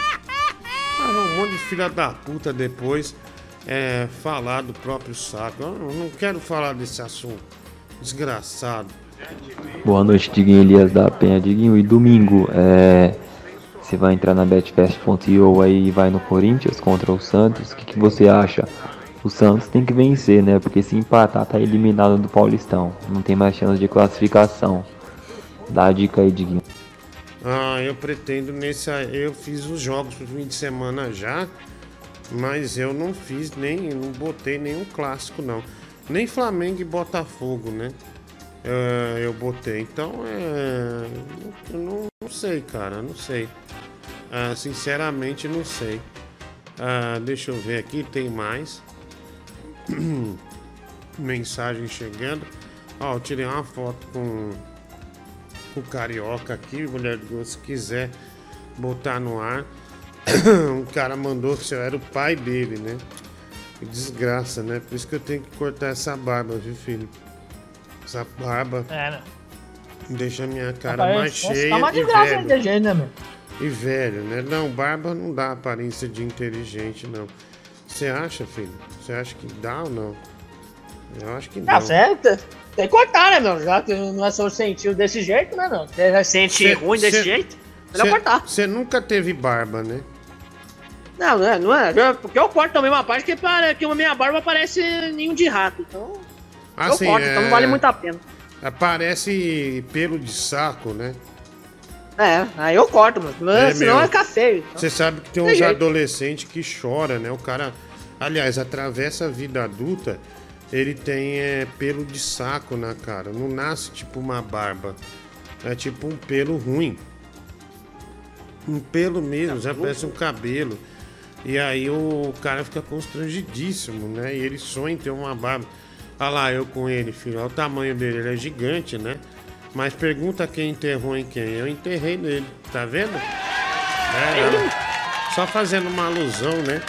[SPEAKER 1] Ah, um monte de filha da puta depois é, falar do próprio saco. Eu não- não quero falar desse assunto. Desgraçado.
[SPEAKER 42] Boa noite, Diguinho Elias da Penha. Diguinho, e domingo, é, você vai entrar na betfest.io aí e vai no Corinthians contra o Santos. O que, que você acha? O Santos tem que vencer, né? Porque se empatar, tá eliminado do Paulistão. Não tem mais chance de classificação. Dá a dica aí, Diguinho.
[SPEAKER 1] Ah, eu pretendo nesse. Eu fiz os jogos pro fim de semana já, mas eu não fiz nem. Não botei nenhum clássico, não. Nem Flamengo e Botafogo, né? É, eu botei. Então, é. Eu não, não sei, cara, não sei. Ah, sinceramente, não sei. Ah, deixa eu ver aqui, tem mais. Mensagem chegando. Ó, eu tirei uma foto com o carioca aqui, mulher de Deus, se quiser botar no ar. um cara mandou que eu era o pai dele, né? Que desgraça, né? Por isso que eu tenho que cortar essa barba, viu, filho? Essa barba
[SPEAKER 3] É, né?
[SPEAKER 1] deixa a minha cara
[SPEAKER 3] Rapaz,
[SPEAKER 1] mais
[SPEAKER 3] nossa,
[SPEAKER 1] cheia
[SPEAKER 3] Tá
[SPEAKER 1] velho.
[SPEAKER 3] de jeito, né, meu?
[SPEAKER 1] E velho, né? Não, barba não dá aparência de inteligente, não. Você acha, filho? Você acha que dá ou não? Eu acho que não.
[SPEAKER 3] Tá certo. Tem que cortar, né, meu? Já que não é seu sentido desse jeito, né, meu? Você já sente
[SPEAKER 1] Cê-
[SPEAKER 3] ruim desse
[SPEAKER 1] cê-
[SPEAKER 3] jeito, melhor
[SPEAKER 1] cê-
[SPEAKER 3] cortar.
[SPEAKER 1] Você nunca teve barba, né?
[SPEAKER 3] Não, não é, não é. Porque eu corto também uma parte que, para, que a minha barba parece ninho de rato. Então,
[SPEAKER 1] Assim,
[SPEAKER 3] eu corto, então não vale muito a pena.
[SPEAKER 1] Parece pelo de saco, né?
[SPEAKER 3] É, aí eu corto, mano.
[SPEAKER 1] É,
[SPEAKER 3] Senão
[SPEAKER 1] meu.
[SPEAKER 3] ficar feio. então.
[SPEAKER 1] Você sabe que tem uns adolescentes que chora, né? O cara, aliás, atravessa a vida adulta, ele tem é, pelo de saco na cara. Não nasce tipo uma barba. É tipo um pelo ruim. Um pelo mesmo, já parece um cabelo. E aí o cara fica constrangidíssimo, né? E ele sonha em ter uma barba. Olha lá, eu com ele, filho. Olha o tamanho dele, ele é gigante, né? Mas pergunta quem enterrou em quem. Eu enterrei nele, tá vendo? É, só fazendo uma alusão, né?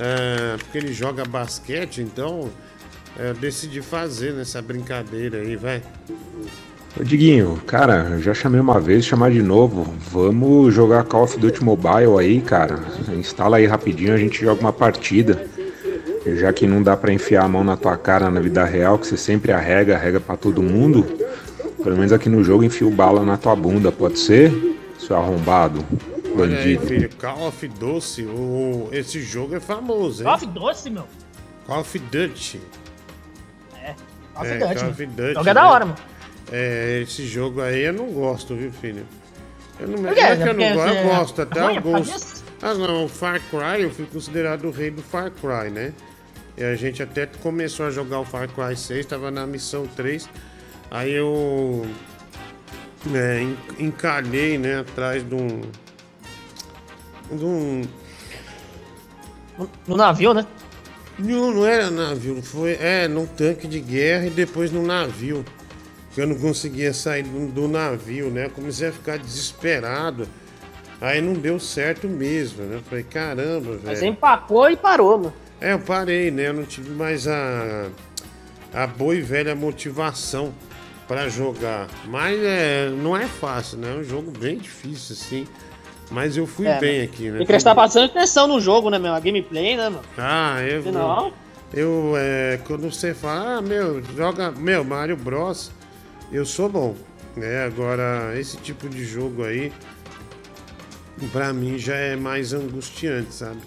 [SPEAKER 1] É, porque ele joga basquete, então é, eu decidi fazer nessa brincadeira aí, vai.
[SPEAKER 43] Ô Diguinho, cara, eu já chamei uma vez, chamar de novo. Vamos jogar Call of Duty Mobile aí, cara. Instala aí rapidinho, a gente joga uma partida. Já que não dá pra enfiar a mão na tua cara na vida real, que você sempre arrega, arrega pra todo mundo. Pelo menos aqui no jogo enfio bala na tua bunda, pode ser? Seu arrombado,
[SPEAKER 1] Olha aí,
[SPEAKER 43] bandido.
[SPEAKER 1] filho, Call of Duty, o, esse jogo é famoso, hein?
[SPEAKER 3] Call of Duty, meu.
[SPEAKER 1] Call of Duty.
[SPEAKER 3] É, Call of
[SPEAKER 1] É,
[SPEAKER 3] Duty,
[SPEAKER 1] Call of. Duty,
[SPEAKER 3] Jogo é da
[SPEAKER 1] né?
[SPEAKER 3] hora, mano.
[SPEAKER 1] É, esse jogo aí eu não gosto, viu, filho? Eu não,
[SPEAKER 3] Por quê?
[SPEAKER 1] não é que eu não gosto, eu
[SPEAKER 3] você
[SPEAKER 1] gosto
[SPEAKER 3] é
[SPEAKER 1] até
[SPEAKER 3] disso?
[SPEAKER 1] Ah, não, o Far Cry, eu fui considerado o rei do Far Cry, né? E a gente até começou a jogar o Far Cry 6, tava na missão 3. Aí eu É, en- encalhei, né, atrás de um. De um.
[SPEAKER 3] No navio, né?
[SPEAKER 1] Não, não era navio, foi. É, num tanque de guerra e depois no navio. Eu não conseguia sair do, do navio, né? Eu comecei a ficar desesperado. Aí não deu certo mesmo, né? Falei, caramba, velho.
[SPEAKER 3] Mas empacou e parou, mano.
[SPEAKER 1] É, eu parei, né? Eu não tive mais a, a boa e velha motivação pra jogar. Mas é, não é fácil, né? É um jogo bem difícil, assim. Mas eu fui
[SPEAKER 3] É,
[SPEAKER 1] bem
[SPEAKER 3] né?
[SPEAKER 1] aqui, né?
[SPEAKER 3] Tem que prestar bastante atenção no jogo, né, meu? A gameplay, né, mano?
[SPEAKER 1] Ah, eu.
[SPEAKER 3] Senão-
[SPEAKER 1] Eu, é, quando você fala, ah, meu, joga. Meu, Mario Bros. Eu sou bom. Né? Agora, esse tipo de jogo aí. Pra mim já é mais angustiante, sabe?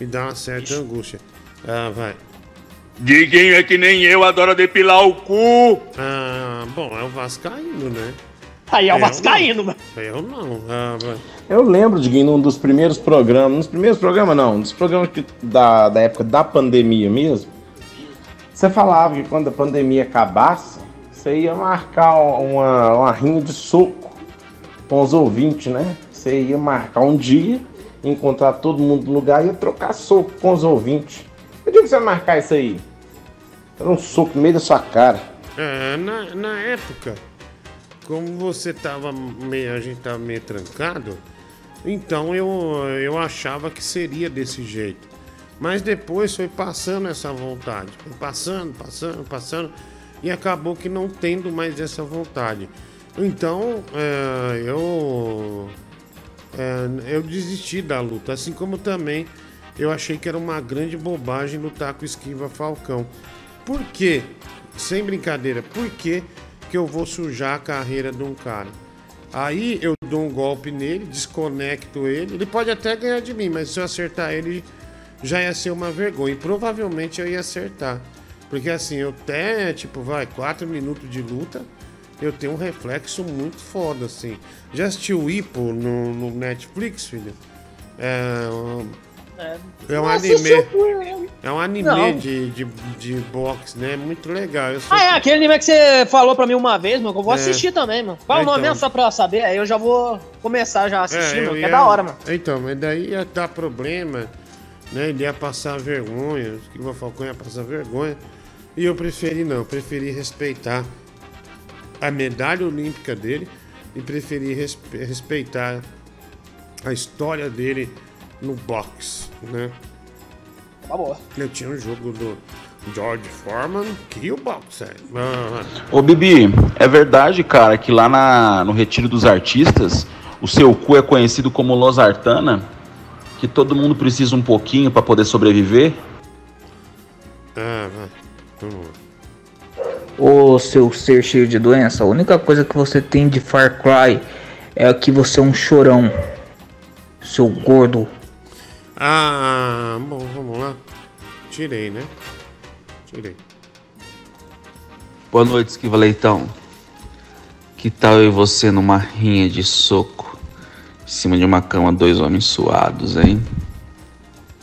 [SPEAKER 1] Me dá uma certa angústia. Ah, vai.
[SPEAKER 44] Diguinho é que nem eu, adora depilar o cu.
[SPEAKER 1] Ah, bom, é o Vascaíno, né?
[SPEAKER 3] Aí é o
[SPEAKER 1] Eu
[SPEAKER 3] Vascaíno, mano.
[SPEAKER 1] Eu não. Ah.
[SPEAKER 33] Eu lembro, Diguinho, num dos primeiros programas. Nos primeiros programas, não. Nos programas que- da, da época da pandemia mesmo. Você falava que quando a pandemia acabasse, você ia marcar uma, uma rinha de soco com os ouvintes, né? Você ia marcar um dia, encontrar todo mundo no lugar e ia trocar soco com os ouvintes. Eu digo que você vai marcar isso aí. Era um soco no meio da sua cara.
[SPEAKER 1] É, na, na época, como você tava meio, a gente tava meio trancado, então eu, eu achava que seria desse jeito. Mas depois foi passando essa vontade, foi passando, passando, passando, e acabou que não tendo mais essa vontade. Então, é, eu, é, eu desisti da luta, assim como também eu achei que era uma grande bobagem lutar com Esquiva Falcão. Por quê? Sem brincadeira, por que, que eu vou sujar a carreira de um cara? Aí eu dou um golpe nele, desconecto ele. Ele pode até ganhar de mim, mas se eu acertar ele, já ia ser uma vergonha. E provavelmente eu ia acertar. Porque assim, eu até, tipo, vai, 4 minutos de luta, eu tenho um reflexo muito foda, assim. Já assistiu o Ipo no, no Netflix, filho? É, um- é um
[SPEAKER 3] Não
[SPEAKER 1] anime. É um anime
[SPEAKER 3] Não.
[SPEAKER 1] de, de, de boxe, né? Muito legal. Eu sou-
[SPEAKER 3] Ah, é aquele anime que você falou pra mim uma vez, mano, que eu vou
[SPEAKER 1] É.
[SPEAKER 3] assistir também, mano. Qual
[SPEAKER 1] É,
[SPEAKER 3] o nome
[SPEAKER 1] então.
[SPEAKER 3] mesmo, só pra eu saber? Aí eu já vou começar já a assistir,
[SPEAKER 1] eu
[SPEAKER 3] mano, que
[SPEAKER 1] ia-
[SPEAKER 3] é da hora, mano.
[SPEAKER 1] Então, mas daí ia dar problema, né? Ele ia passar vergonha, o Falcão ia passar vergonha. E eu preferi não, preferi respeitar a medalha olímpica dele e preferi respe- respeitar a história dele no boxe, né?
[SPEAKER 3] Tá boa.
[SPEAKER 1] Eu tinha um jogo do George Foreman, que o boxe. Ah,
[SPEAKER 45] Ô Bibi, é verdade, cara, que lá na- no Retiro dos Artistas, o seu cu é conhecido como Losartana? Que todo mundo precisa um pouquinho pra poder sobreviver?
[SPEAKER 1] ah. Vamos lá.
[SPEAKER 46] Ô seu ser cheio de doença, a única coisa que você tem de Far Cry é que você é um chorão. Seu gordo.
[SPEAKER 1] Ah, bom, vamos lá. Tirei, né? Tirei.
[SPEAKER 47] Boa noite, Esquiva Leitão. Que tal eu e você numa rinha de soco? Em cima de uma cama, dois homens suados, hein?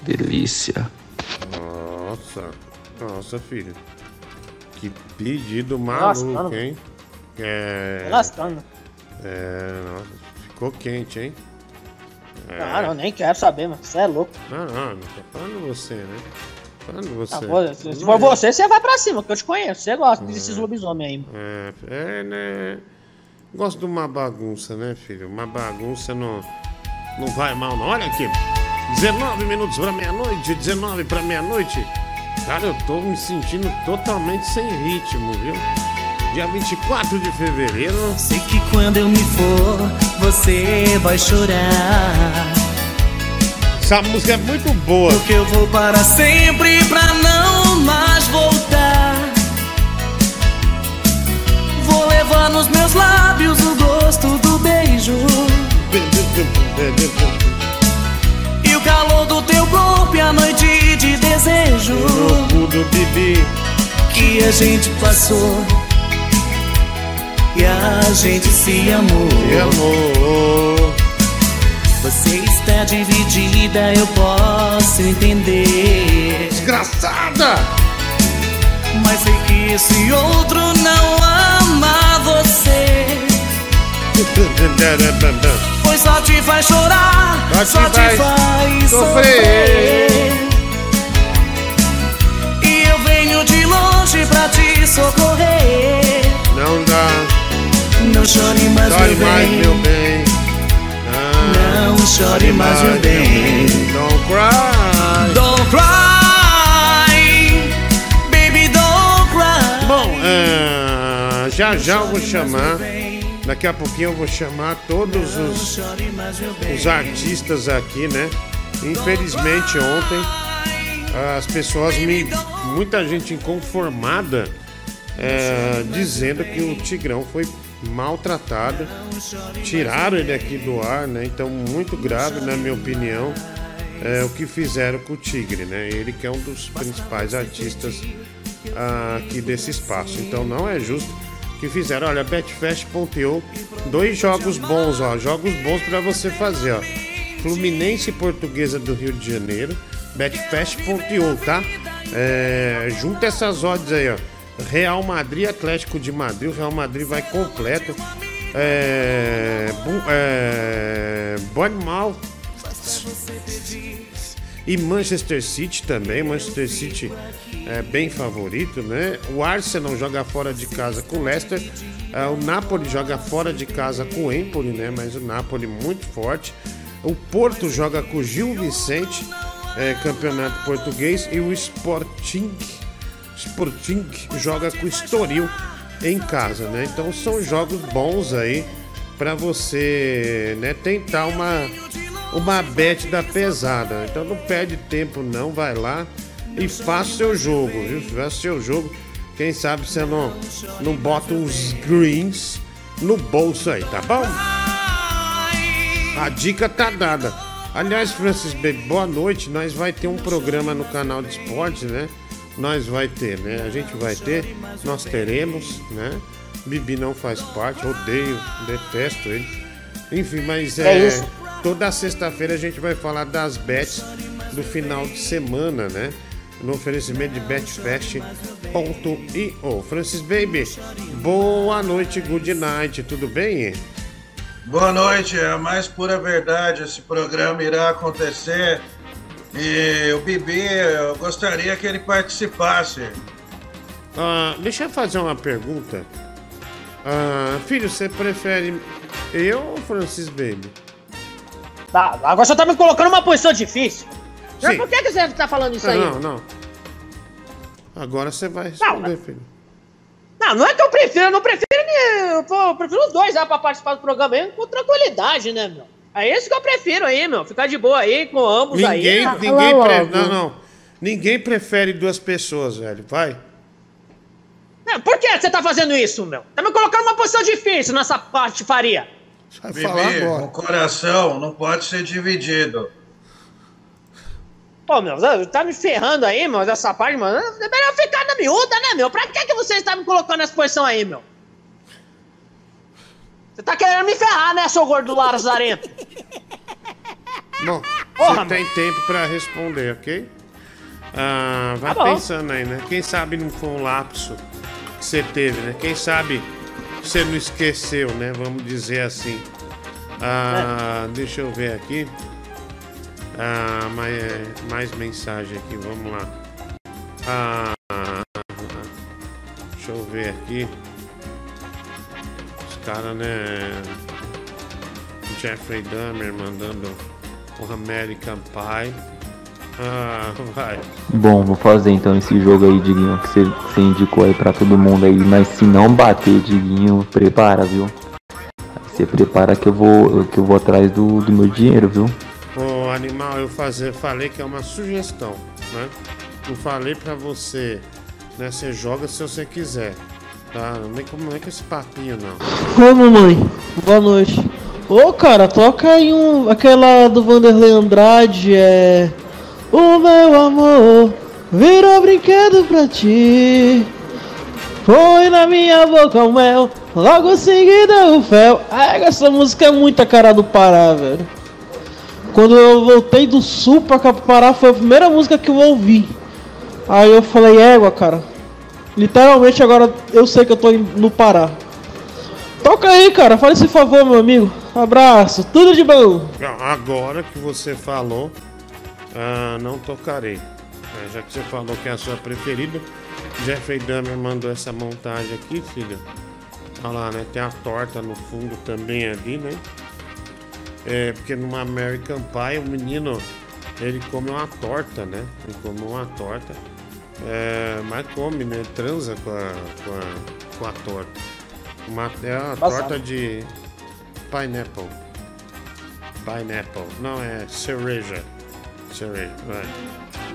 [SPEAKER 47] Delícia.
[SPEAKER 1] Nossa, nossa, filho. Que pedido
[SPEAKER 3] Nossa,
[SPEAKER 1] maluco,
[SPEAKER 3] mano.
[SPEAKER 1] hein? É.
[SPEAKER 3] Tô lascando.
[SPEAKER 1] É, nossa, ficou quente, hein? É.
[SPEAKER 3] Ah, não, nem quero saber, mano. Você é louco.
[SPEAKER 1] Não, não, não tô falando você, né? Falando você.
[SPEAKER 3] Ah, pô, se se for você, você vai pra cima, que eu te conheço. Você gosta desses lobisomens aí.
[SPEAKER 1] É, é, né? Gosto de uma bagunça, né, filho? Uma bagunça não, não vai mal, não. Olha aqui, 19 minutos pra meia-noite, 19 pra meia-noite. Cara, eu tô me sentindo totalmente sem ritmo, viu? Dia 24 de fevereiro.
[SPEAKER 48] Sei que quando eu me for, você vai chorar.
[SPEAKER 1] Essa música é muito boa.
[SPEAKER 48] Porque eu vou para sempre pra não mais voltar. Vou levar nos meus lábios o gosto do beijo. E o calor do teu corpo e a noite de desejo.
[SPEAKER 1] do Bibi.
[SPEAKER 48] Que a gente passou. E a gente se amou.
[SPEAKER 1] Se amou.
[SPEAKER 48] Você está dividida, eu posso entender.
[SPEAKER 1] Desgraçada!
[SPEAKER 48] Mas sei que esse outro não ama você.
[SPEAKER 49] Pois só te faz chorar,
[SPEAKER 1] Só
[SPEAKER 49] só te
[SPEAKER 1] faz
[SPEAKER 49] faz
[SPEAKER 1] sofrer.
[SPEAKER 49] sofrer.
[SPEAKER 1] Não
[SPEAKER 49] chore mais,
[SPEAKER 1] Chore
[SPEAKER 49] meu
[SPEAKER 1] mais,
[SPEAKER 49] bem.
[SPEAKER 1] meu bem. Ah,
[SPEAKER 49] Não chore mais, meu bem.
[SPEAKER 1] Don't cry.
[SPEAKER 49] Don't cry, baby, don't cry.
[SPEAKER 1] Bom, ah, já já eu vou chamar. Daqui a pouquinho eu vou chamar todos os, os artistas aqui, né? Infelizmente ontem as pessoas me. muita gente inconformada é, dizendo que o Tigrão foi maltratado. Tiraram ele aqui do ar, né? Então muito grave na minha opinião. é, o que fizeram com o Tigre, né? Ele que é um dos principais artistas ah, aqui desse espaço. Então não é justo que fizeram. Olha, Betfest.io, dois jogos bons, ó, jogos bons para você fazer, ó. Fluminense Portuguesa do Rio de Janeiro, Betfest.io, tá? É, junta essas odds aí, ó. Real Madrid, Atlético de Madrid, o Real Madrid vai completo. É, é, e Manchester City também. Manchester City é bem favorito, né? O Arsenal joga fora de casa com o Leicester. É, o Napoli joga fora de casa com o Empoli, né? Mas o Napoli muito forte. O Porto joga com o Gil Vicente, é, campeonato português. E o Sporting, Sporting joga com o Estoril em casa, né? Então são jogos bons aí para você, né, tentar uma uma bet da pesada. Então não perde tempo não, vai lá e faça seu jogo, viu? Faça seu jogo. Quem sabe você não não bota uns greens no bolso aí, tá bom? A dica tá dada. Aliás, Francis boa noite. Nós vai ter um programa no canal de esportes, né? Nós vai ter, né? A gente vai ter, nós teremos, né? Bibi não faz parte, odeio, detesto ele. Enfim, mas é,
[SPEAKER 3] É
[SPEAKER 1] toda sexta-feira a gente vai falar das bets do final de semana, né? No oferecimento de betfest.io. Francis Baby, boa noite, good night, tudo bem?
[SPEAKER 50] Boa noite, é a mais pura verdade. Esse programa irá acontecer e o Bibi, eu gostaria que ele participasse.
[SPEAKER 1] Ah, deixa eu fazer uma pergunta. Ah, filho, você prefere eu ou Francis Baby?
[SPEAKER 3] Tá, agora você tá me colocando numa posição difícil.
[SPEAKER 1] Sim.
[SPEAKER 3] Por que, que você tá falando isso aí?
[SPEAKER 1] Não, não. Agora você vai responder, filho.
[SPEAKER 3] Não, não é que eu prefiro, eu não prefiro nem. Eu prefiro os dois lá pra participar do programa aí com tranquilidade, né, meu? É isso que eu prefiro aí, meu. Ficar de boa aí com ambos
[SPEAKER 1] Ninguém,
[SPEAKER 3] aí.
[SPEAKER 1] ninguém pre... Não, não. Ninguém prefere duas pessoas, velho. Vai.
[SPEAKER 3] Não, por que você tá fazendo isso, meu? Tá me colocando numa posição difícil nessa parte, Faria.
[SPEAKER 1] Vai
[SPEAKER 50] Bibi, o coração não pode ser dividido.
[SPEAKER 3] Pô, meu, tá me ferrando aí, meu, dessa parte, mano. É melhor ficar na miúda, né, meu? Pra que, que você está me colocando nessa posição aí, meu? Você tá querendo me ferrar, né, seu gordo Lazarento?
[SPEAKER 1] Bom,
[SPEAKER 3] Porra,
[SPEAKER 1] você tem tempo pra responder, ok? Ah, vai
[SPEAKER 3] Tá
[SPEAKER 1] pensando aí, né? Quem sabe não foi um lapso que você teve, né? Quem sabe você não esqueceu, né? Vamos dizer assim. Ah, Deixa eu ver aqui. Ah, mais, mais mensagem aqui, vamos lá. Ah, deixa eu ver aqui. Os caras, né? Jeffrey Dahmer mandando o American Pie. Ah, vai.
[SPEAKER 42] Bom, vou fazer então esse jogo aí, Diguinho, que você, indicou aí pra todo mundo aí. Mas se não bater, Diguinho, prepara, viu? Você prepara que eu vou, que eu vou atrás do, do meu dinheiro, viu?
[SPEAKER 1] Ô, animal, eu fazer, falei que é uma sugestão, né? Não falei pra você, né? Você joga se você quiser, tá? Não vem com esse papinho, não.
[SPEAKER 48] Ô mamãe, boa noite. Ô cara, toca aí um, aquela do Vanderlei Andrade, é. O meu amor virou brinquedo pra ti. Foi na minha boca o mel, logo seguida o fel. Ah, essa música é muito a cara do Pará, velho. Quando eu voltei do sul pra Pará, foi a primeira música que eu ouvi. Aí eu falei, égua, cara. Literalmente agora eu sei que eu tô no Pará. Toca aí, cara. Faz esse favor, meu amigo. Abraço. Tudo de bom.
[SPEAKER 1] Agora que você falou, ah, não tocarei. É, já que você falou que é a sua preferida, Jeffrey Dahmer mandou essa montagem aqui, filho. Olha lá, né? Tem a torta no fundo também ali, né? É, porque numa American Pie, o menino, ele come uma torta, né? Ele come uma torta. É, mas come, né? Transa com a, com a, com a torta. Uma, é uma torta de pineapple. Pineapple. Não, é cereja. Cereja, vai.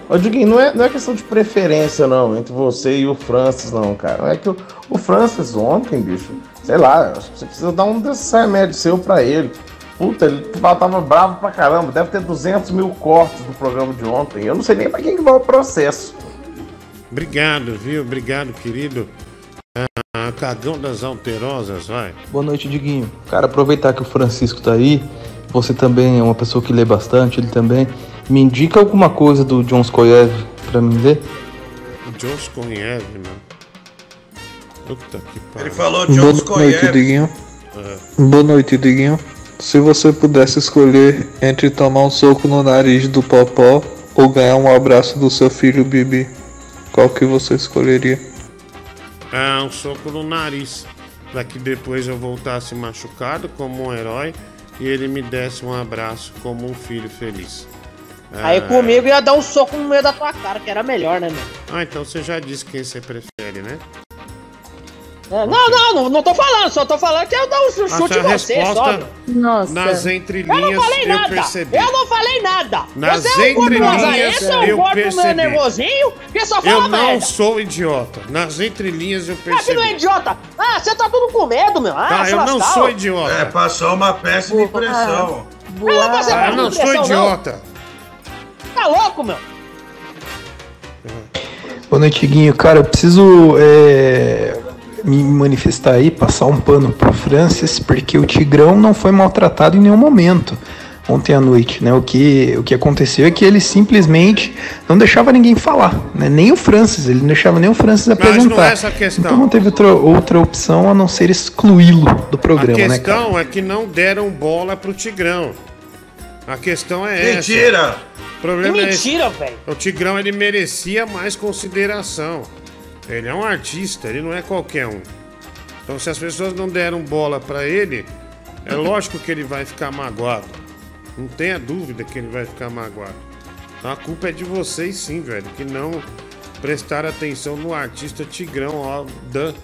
[SPEAKER 33] Ô, Diguinho, não é, não é questão de preferência, não, entre você e o Francis, não, cara. É que o, o Francis ontem, bicho, sei lá, acho que você precisa dar um desses remédios seu pra ele. Puta, ele tava bravo pra caramba, deve ter 200 mil cortes do programa de ontem. Eu não sei nem pra quem que vai o processo.
[SPEAKER 1] Obrigado, viu? Obrigado, querido. Ah, cagão das alterosas, vai.
[SPEAKER 19] Boa noite, Diguinho. Cara, aproveitar que o Francisco tá aí, você também é uma pessoa que lê bastante, ele também. Me indica alguma coisa do John Skoyev pra mim ler?
[SPEAKER 1] John Skoyev, mano. Puta que pariu.
[SPEAKER 50] Ele falou
[SPEAKER 19] Boa
[SPEAKER 50] John
[SPEAKER 19] noite,
[SPEAKER 50] Skoyev.
[SPEAKER 19] Diguinho.
[SPEAKER 1] É.
[SPEAKER 19] Boa noite, Diguinho. Se você pudesse escolher entre tomar um soco no nariz do Popó ou ganhar um abraço do seu filho Bibi, qual que você escolheria?
[SPEAKER 1] Ah, um soco no nariz. Pra que depois eu voltasse machucado como um herói e ele me desse um abraço como um filho feliz.
[SPEAKER 3] Aí
[SPEAKER 1] Ah,
[SPEAKER 3] comigo ia dar um soco no meio da tua cara, que era melhor, né, meu?
[SPEAKER 1] Ah, então você já disse quem você prefere, né?
[SPEAKER 3] É, não, não, não, não tô falando, só tô falando que eu dou um chute em você, só.
[SPEAKER 1] resposta
[SPEAKER 3] meu.
[SPEAKER 2] Nossa.
[SPEAKER 1] nas
[SPEAKER 3] Eu
[SPEAKER 1] entrelinhas
[SPEAKER 3] não falei
[SPEAKER 1] eu,
[SPEAKER 3] nada!
[SPEAKER 1] percebi.
[SPEAKER 3] Eu não falei nada!
[SPEAKER 1] Nas
[SPEAKER 3] você é um lazarento, é um
[SPEAKER 1] eu
[SPEAKER 3] gordo
[SPEAKER 1] percebi.
[SPEAKER 3] meio nervosinho, que só fala
[SPEAKER 1] Eu não
[SPEAKER 3] merda!
[SPEAKER 1] sou idiota. Nas entrelinhas eu
[SPEAKER 3] Ah, que
[SPEAKER 1] percebi.
[SPEAKER 3] não é idiota! Ah, você tá tudo com medo, meu! Ah,
[SPEAKER 1] Tá, eu não sou idiota.
[SPEAKER 50] É, passou uma péssima impressão.
[SPEAKER 3] Eu não passei
[SPEAKER 1] Ah,
[SPEAKER 3] por
[SPEAKER 1] eu não sou
[SPEAKER 3] impressão,
[SPEAKER 1] idiota.
[SPEAKER 3] Tá louco, meu?
[SPEAKER 19] Boa noite, Guinho. Cara, eu preciso é, me manifestar aí, passar um pano pro Francis, porque o Tigrão não foi maltratado em nenhum momento ontem à noite, né? O que, o que aconteceu é que ele simplesmente não deixava ninguém falar, né? Nem o Francis, ele não deixava nem o Francis
[SPEAKER 1] Mas
[SPEAKER 19] apresentar.
[SPEAKER 1] não é essa a questão.
[SPEAKER 19] Então não teve outra, outra opção a não ser excluí-lo do programa,
[SPEAKER 1] a
[SPEAKER 19] né, cara?
[SPEAKER 1] questão é que não deram bola pro Tigrão. A questão é
[SPEAKER 50] Mentira!
[SPEAKER 1] essa. O problema
[SPEAKER 3] Que
[SPEAKER 1] é
[SPEAKER 3] mentira, velho!
[SPEAKER 1] O Tigrão ele merecia mais consideração. Ele é um artista, ele não é qualquer um. Então se as pessoas não deram bola pra ele, é lógico que ele vai ficar magoado. Não tenha dúvida que ele vai ficar magoado. Então, a culpa é de vocês sim, velho, que não prestaram atenção no artista Tigrão ó, da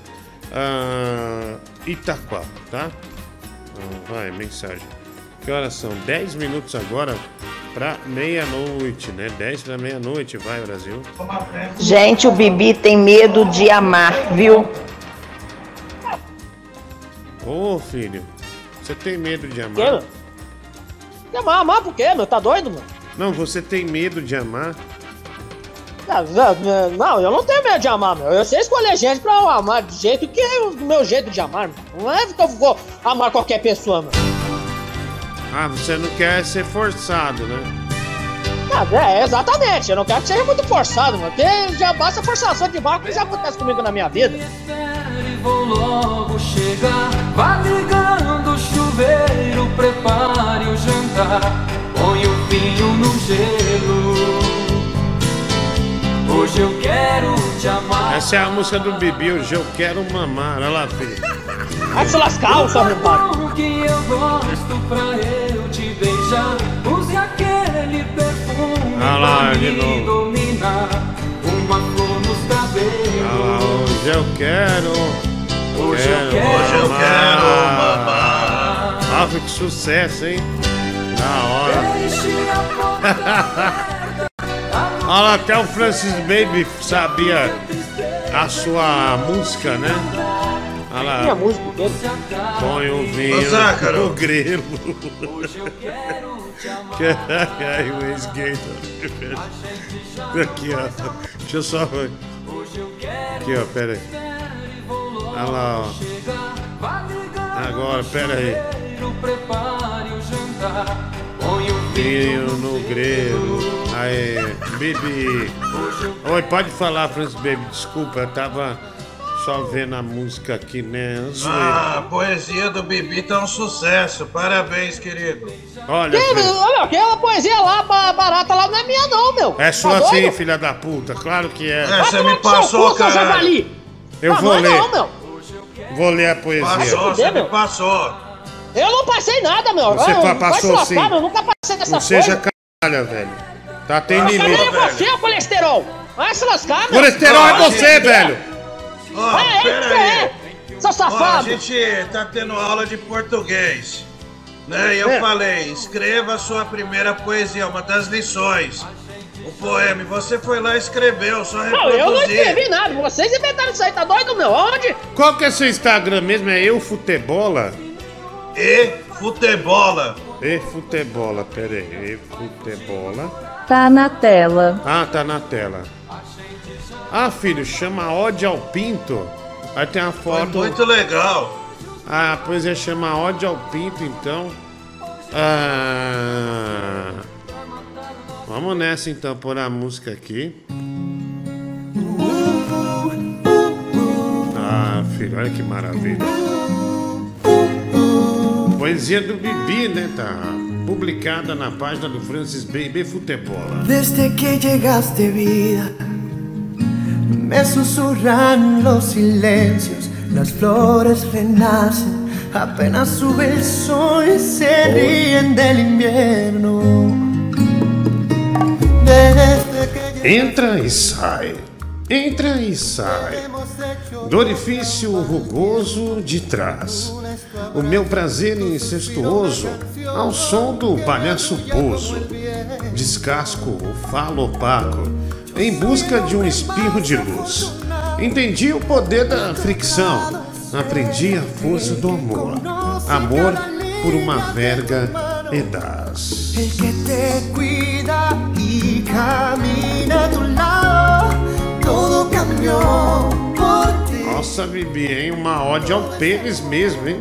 [SPEAKER 1] ah, Itaquá, tá? Ah, vai, mensagem. Que horas são? 10 minutos agora pra meia-noite, né? 10 pra meia-noite, vai, Brasil.
[SPEAKER 26] Gente, o Bibi tem medo de amar, viu?
[SPEAKER 1] Ô, filho, você tem medo de amar?
[SPEAKER 3] Quer amar, amar por quê, meu? Tá doido, meu?
[SPEAKER 1] Não, você tem medo de amar?
[SPEAKER 3] Não, eu não tenho medo de amar, meu. Eu sei escolher gente pra eu amar do jeito que é o meu jeito de amar, meu. Não é que eu vou amar qualquer pessoa, meu.
[SPEAKER 1] Ah, você não quer ser forçado, né?
[SPEAKER 3] Ah, é, exatamente. Eu não quero que seja muito forçado, meu. Porque já basta forçação de barco que já acontece comigo na minha vida.
[SPEAKER 51] Vou logo chegar, vá ligando o chuveiro, prepare o jantar, põe o vinho no gelo. Hoje eu quero te amar.
[SPEAKER 1] Essa é a música do Bibi, hoje eu quero mamar. Olha lá, filho.
[SPEAKER 3] Vai se lascar, o seu arrombado.
[SPEAKER 51] O que eu gosto pra eu te beijar, use aquele perfume
[SPEAKER 1] Ah lá,
[SPEAKER 51] pra
[SPEAKER 1] de
[SPEAKER 51] me
[SPEAKER 1] novo.
[SPEAKER 51] dominar, uma flor nos cabelos.
[SPEAKER 1] Olha lá, hoje eu quero.
[SPEAKER 51] Hoje eu quero
[SPEAKER 50] Hoje eu quero mamar.
[SPEAKER 1] Ah, que sucesso, hein? Da hora. Olha lá, até o Francis Baby sabia a sua música, né? Olha lá.
[SPEAKER 3] Minha música dele.
[SPEAKER 1] Põe o vinho
[SPEAKER 50] Ô, Zácaro.
[SPEAKER 1] no grelo. Ai, o ex-gay. tá- Aqui, ó. Deixa eu só. Aqui, ó, pera aí. Olha lá, ó. Agora, pera aí.
[SPEAKER 51] Prepare o jantar, põe o
[SPEAKER 1] Vinho no grelo. Aí, Bibi. Oi, pode falar, Francis Baby. Desculpa, eu tava só vendo a música aqui, né? Zoeira.
[SPEAKER 50] Ah, a poesia do Bibi tá um sucesso. Parabéns, querido.
[SPEAKER 1] Olha,
[SPEAKER 3] Que,
[SPEAKER 1] filho,
[SPEAKER 3] olha, aquela poesia lá, ba- barata lá, não é minha não, meu.
[SPEAKER 1] é sua
[SPEAKER 3] Tá
[SPEAKER 1] sim, filha da puta. Claro que é.
[SPEAKER 50] É, você me passou,
[SPEAKER 3] cu,
[SPEAKER 50] cara.
[SPEAKER 1] Eu
[SPEAKER 3] Não,
[SPEAKER 1] vou
[SPEAKER 3] não é
[SPEAKER 1] ler.
[SPEAKER 3] não, meu.
[SPEAKER 1] Vou ler a poesia.
[SPEAKER 50] Passou, você me passou.
[SPEAKER 3] Eu não passei nada, meu.
[SPEAKER 1] Você
[SPEAKER 3] eu,
[SPEAKER 1] fa-
[SPEAKER 3] vai
[SPEAKER 1] passou
[SPEAKER 3] lascar,
[SPEAKER 1] sim.
[SPEAKER 3] meu. Eu nunca passei dessa
[SPEAKER 1] Não seja
[SPEAKER 3] coisa.
[SPEAKER 1] caralho, velho. Tá, tem
[SPEAKER 3] Também
[SPEAKER 1] limite.
[SPEAKER 3] é você, ô colesterol. Vai se lascar, meu.
[SPEAKER 1] Colesterol é você,
[SPEAKER 50] gente.
[SPEAKER 1] velho.
[SPEAKER 50] Ó,
[SPEAKER 3] É, é você
[SPEAKER 50] aí.
[SPEAKER 3] é. Seu
[SPEAKER 50] Ó, a
[SPEAKER 3] safado.
[SPEAKER 50] gente tá tendo aula de português. Né? E eu
[SPEAKER 3] É.
[SPEAKER 50] falei, escreva a sua primeira poesia, uma das lições. O poema, você foi lá e escreveu, só
[SPEAKER 3] Não, eu não
[SPEAKER 50] reproduzir.
[SPEAKER 3] escrevi nada. Vocês inventaram isso aí, tá doido, meu? Onde?
[SPEAKER 1] Qual que é seu Instagram mesmo? É eu futebola?
[SPEAKER 50] E futebola.
[SPEAKER 1] E futebola, pera aí. E futebola.
[SPEAKER 2] Tá na tela.
[SPEAKER 1] Ah, tá na tela. Ah, filho, chama Ode ao Pinto. Aí tem a
[SPEAKER 50] Foi
[SPEAKER 1] foto.
[SPEAKER 50] muito legal.
[SPEAKER 1] Ah, pois é, chama Ode ao Pinto, então. Ah, vamos nessa então, pôr a música aqui. Ah, filho, olha que maravilha. Poesia do Bibi, né? Tá publicada na página do Francis Baby Futebola.
[SPEAKER 49] Desde que llegaste vida, me susurran los silencios, las flores renacen, apenas sube el sol y se ríen del invierno. Desde que
[SPEAKER 1] Entra e sai, entra e sai. Do orifício rugoso de trás. O meu prazer incestuoso ao som do palhaço poso. Descasco o falo opaco em busca de um espirro de luz. Entendi o poder da fricção, aprendi a força do amor. Amor por uma verga edaz.
[SPEAKER 49] el que te cuida y camina a tu lado, todo cambió por ti.
[SPEAKER 1] Nossa, Bibi, hein? Uma ode ao pênis mesmo, hein?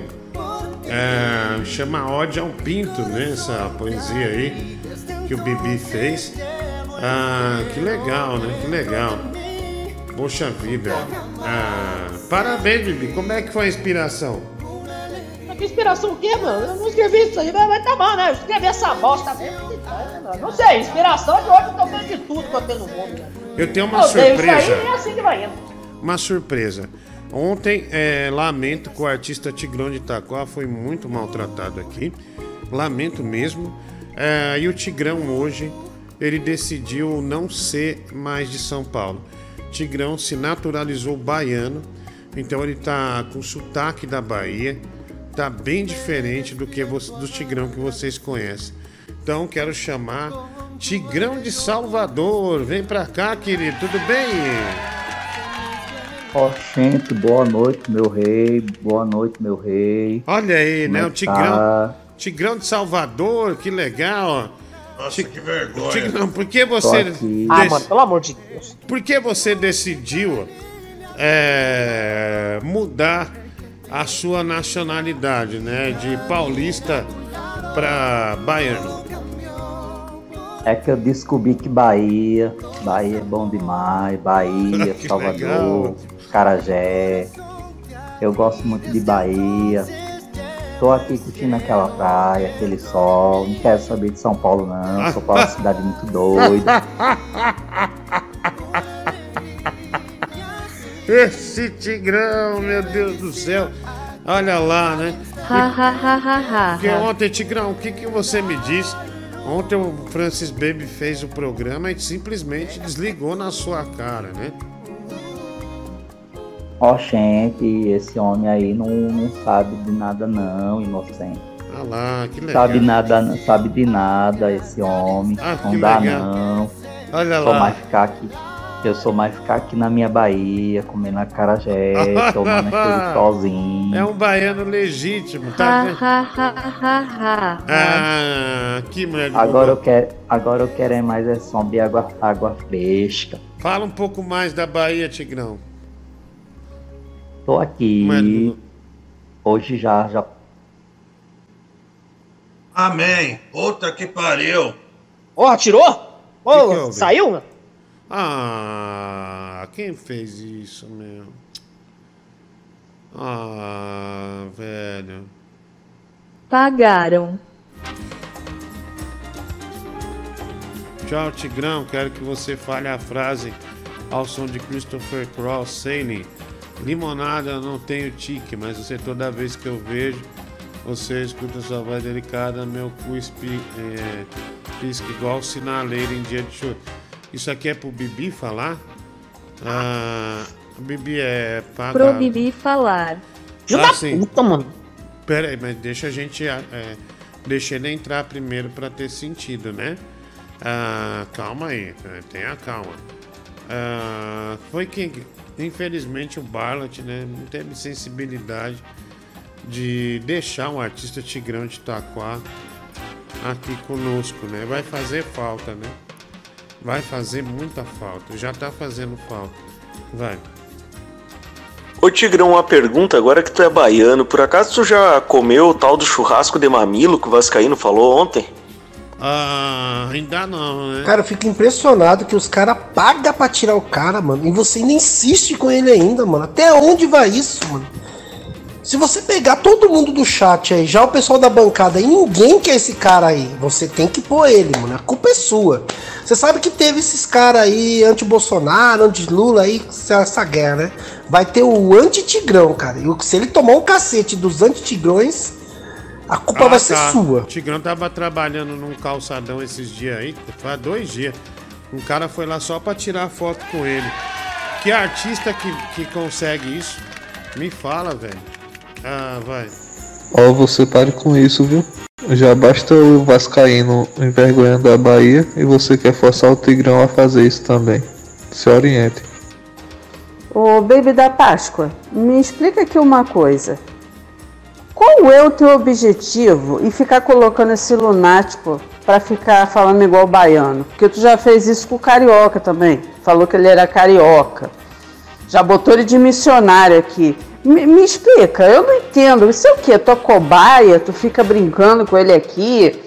[SPEAKER 1] É, chama ode ao pinto, né? Essa poesia aí que o Bibi fez. Ah, que legal, né? Que legal. Poxa vida. Ah, parabéns, Bibi. Como é que foi a inspiração?
[SPEAKER 3] Que inspiração o quê, mano? Eu não escrevi isso aí, mas, tá bom, né? Eu escrevi essa bosta mesmo. Não sei, inspiração de hoje eu tô vendo de tudo que eu tenho no mundo, né?
[SPEAKER 1] Eu tenho uma
[SPEAKER 3] Eu odeio Isso
[SPEAKER 1] surpresa.
[SPEAKER 3] aí é assim que vai indo.
[SPEAKER 1] Uma surpresa. Ontem, é, lamento que o artista Tigrão de Itaquá foi muito maltratado aqui. Lamento mesmo. É, e o Tigrão hoje, ele decidiu não ser mais de São Paulo. Tigrão se naturalizou baiano, então ele tá com sotaque da Bahia. Tá bem diferente do que do Tigrão que vocês conhecem. Então quero chamar Tigrão de Salvador. Vem pra cá, querido. Tudo bem?
[SPEAKER 52] Ó, gente, boa noite, meu rei. Boa noite, meu rei.
[SPEAKER 1] Olha aí,
[SPEAKER 52] Como
[SPEAKER 1] né?
[SPEAKER 52] é
[SPEAKER 1] O Tigrão.
[SPEAKER 52] tá?
[SPEAKER 1] Tigrão de Salvador, que legal.
[SPEAKER 50] Nossa, que vergonha.
[SPEAKER 1] Tigrão, por que você.
[SPEAKER 52] Aqui.
[SPEAKER 3] Ah,
[SPEAKER 1] dec-
[SPEAKER 3] mano, pelo amor de Deus.
[SPEAKER 1] Por que você decidiu é, mudar a sua nacionalidade, né? De paulista pra baiano?
[SPEAKER 52] É que eu descobri que Bahia, Bahia é bom demais, Bahia, Salvador,
[SPEAKER 1] legal.
[SPEAKER 52] Carajé. Eu gosto muito de Bahia. Tô aqui curtindo aquela praia, aquele sol. Não quero saber de São Paulo, não. São Paulo é uma cidade muito doida.
[SPEAKER 1] Esse Tigrão, meu Deus do céu. Olha lá, né? Porque ontem, Tigrão, o que, que você me disse? Ontem o Francis Baby fez o programa e simplesmente desligou na sua cara, né?
[SPEAKER 52] Ó, gente, esse homem aí não, não sabe de nada, não, inocente.
[SPEAKER 1] Olha lá, que legal.
[SPEAKER 52] Sabe nada, não sabe de nada esse homem.
[SPEAKER 1] Ah, que
[SPEAKER 52] não dá
[SPEAKER 1] legal.
[SPEAKER 52] não.
[SPEAKER 1] Olha
[SPEAKER 52] Sou
[SPEAKER 1] lá.
[SPEAKER 52] mais ficar aqui. Eu sou mais ficar aqui na minha Bahia, comendo acarajé, tomando aquele solzinho.
[SPEAKER 1] É um baiano legítimo, tá? vendo?
[SPEAKER 2] ha ha ha ha.
[SPEAKER 1] Ah, que mulher
[SPEAKER 52] Agora eu quero, agora eu quero é mais é som de água, água fresca.
[SPEAKER 1] Fala um pouco mais da Bahia, Tigrão.
[SPEAKER 52] Tô aqui.
[SPEAKER 1] Mano.
[SPEAKER 52] Hoje já, já
[SPEAKER 50] Amém. Puta que pariu.
[SPEAKER 3] Ó, tirou?
[SPEAKER 1] Que que
[SPEAKER 3] Ô,
[SPEAKER 1] houve?
[SPEAKER 3] saiu?
[SPEAKER 1] Ah, quem fez isso, meu? Ah, velho.
[SPEAKER 2] Pagaram.
[SPEAKER 1] Tchau, Tigrão. Quero que você fale a frase ao som de Christopher Cross Sailing. Limonada, eu não tenho tique, mas você toda vez que eu vejo, você escuta sua voz delicada, meu cu espi, é, pisca igual sinaleiro em dia de chuva. Isso aqui é pro Bibi falar? Ah, Bibi é paga.
[SPEAKER 2] Pro Bibi falar.
[SPEAKER 1] Ah, sim. Pera aí, mas deixa a gente. É, deixa ele entrar primeiro pra ter sentido, né? Ah, calma aí, tenha calma. Ah, foi que, infelizmente, o Barlat né, não teve sensibilidade de deixar um artista Tigrão de Itaquá aqui conosco, né? Vai fazer falta, né? Vai fazer muita falta. Já tá fazendo falta. Vai.
[SPEAKER 31] Ô Tigrão, uma pergunta, agora que tu é baiano, por acaso tu já comeu o tal do churrasco de mamilo que o Vascaíno falou ontem?
[SPEAKER 1] Ah, ainda não, né?
[SPEAKER 30] Cara, eu fico impressionado que os caras pagam pra tirar o cara, mano. E você ainda insiste com ele ainda, mano. Até onde vai isso, mano? Se você pegar todo mundo do chat aí, já o pessoal da bancada e ninguém quer esse cara aí, você tem que pôr ele, mano. A culpa é sua. Você sabe que teve esses caras aí, anti-Bolsonaro, anti-Lula aí, essa guerra, né? Vai ter o anti-Tigrão, cara. E se ele tomar um cacete dos anti-Tigrões, a culpa
[SPEAKER 1] Ah,
[SPEAKER 30] vai ser
[SPEAKER 1] tá.
[SPEAKER 30] sua.
[SPEAKER 1] O Tigrão tava trabalhando num calçadão esses dias aí, faz dois dias. Um cara foi lá só pra tirar foto com ele. Que artista que, que consegue isso? Me fala, velho. Ah, vai.
[SPEAKER 41] Ó, você pare com isso, viu? Já basta o Vascaíno envergonhando a Bahia e você quer forçar o Tigrão a fazer isso também. Se oriente.
[SPEAKER 29] Ô, Baby da Páscoa, me explica aqui uma coisa. Qual é o teu objetivo em ficar colocando esse lunático pra ficar falando igual baiano? Porque tu já fez isso com o carioca também. Falou que ele era carioca. Já botou ele de missionário aqui. Me, me explica, eu não entendo. Isso é o quê? Tua cobaia? Tu fica brincando com ele aqui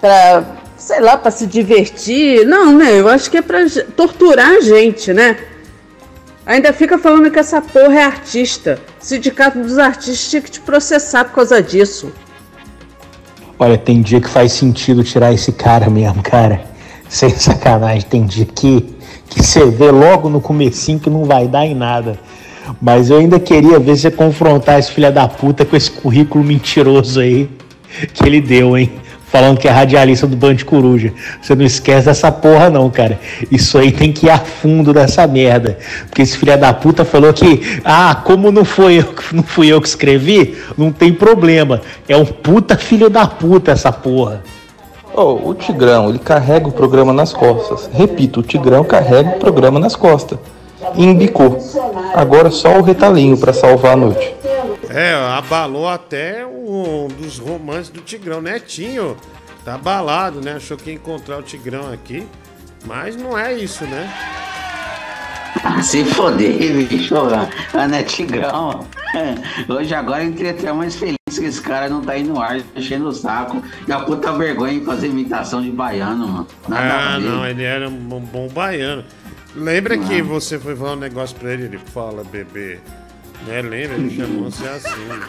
[SPEAKER 29] pra, sei lá, pra se divertir? Não, né? Eu acho que é pra torturar a gente, né? Ainda fica falando que essa porra é artista. O Sindicato dos Artistas tinha que te processar por causa disso.
[SPEAKER 8] Olha, tem dia que faz sentido tirar esse cara mesmo, cara. Sem sacanagem, tem dia que, que você vê logo no comecinho que não vai dar em nada. Mas eu ainda queria ver você confrontar esse filho da puta com esse currículo mentiroso aí que ele deu, hein? Falando que é radialista do Band Coruja. Você não esquece dessa porra, não, cara. Isso aí tem que ir a fundo dessa merda. Porque esse filho da puta falou que, ah, como não foi eu, não fui eu que escrevi, não tem problema. É um puta filho da puta essa porra.
[SPEAKER 41] Oh, o Tigrão, ele carrega o programa nas costas. Repito, o Tigrão carrega o programa nas costas. E embicou. Agora só o retalhinho pra salvar a noite.
[SPEAKER 1] É, abalou até um dos romances do Tigrão. Netinho tá abalado, né? Achou que ia encontrar o Tigrão aqui. Mas não é isso, né?
[SPEAKER 53] Se foder, bicho. Ana é tigrão. Hoje agora eu entrei até mais feliz que esse cara não tá aí no ar, enchendo o saco. E a puta vergonha em fazer imitação de baiano, mano. Nada
[SPEAKER 1] Ah,
[SPEAKER 53] a
[SPEAKER 1] não, ele era um bom, bom baiano. Lembra que você foi falar um negócio pra ele? Ele fala, bebê. Né? Lembra? Ele chamou você assim. né?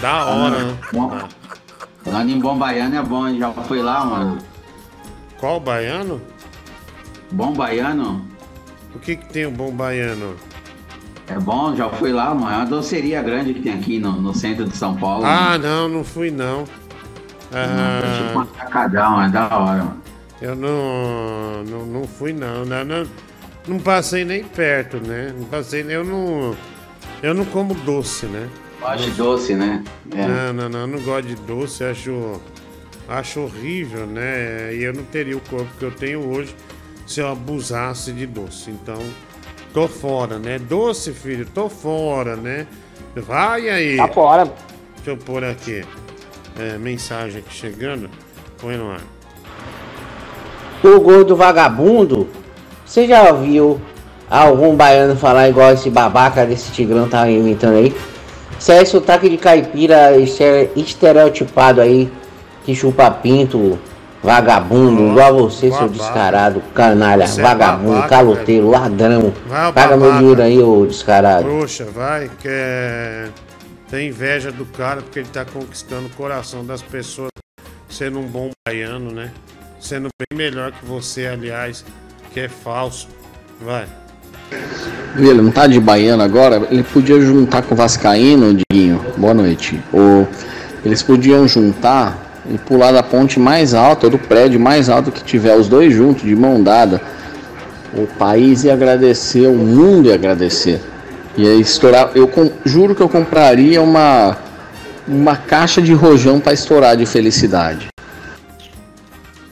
[SPEAKER 1] Da hora, né?
[SPEAKER 53] Bom, Falando em bom baiano é bom, já foi lá, mano.
[SPEAKER 1] Qual baiano?
[SPEAKER 53] Bom baiano?
[SPEAKER 1] O que que tem o bom baiano?
[SPEAKER 53] É bom, já fui lá, mano. É uma doceria grande que tem aqui no, no centro de São Paulo.
[SPEAKER 1] Ah, não, não fui não.
[SPEAKER 53] É tipo
[SPEAKER 1] Ah,
[SPEAKER 53] um atacadão, é da hora, mano.
[SPEAKER 1] eu não, não, não fui não, não, não. Não passei nem perto, né? Não passei, eu não, eu não como doce, né?
[SPEAKER 53] Gosto de doce, né? É.
[SPEAKER 1] Não, não, não, eu não gosto de doce, acho, acho horrível, né? E eu não teria o corpo que eu tenho hoje se eu abusasse de doce. Então, tô fora, né? Doce, filho, tô fora, né? Vai aí.
[SPEAKER 29] Tá fora.
[SPEAKER 1] Deixa eu pôr aqui. É, mensagem aqui chegando. Põe no ar.
[SPEAKER 15] O gordo vagabundo, você já ouviu algum baiano falar igual esse babaca desse tigrão tá inventando aí? Isso é sotaque de caipira estere- estereotipado aí, que chupa pinto, vagabundo, igual você, seu
[SPEAKER 1] babaca.
[SPEAKER 15] descarado, canalha,
[SPEAKER 1] Você é
[SPEAKER 15] vagabundo,
[SPEAKER 1] babaca,
[SPEAKER 15] caloteiro, ladrão.
[SPEAKER 1] Vai,
[SPEAKER 15] Paga meu dinheiro aí, ô descarado.
[SPEAKER 1] Trouxa, vai, quer. tem inveja do cara porque ele tá conquistando o coração das pessoas, sendo um bom baiano, né? Sendo bem melhor que você, aliás, que é falso. Vai.
[SPEAKER 15] Ele não tá de baiano agora? Ele podia juntar com o Vascaíno, Diguinho. Boa noite. Ou eles podiam juntar e pular da ponte mais alta, ou do prédio mais alto que tiver, os dois juntos, de mão dada. O país ia agradecer, o mundo ia agradecer. Ia estourar. Eu com- juro que eu compraria uma, uma caixa de rojão para estourar de felicidade.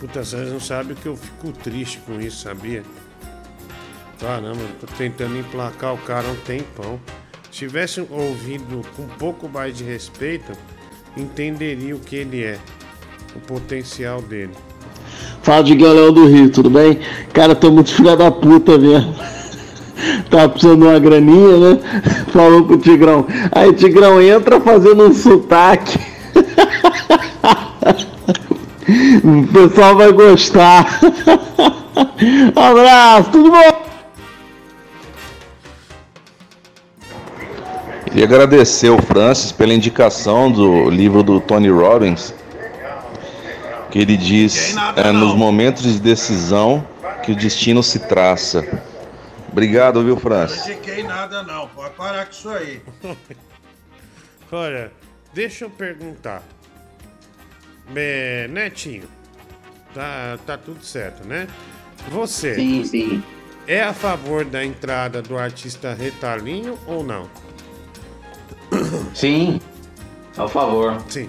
[SPEAKER 1] Puta, vocês não sabem que eu fico triste com isso, sabia? Caramba, eu tô tentando emplacar o cara há um tempão. Se tivesse ouvido com um pouco mais de respeito, entenderia o que ele é, o potencial dele.
[SPEAKER 54] Fala de Leão do Rio, tudo bem? Cara, tô muito filha da puta mesmo. Tava precisando de uma graninha, né? Falou com o Tigrão. Aí, Tigrão, entra fazendo um sotaque. O pessoal vai gostar. Abraço, tudo bom?
[SPEAKER 27] Queria agradecer o Francis pela indicação do livro do Tony Robbins, que ele diz: é nos momentos de decisão que o destino se traça. Obrigado, viu, Francis?
[SPEAKER 50] Não indiquei nada não, pode parar com isso aí.
[SPEAKER 1] Olha, deixa eu perguntar. É, Netinho, tá, tá tudo certo, né? Você
[SPEAKER 55] Sim, sim.
[SPEAKER 1] é a favor da entrada do artista Retalinho ou não?
[SPEAKER 55] Sim, ao favor.
[SPEAKER 1] Sim.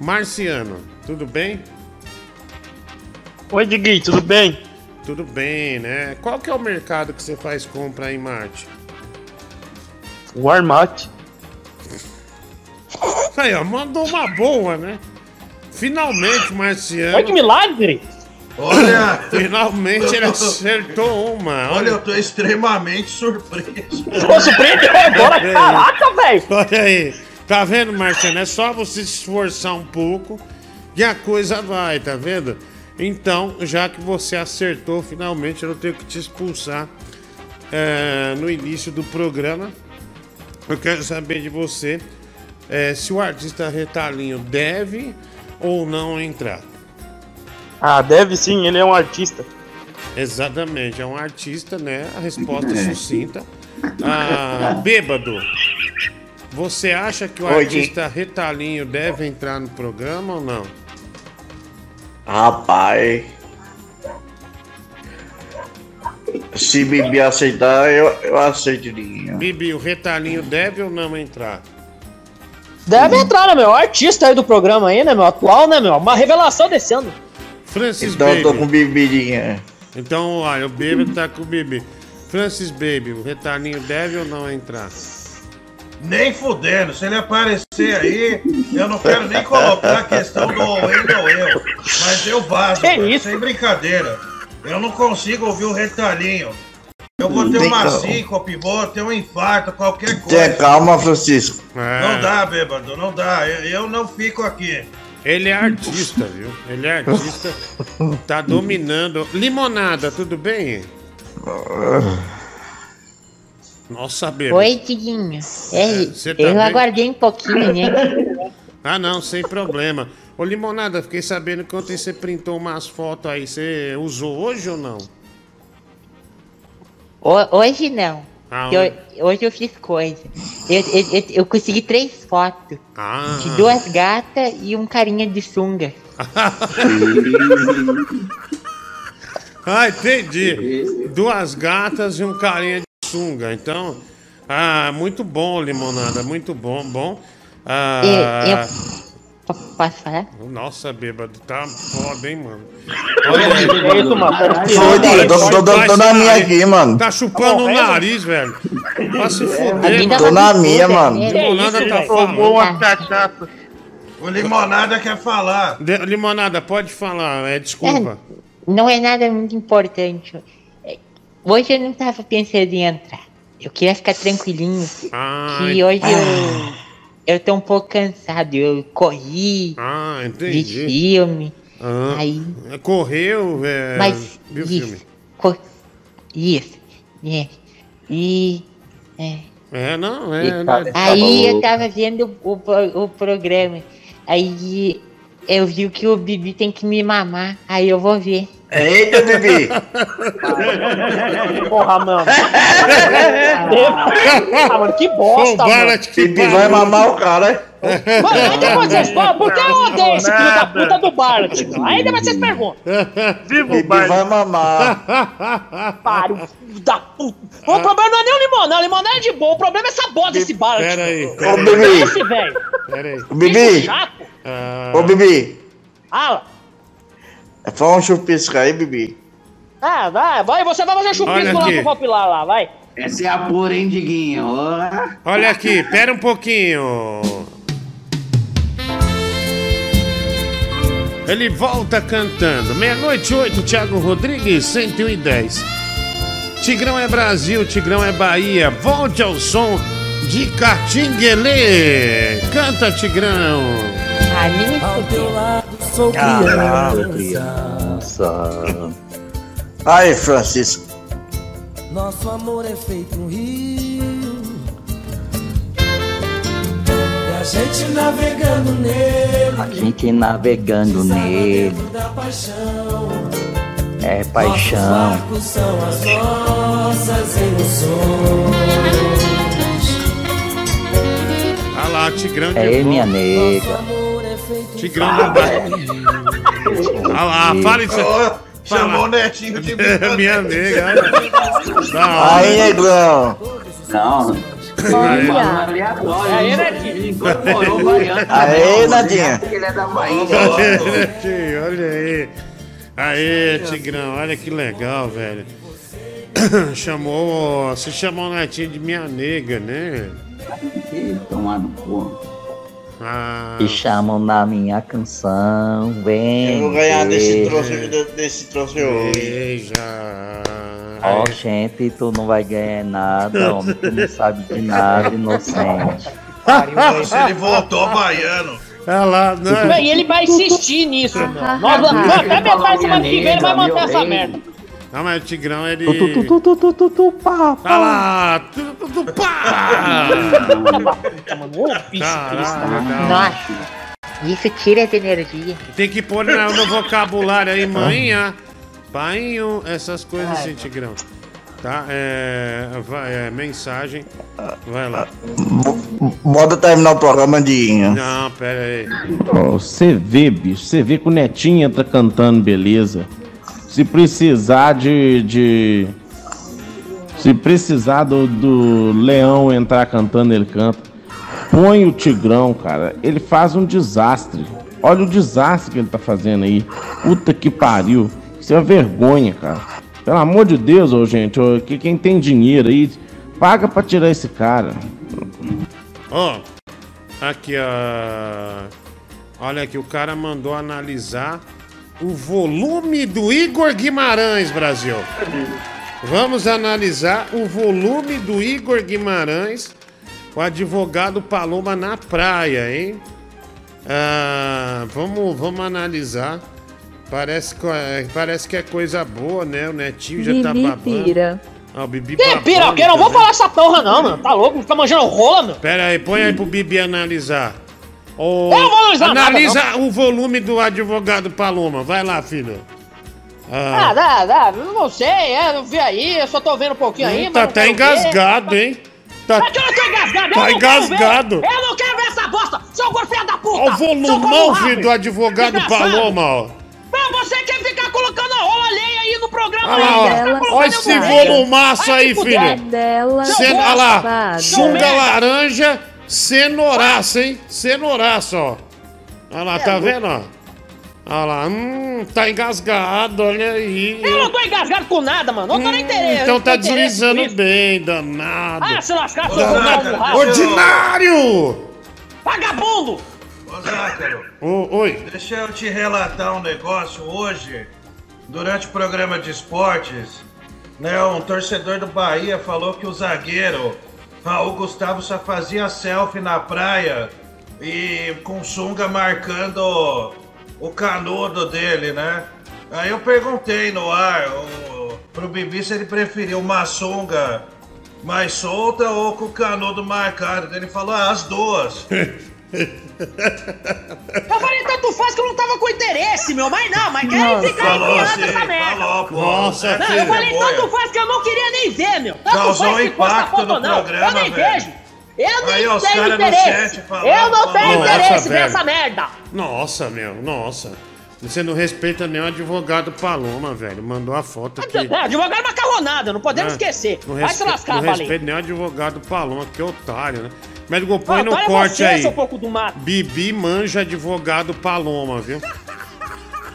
[SPEAKER 1] Marciano, tudo bem?
[SPEAKER 56] Oi, Digui, tudo bem?
[SPEAKER 1] Tudo bem, né? Qual que é o mercado que você faz compra em Marte?
[SPEAKER 56] Walmart.
[SPEAKER 1] Aí, ó, mandou uma boa, né? Finalmente, Marciano.
[SPEAKER 56] Olha que milagre!
[SPEAKER 50] Olha!
[SPEAKER 1] Finalmente ele acertou uma.
[SPEAKER 50] Olha, eu tô extremamente surpreso.
[SPEAKER 56] Pô, surpreendeu agora, caraca, velho!
[SPEAKER 1] Olha aí. Tá vendo, Marciano? É só você se esforçar um pouco e a coisa vai, tá vendo? Então, já que você acertou, finalmente eu não tenho que te expulsar é, no início do programa. Eu quero saber de você é, se o artista Retalinho deve ou não entrar.
[SPEAKER 56] Ah, deve sim, ele é um artista.
[SPEAKER 1] Exatamente, é um artista, né? A resposta sucinta. Ah, bêbado, você acha que o
[SPEAKER 55] Oi,
[SPEAKER 1] artista Retalinho deve entrar no programa ou não?
[SPEAKER 55] Rapaz. Se Bibi aceitar, eu, eu aceito.
[SPEAKER 1] Bibi, o Retalinho deve ou não entrar?
[SPEAKER 3] Deve entrar, né, meu? O artista aí do programa aí, né, meu? Atual, né, meu? Uma revelação desse ano.
[SPEAKER 1] Francis
[SPEAKER 55] Então eu tô
[SPEAKER 1] Baby.
[SPEAKER 55] com Bibidinha.
[SPEAKER 1] Então, olha, o Baby tá com o Bibi. Francis Baby, o Retalinho deve ou não entrar?
[SPEAKER 50] Nem fudendo, se ele aparecer aí, eu não quero nem colocar a questão do ele ou eu. Mas eu vazo,
[SPEAKER 3] Que
[SPEAKER 50] mano,
[SPEAKER 3] isso?
[SPEAKER 50] sem brincadeira. Eu não consigo ouvir o retalhinho. Eu vou ter
[SPEAKER 55] Tem
[SPEAKER 50] uma
[SPEAKER 55] calma.
[SPEAKER 50] síncope, vou ter um infarto, qualquer coisa.
[SPEAKER 55] Tenha calma, Francisco.
[SPEAKER 50] Não dá, bêbado, não dá. Eu, eu não fico aqui.
[SPEAKER 1] Ele é artista, viu? Ele é artista. Tá dominando. Limonada, tudo bem? Nossa, bêbado.
[SPEAKER 57] Oi, Tiguinho. É,
[SPEAKER 1] você tá
[SPEAKER 57] eu
[SPEAKER 1] bem?
[SPEAKER 57] aguardei um pouquinho, né?
[SPEAKER 1] Ah, não, sem problema. Ô, Limonada, fiquei sabendo que ontem você printou umas fotos aí. Você usou hoje ou não?
[SPEAKER 57] Ho- Hoje não.
[SPEAKER 1] Ah,
[SPEAKER 57] Eu- hoje eu fiz coisa. Eu, eu, eu, eu consegui três fotos.
[SPEAKER 1] Ah.
[SPEAKER 57] De duas gatas e um carinha de sunga.
[SPEAKER 1] Ah, entendi. Duas gatas e um carinha de sunga. Então, ah, muito bom, Limonada, muito bom, bom. Ah,
[SPEAKER 57] Eu- Posso falar?
[SPEAKER 1] Nossa, bêbado, tá foda, hein, mano.
[SPEAKER 57] É isso, mano.
[SPEAKER 55] Diguinho, tô, tô, tô, tô na minha aqui, mano.
[SPEAKER 1] Tá chupando o nariz, velho. Pra se fuder,
[SPEAKER 55] Tô na minha, mano.
[SPEAKER 1] Limonada tá
[SPEAKER 50] Tomou uma
[SPEAKER 1] falando.
[SPEAKER 50] O Limonada quer falar.
[SPEAKER 1] De- Limonada, pode falar, é desculpa.
[SPEAKER 57] Não é nada muito importante. É, Hoje eu não tava pensando em entrar. Eu queria ficar tranquilinho.
[SPEAKER 1] Ai.
[SPEAKER 57] Que hoje eu, eu tô um pouco cansado. Eu corri,
[SPEAKER 1] Ah,
[SPEAKER 57] vi
[SPEAKER 1] entendi.
[SPEAKER 57] filme.
[SPEAKER 1] Ah,
[SPEAKER 57] Aí.
[SPEAKER 1] Correu, é,
[SPEAKER 57] Mas
[SPEAKER 1] viu
[SPEAKER 57] isso,
[SPEAKER 1] filme?
[SPEAKER 57] co- isso, é. E é,
[SPEAKER 1] É, não, é.
[SPEAKER 57] tá-
[SPEAKER 1] né?
[SPEAKER 57] Aí eu tava vendo o, o, o programa. Aí eu vi que o Bibi tem que me mamar. Aí eu vou ver.
[SPEAKER 53] Eita, Bibi!
[SPEAKER 3] Porra, mano. ah, mano, que bosta, mano.
[SPEAKER 53] Bibi vai mamar o cara.
[SPEAKER 3] Mano, depois vocês por que eu odeio esse filho da puta do Bart? Aí depois vocês perguntam.
[SPEAKER 53] Bibi vai mamar.
[SPEAKER 3] Para, o filho da puta. O problema não é nem o limonão, o limonão é de boa. O problema é essa bosta desse Bart.
[SPEAKER 1] Pera aí,
[SPEAKER 53] Ô. Bibi.
[SPEAKER 3] Esse, velho.
[SPEAKER 1] Pera aí.
[SPEAKER 53] Bibi.
[SPEAKER 3] Chato.
[SPEAKER 1] Ah,
[SPEAKER 53] Ô, Bibi.
[SPEAKER 3] Fala.
[SPEAKER 53] Fala um chupisco aí, Bibi.
[SPEAKER 3] Ah, vai, vai, você vai fazer chupisco lá pro Valpilar lá, vai.
[SPEAKER 53] Essa é a pura, hein, Diguinho?
[SPEAKER 1] Olha aqui, pera um pouquinho. Ele volta cantando. Meia-noite, oito, Thiago Rodrigues, 110. Tigrão é Brasil, Tigrão é Bahia. Volte ao som de Catinguelê. Canta, Tigrão.
[SPEAKER 57] Ah, nem
[SPEAKER 53] Sou
[SPEAKER 52] Caralho, criança.
[SPEAKER 53] Aí, Francisco.
[SPEAKER 49] Nosso amor é feito um rio E a gente navegando nele
[SPEAKER 52] A gente navegando nele.
[SPEAKER 49] da paixão
[SPEAKER 52] É
[SPEAKER 49] Nossos
[SPEAKER 52] paixão.
[SPEAKER 49] barcos são as nossas emoções
[SPEAKER 1] Olha lá, Tigrão de
[SPEAKER 52] É minha nega.
[SPEAKER 1] Tigrão do Bahia. Olha lá, fala isso.
[SPEAKER 50] Chamou o netinho de
[SPEAKER 1] Minha nega.
[SPEAKER 53] Aí, negrão. Não.
[SPEAKER 1] Aí.
[SPEAKER 3] Aí,
[SPEAKER 53] o baiano. Aê, Nadinha. Ele é da Bahia.
[SPEAKER 1] Tio, olha aí. Aê, Tigrão, olha que legal, velho. Chamou. Você chamou o netinho de minha nega, né?
[SPEAKER 53] Tomar no cu.
[SPEAKER 1] Ah,
[SPEAKER 52] Me chamam na minha canção. Vem.
[SPEAKER 53] Eu vou ganhar desse troço, desse troço hoje.
[SPEAKER 1] beija.
[SPEAKER 52] Ó, gente, tu não vai ganhar nada, homem. Tu não sabe de nada, inocente.
[SPEAKER 50] Se ele voltou baiano.
[SPEAKER 1] Olha lá, né?
[SPEAKER 3] E ele vai insistir nisso, meu. Nós, nós, até metade semana que vem ele vai manter essa merda.
[SPEAKER 1] Não, mas o Tigrão, ele.
[SPEAKER 52] Tu, tu, tu, tu, tu, tu, tu, pá,
[SPEAKER 1] Olha lá! Tu, tu, tu, pá!
[SPEAKER 57] Nossa, isso tira de energia.
[SPEAKER 1] Tem que pôr no vocabulário aí, manhã, painho, essas coisas assim, Tigrão. Tá? É, vai, é, mensagem. Vai lá.
[SPEAKER 53] Bota terminar o programa, Diguinho.
[SPEAKER 1] Não, pera aí.
[SPEAKER 33] Você vê, bicho, você vê que o Netinha tá cantando beleza. Se precisar de. de se precisar do, do Leão entrar cantando, ele canta. Põe o Tigrão, cara. Ele faz um desastre. Olha o desastre que ele tá fazendo aí. Puta que pariu. Isso é vergonha, cara. Pelo amor de Deus, ô gente, ô, que quem tem dinheiro aí, paga pra tirar esse cara.
[SPEAKER 1] Ó, aqui, ó. Olha aqui, o cara mandou analisar o volume do Igor Guimarães, Brasil. Vamos analisar o volume do Igor Guimarães, o advogado Paloma na praia, hein? Ah, vamos, vamos analisar. Parece que, é, parece que é coisa boa, né? O Netinho já tá
[SPEAKER 2] Bibi
[SPEAKER 1] babando.
[SPEAKER 2] pira.
[SPEAKER 1] Ah, o Bibi
[SPEAKER 3] Que
[SPEAKER 1] babando
[SPEAKER 3] piroqueira, não vou falar essa porra não, mano. Tá louco? Fica manjando rola, meu.
[SPEAKER 1] Pera aí, põe aí pro Bibi analisar.
[SPEAKER 3] Eu vou analisar nada,
[SPEAKER 1] analisa o volume do advogado Paloma. Vai lá, filho.
[SPEAKER 3] Ah,
[SPEAKER 1] Ah,
[SPEAKER 3] dá, dá. Eu não sei, é, não vi aí, eu só tô vendo um pouquinho aí,
[SPEAKER 1] tá até
[SPEAKER 3] ver.
[SPEAKER 1] engasgado, hein? Tá,
[SPEAKER 3] Mas que eu não tô engasgado, eu
[SPEAKER 1] Tá
[SPEAKER 3] não quero ver.
[SPEAKER 1] engasgado.
[SPEAKER 3] Eu não quero ver essa bosta, seu filho da puta.
[SPEAKER 1] Olha o volumão, filho, do advogado
[SPEAKER 3] Desgraçado.
[SPEAKER 1] Paloma, ó.
[SPEAKER 3] Mas você quer ficar colocando a rola alheia aí no programa
[SPEAKER 1] Olha
[SPEAKER 3] aí,
[SPEAKER 1] lá, ó.
[SPEAKER 3] tá
[SPEAKER 1] Olha
[SPEAKER 3] eu
[SPEAKER 1] esse volumaço aí, filho.
[SPEAKER 2] Dela.
[SPEAKER 1] Olha lá,
[SPEAKER 3] merda.
[SPEAKER 1] laranja, cenouraço, hein? Cenouraço, ó. Olha lá,
[SPEAKER 3] É
[SPEAKER 1] tá vendo, ó? Olha lá, hum, tá engasgado, olha aí.
[SPEAKER 3] Eu não tô engasgado com nada, mano. Não tô nem interesse.
[SPEAKER 1] Então tá deslizando bem, danado.
[SPEAKER 3] Ah, se lascar, seu
[SPEAKER 1] Danado. Ordinário!
[SPEAKER 3] Vagabundo!
[SPEAKER 50] Ô, Zácaro.
[SPEAKER 1] Ô, oi.
[SPEAKER 50] Deixa eu te relatar um negócio hoje. Durante o programa de esportes, né, um torcedor do Bahia falou que o zagueiro Raul Gustavo só fazia selfie na praia e com sunga marcando o canudo dele, né? Aí eu perguntei no ar o, pro Bibi se ele preferiu uma sunga mais solta ou com o canudo marcado? Ele falou, ah, as duas.
[SPEAKER 3] Eu falei, tanto faz que eu não tava com interesse, meu. Mas não, mas querem ficar enfiando
[SPEAKER 50] assim,
[SPEAKER 3] essa merda.
[SPEAKER 50] falou, pô.
[SPEAKER 1] Nossa,
[SPEAKER 3] não,
[SPEAKER 1] filho.
[SPEAKER 3] eu falei,
[SPEAKER 50] Boia.
[SPEAKER 3] tanto faz que eu não queria nem ver, meu. Tanto
[SPEAKER 50] Causou
[SPEAKER 3] faz se posta foto
[SPEAKER 50] no
[SPEAKER 3] não.
[SPEAKER 50] programa,
[SPEAKER 3] Eu nem
[SPEAKER 50] velho.
[SPEAKER 3] vejo. Eu nem
[SPEAKER 50] Aí os
[SPEAKER 3] tenho interesse.
[SPEAKER 50] falando,
[SPEAKER 3] eu não tenho
[SPEAKER 1] Nossa,
[SPEAKER 3] interesse
[SPEAKER 1] velho.
[SPEAKER 3] nessa merda.
[SPEAKER 1] Nossa, meu, nossa. Você não respeita nem o advogado Paloma, velho. Mandou a foto aqui.
[SPEAKER 3] É, advogado macarronada, não podemos
[SPEAKER 1] É,
[SPEAKER 3] esquecer.
[SPEAKER 1] Não
[SPEAKER 3] Vai se lascar,
[SPEAKER 1] Não respeita nem o advogado Paloma, que otário, né? Médico, põe
[SPEAKER 3] Ah,
[SPEAKER 1] no
[SPEAKER 3] é
[SPEAKER 1] corte
[SPEAKER 3] você,
[SPEAKER 1] aí.
[SPEAKER 3] seu pouco do mato.
[SPEAKER 1] Bibi manja advogado Paloma, viu?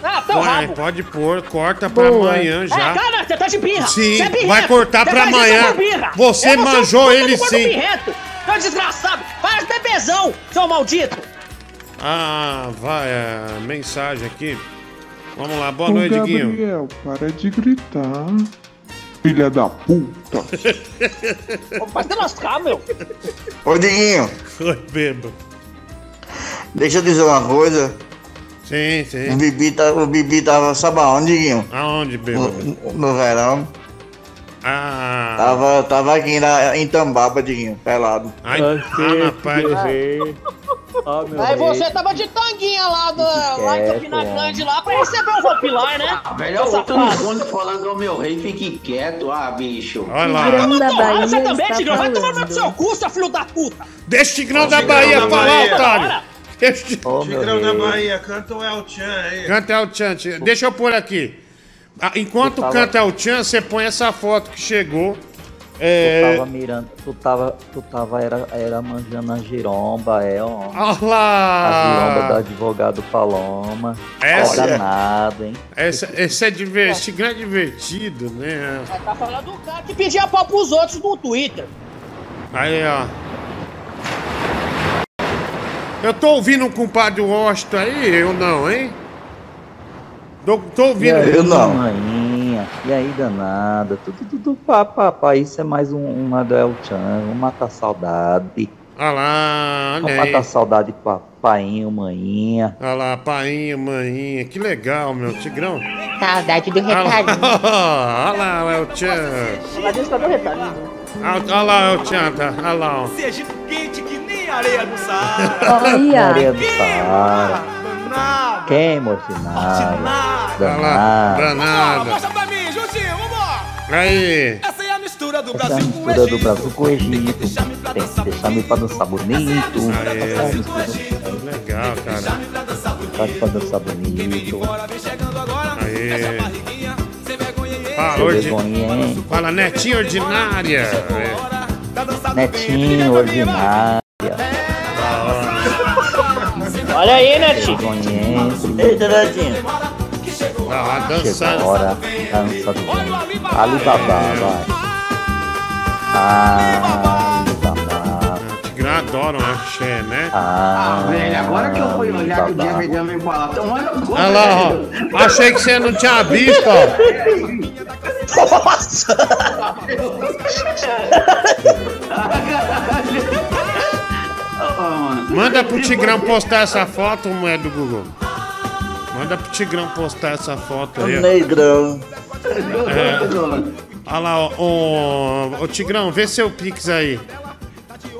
[SPEAKER 3] Ah,
[SPEAKER 1] Põe,
[SPEAKER 3] rabo.
[SPEAKER 1] pode pôr, corta pra
[SPEAKER 3] Boa.
[SPEAKER 1] amanhã já.
[SPEAKER 3] É, cara, você tá de birra.
[SPEAKER 1] Sim,
[SPEAKER 3] é birrento.
[SPEAKER 1] vai cortar pra amanhã. Você
[SPEAKER 3] É
[SPEAKER 1] manjou ele sim.
[SPEAKER 3] birrento. Seu desgraçado. Faz bebezão, seu maldito.
[SPEAKER 1] Ah, vai, é, mensagem aqui. Vamos lá, boa
[SPEAKER 58] Ô,
[SPEAKER 1] noite, Guinho.
[SPEAKER 58] Gabriel, para de gritar. Filha da puta.
[SPEAKER 3] Vai te lascar, meu.
[SPEAKER 55] Ô, Diguinho,
[SPEAKER 1] Oi, bebo.
[SPEAKER 55] deixa eu dizer uma coisa.
[SPEAKER 1] Sim, sim.
[SPEAKER 55] O Bibi, tá, o Bibi tava, sabe aonde, Diguinho?
[SPEAKER 1] Aonde, bebo?
[SPEAKER 55] No, no verão.
[SPEAKER 1] Ah.
[SPEAKER 55] Tava, tava aqui na, em Tambaba, Diguinho, pelado.
[SPEAKER 1] Ai, ah, na paz.
[SPEAKER 3] Aí você tava de tanguinha lá, do, lá em Campina Grande lá pra receber o Ropilar, né?
[SPEAKER 53] Ah,
[SPEAKER 3] safado.
[SPEAKER 53] no fundo falando, ô meu rei, fique quieto, ah, bicho.
[SPEAKER 1] Olha lá.
[SPEAKER 2] Tigrão da Bahia
[SPEAKER 3] você também, Tigrão. Vai tomar no seu cu, seu filho da puta.
[SPEAKER 1] Deixa o Tigrão da Bahia falar, otário. Deixa o
[SPEAKER 52] Ô, meu
[SPEAKER 50] Tigrão da
[SPEAKER 52] rei.
[SPEAKER 50] Bahia, canta o El Chan aí.
[SPEAKER 1] Canta El Chan. Deixa eu pôr aqui. Ah, Enquanto canta El Chan, você põe essa foto que chegou.
[SPEAKER 52] Tu
[SPEAKER 1] É...
[SPEAKER 52] tava mirando, tu tava, tu tava era, era manjando a giromba, é, ó.
[SPEAKER 1] Olha
[SPEAKER 52] A giromba do advogado Paloma.
[SPEAKER 1] Essa-
[SPEAKER 52] Ó, danado, hein?
[SPEAKER 1] Essa, esse é diver... esse Tigrão é divertido, né?
[SPEAKER 3] Aí Tá falando do cara que pedia pau pros outros no Twitter.
[SPEAKER 1] Aí, ó. Eu tô ouvindo um compadre Washington aí, eu não, hein? Tô, tô ouvindo.
[SPEAKER 52] aí,
[SPEAKER 55] Eu não.
[SPEAKER 52] E aí, danada? Tudo, tudo, papapá. Isso é mais um, uma do El Chan. Vamos matar a saudade.
[SPEAKER 1] Olha lá,
[SPEAKER 52] Vamos
[SPEAKER 1] olha aí.
[SPEAKER 52] matar a saudade, papainho, maninha.
[SPEAKER 1] Olha lá, painha, maninha. Que legal, meu. Tigrão.
[SPEAKER 57] Saudade do recadinho.
[SPEAKER 1] lá, olha lá, o El Chan.
[SPEAKER 3] Cadê o retalhinho?
[SPEAKER 1] Olha lá, El Chan, tá? Olha lá, ó.
[SPEAKER 49] Sergipe quente que nem areia do Saara.
[SPEAKER 2] Olha,
[SPEAKER 52] do Saara. Ordinária.
[SPEAKER 1] Olha lá,
[SPEAKER 52] Danada.
[SPEAKER 1] danada.
[SPEAKER 49] Mostra pra mim, Juntinho, vambora.
[SPEAKER 1] Aí.
[SPEAKER 49] Essa é a mistura do
[SPEAKER 52] é
[SPEAKER 49] Brasil com o
[SPEAKER 52] mistura do
[SPEAKER 49] Egito.
[SPEAKER 52] Brasil com o Egito. Tem que deixar me pra dançar bonito.
[SPEAKER 1] Aê.
[SPEAKER 52] Essa é a mistura do
[SPEAKER 1] Legal, cara.
[SPEAKER 52] Brasil pra dançar bonito.
[SPEAKER 1] Aí. Fala, ordi... Fala, netinha ordinária. É.
[SPEAKER 52] Netinho, ordinária.
[SPEAKER 3] Olha aí, né?
[SPEAKER 52] Vergonhento.
[SPEAKER 55] Eita, Netinho.
[SPEAKER 1] Vai lá,
[SPEAKER 52] Chegou a
[SPEAKER 1] dançando.
[SPEAKER 52] hora, dança do bem. Alibaba, vai. Alibaba.
[SPEAKER 1] Adoram axé, né?
[SPEAKER 53] Ah, velho, agora que eu fui olhar que o
[SPEAKER 52] Alibaba.
[SPEAKER 53] Jeffrey me falar, então olha o
[SPEAKER 1] Olha lá, ó. Achei que você não tinha visto, ó.
[SPEAKER 3] Nossa!
[SPEAKER 1] Manda pro Tigrão postar essa foto, mulher do Google. Manda pro Tigrão postar essa foto aí. ó.
[SPEAKER 55] Negrão.
[SPEAKER 1] Olha lá, ó. Ô, ô, Tigrão, vê seu Pix aí.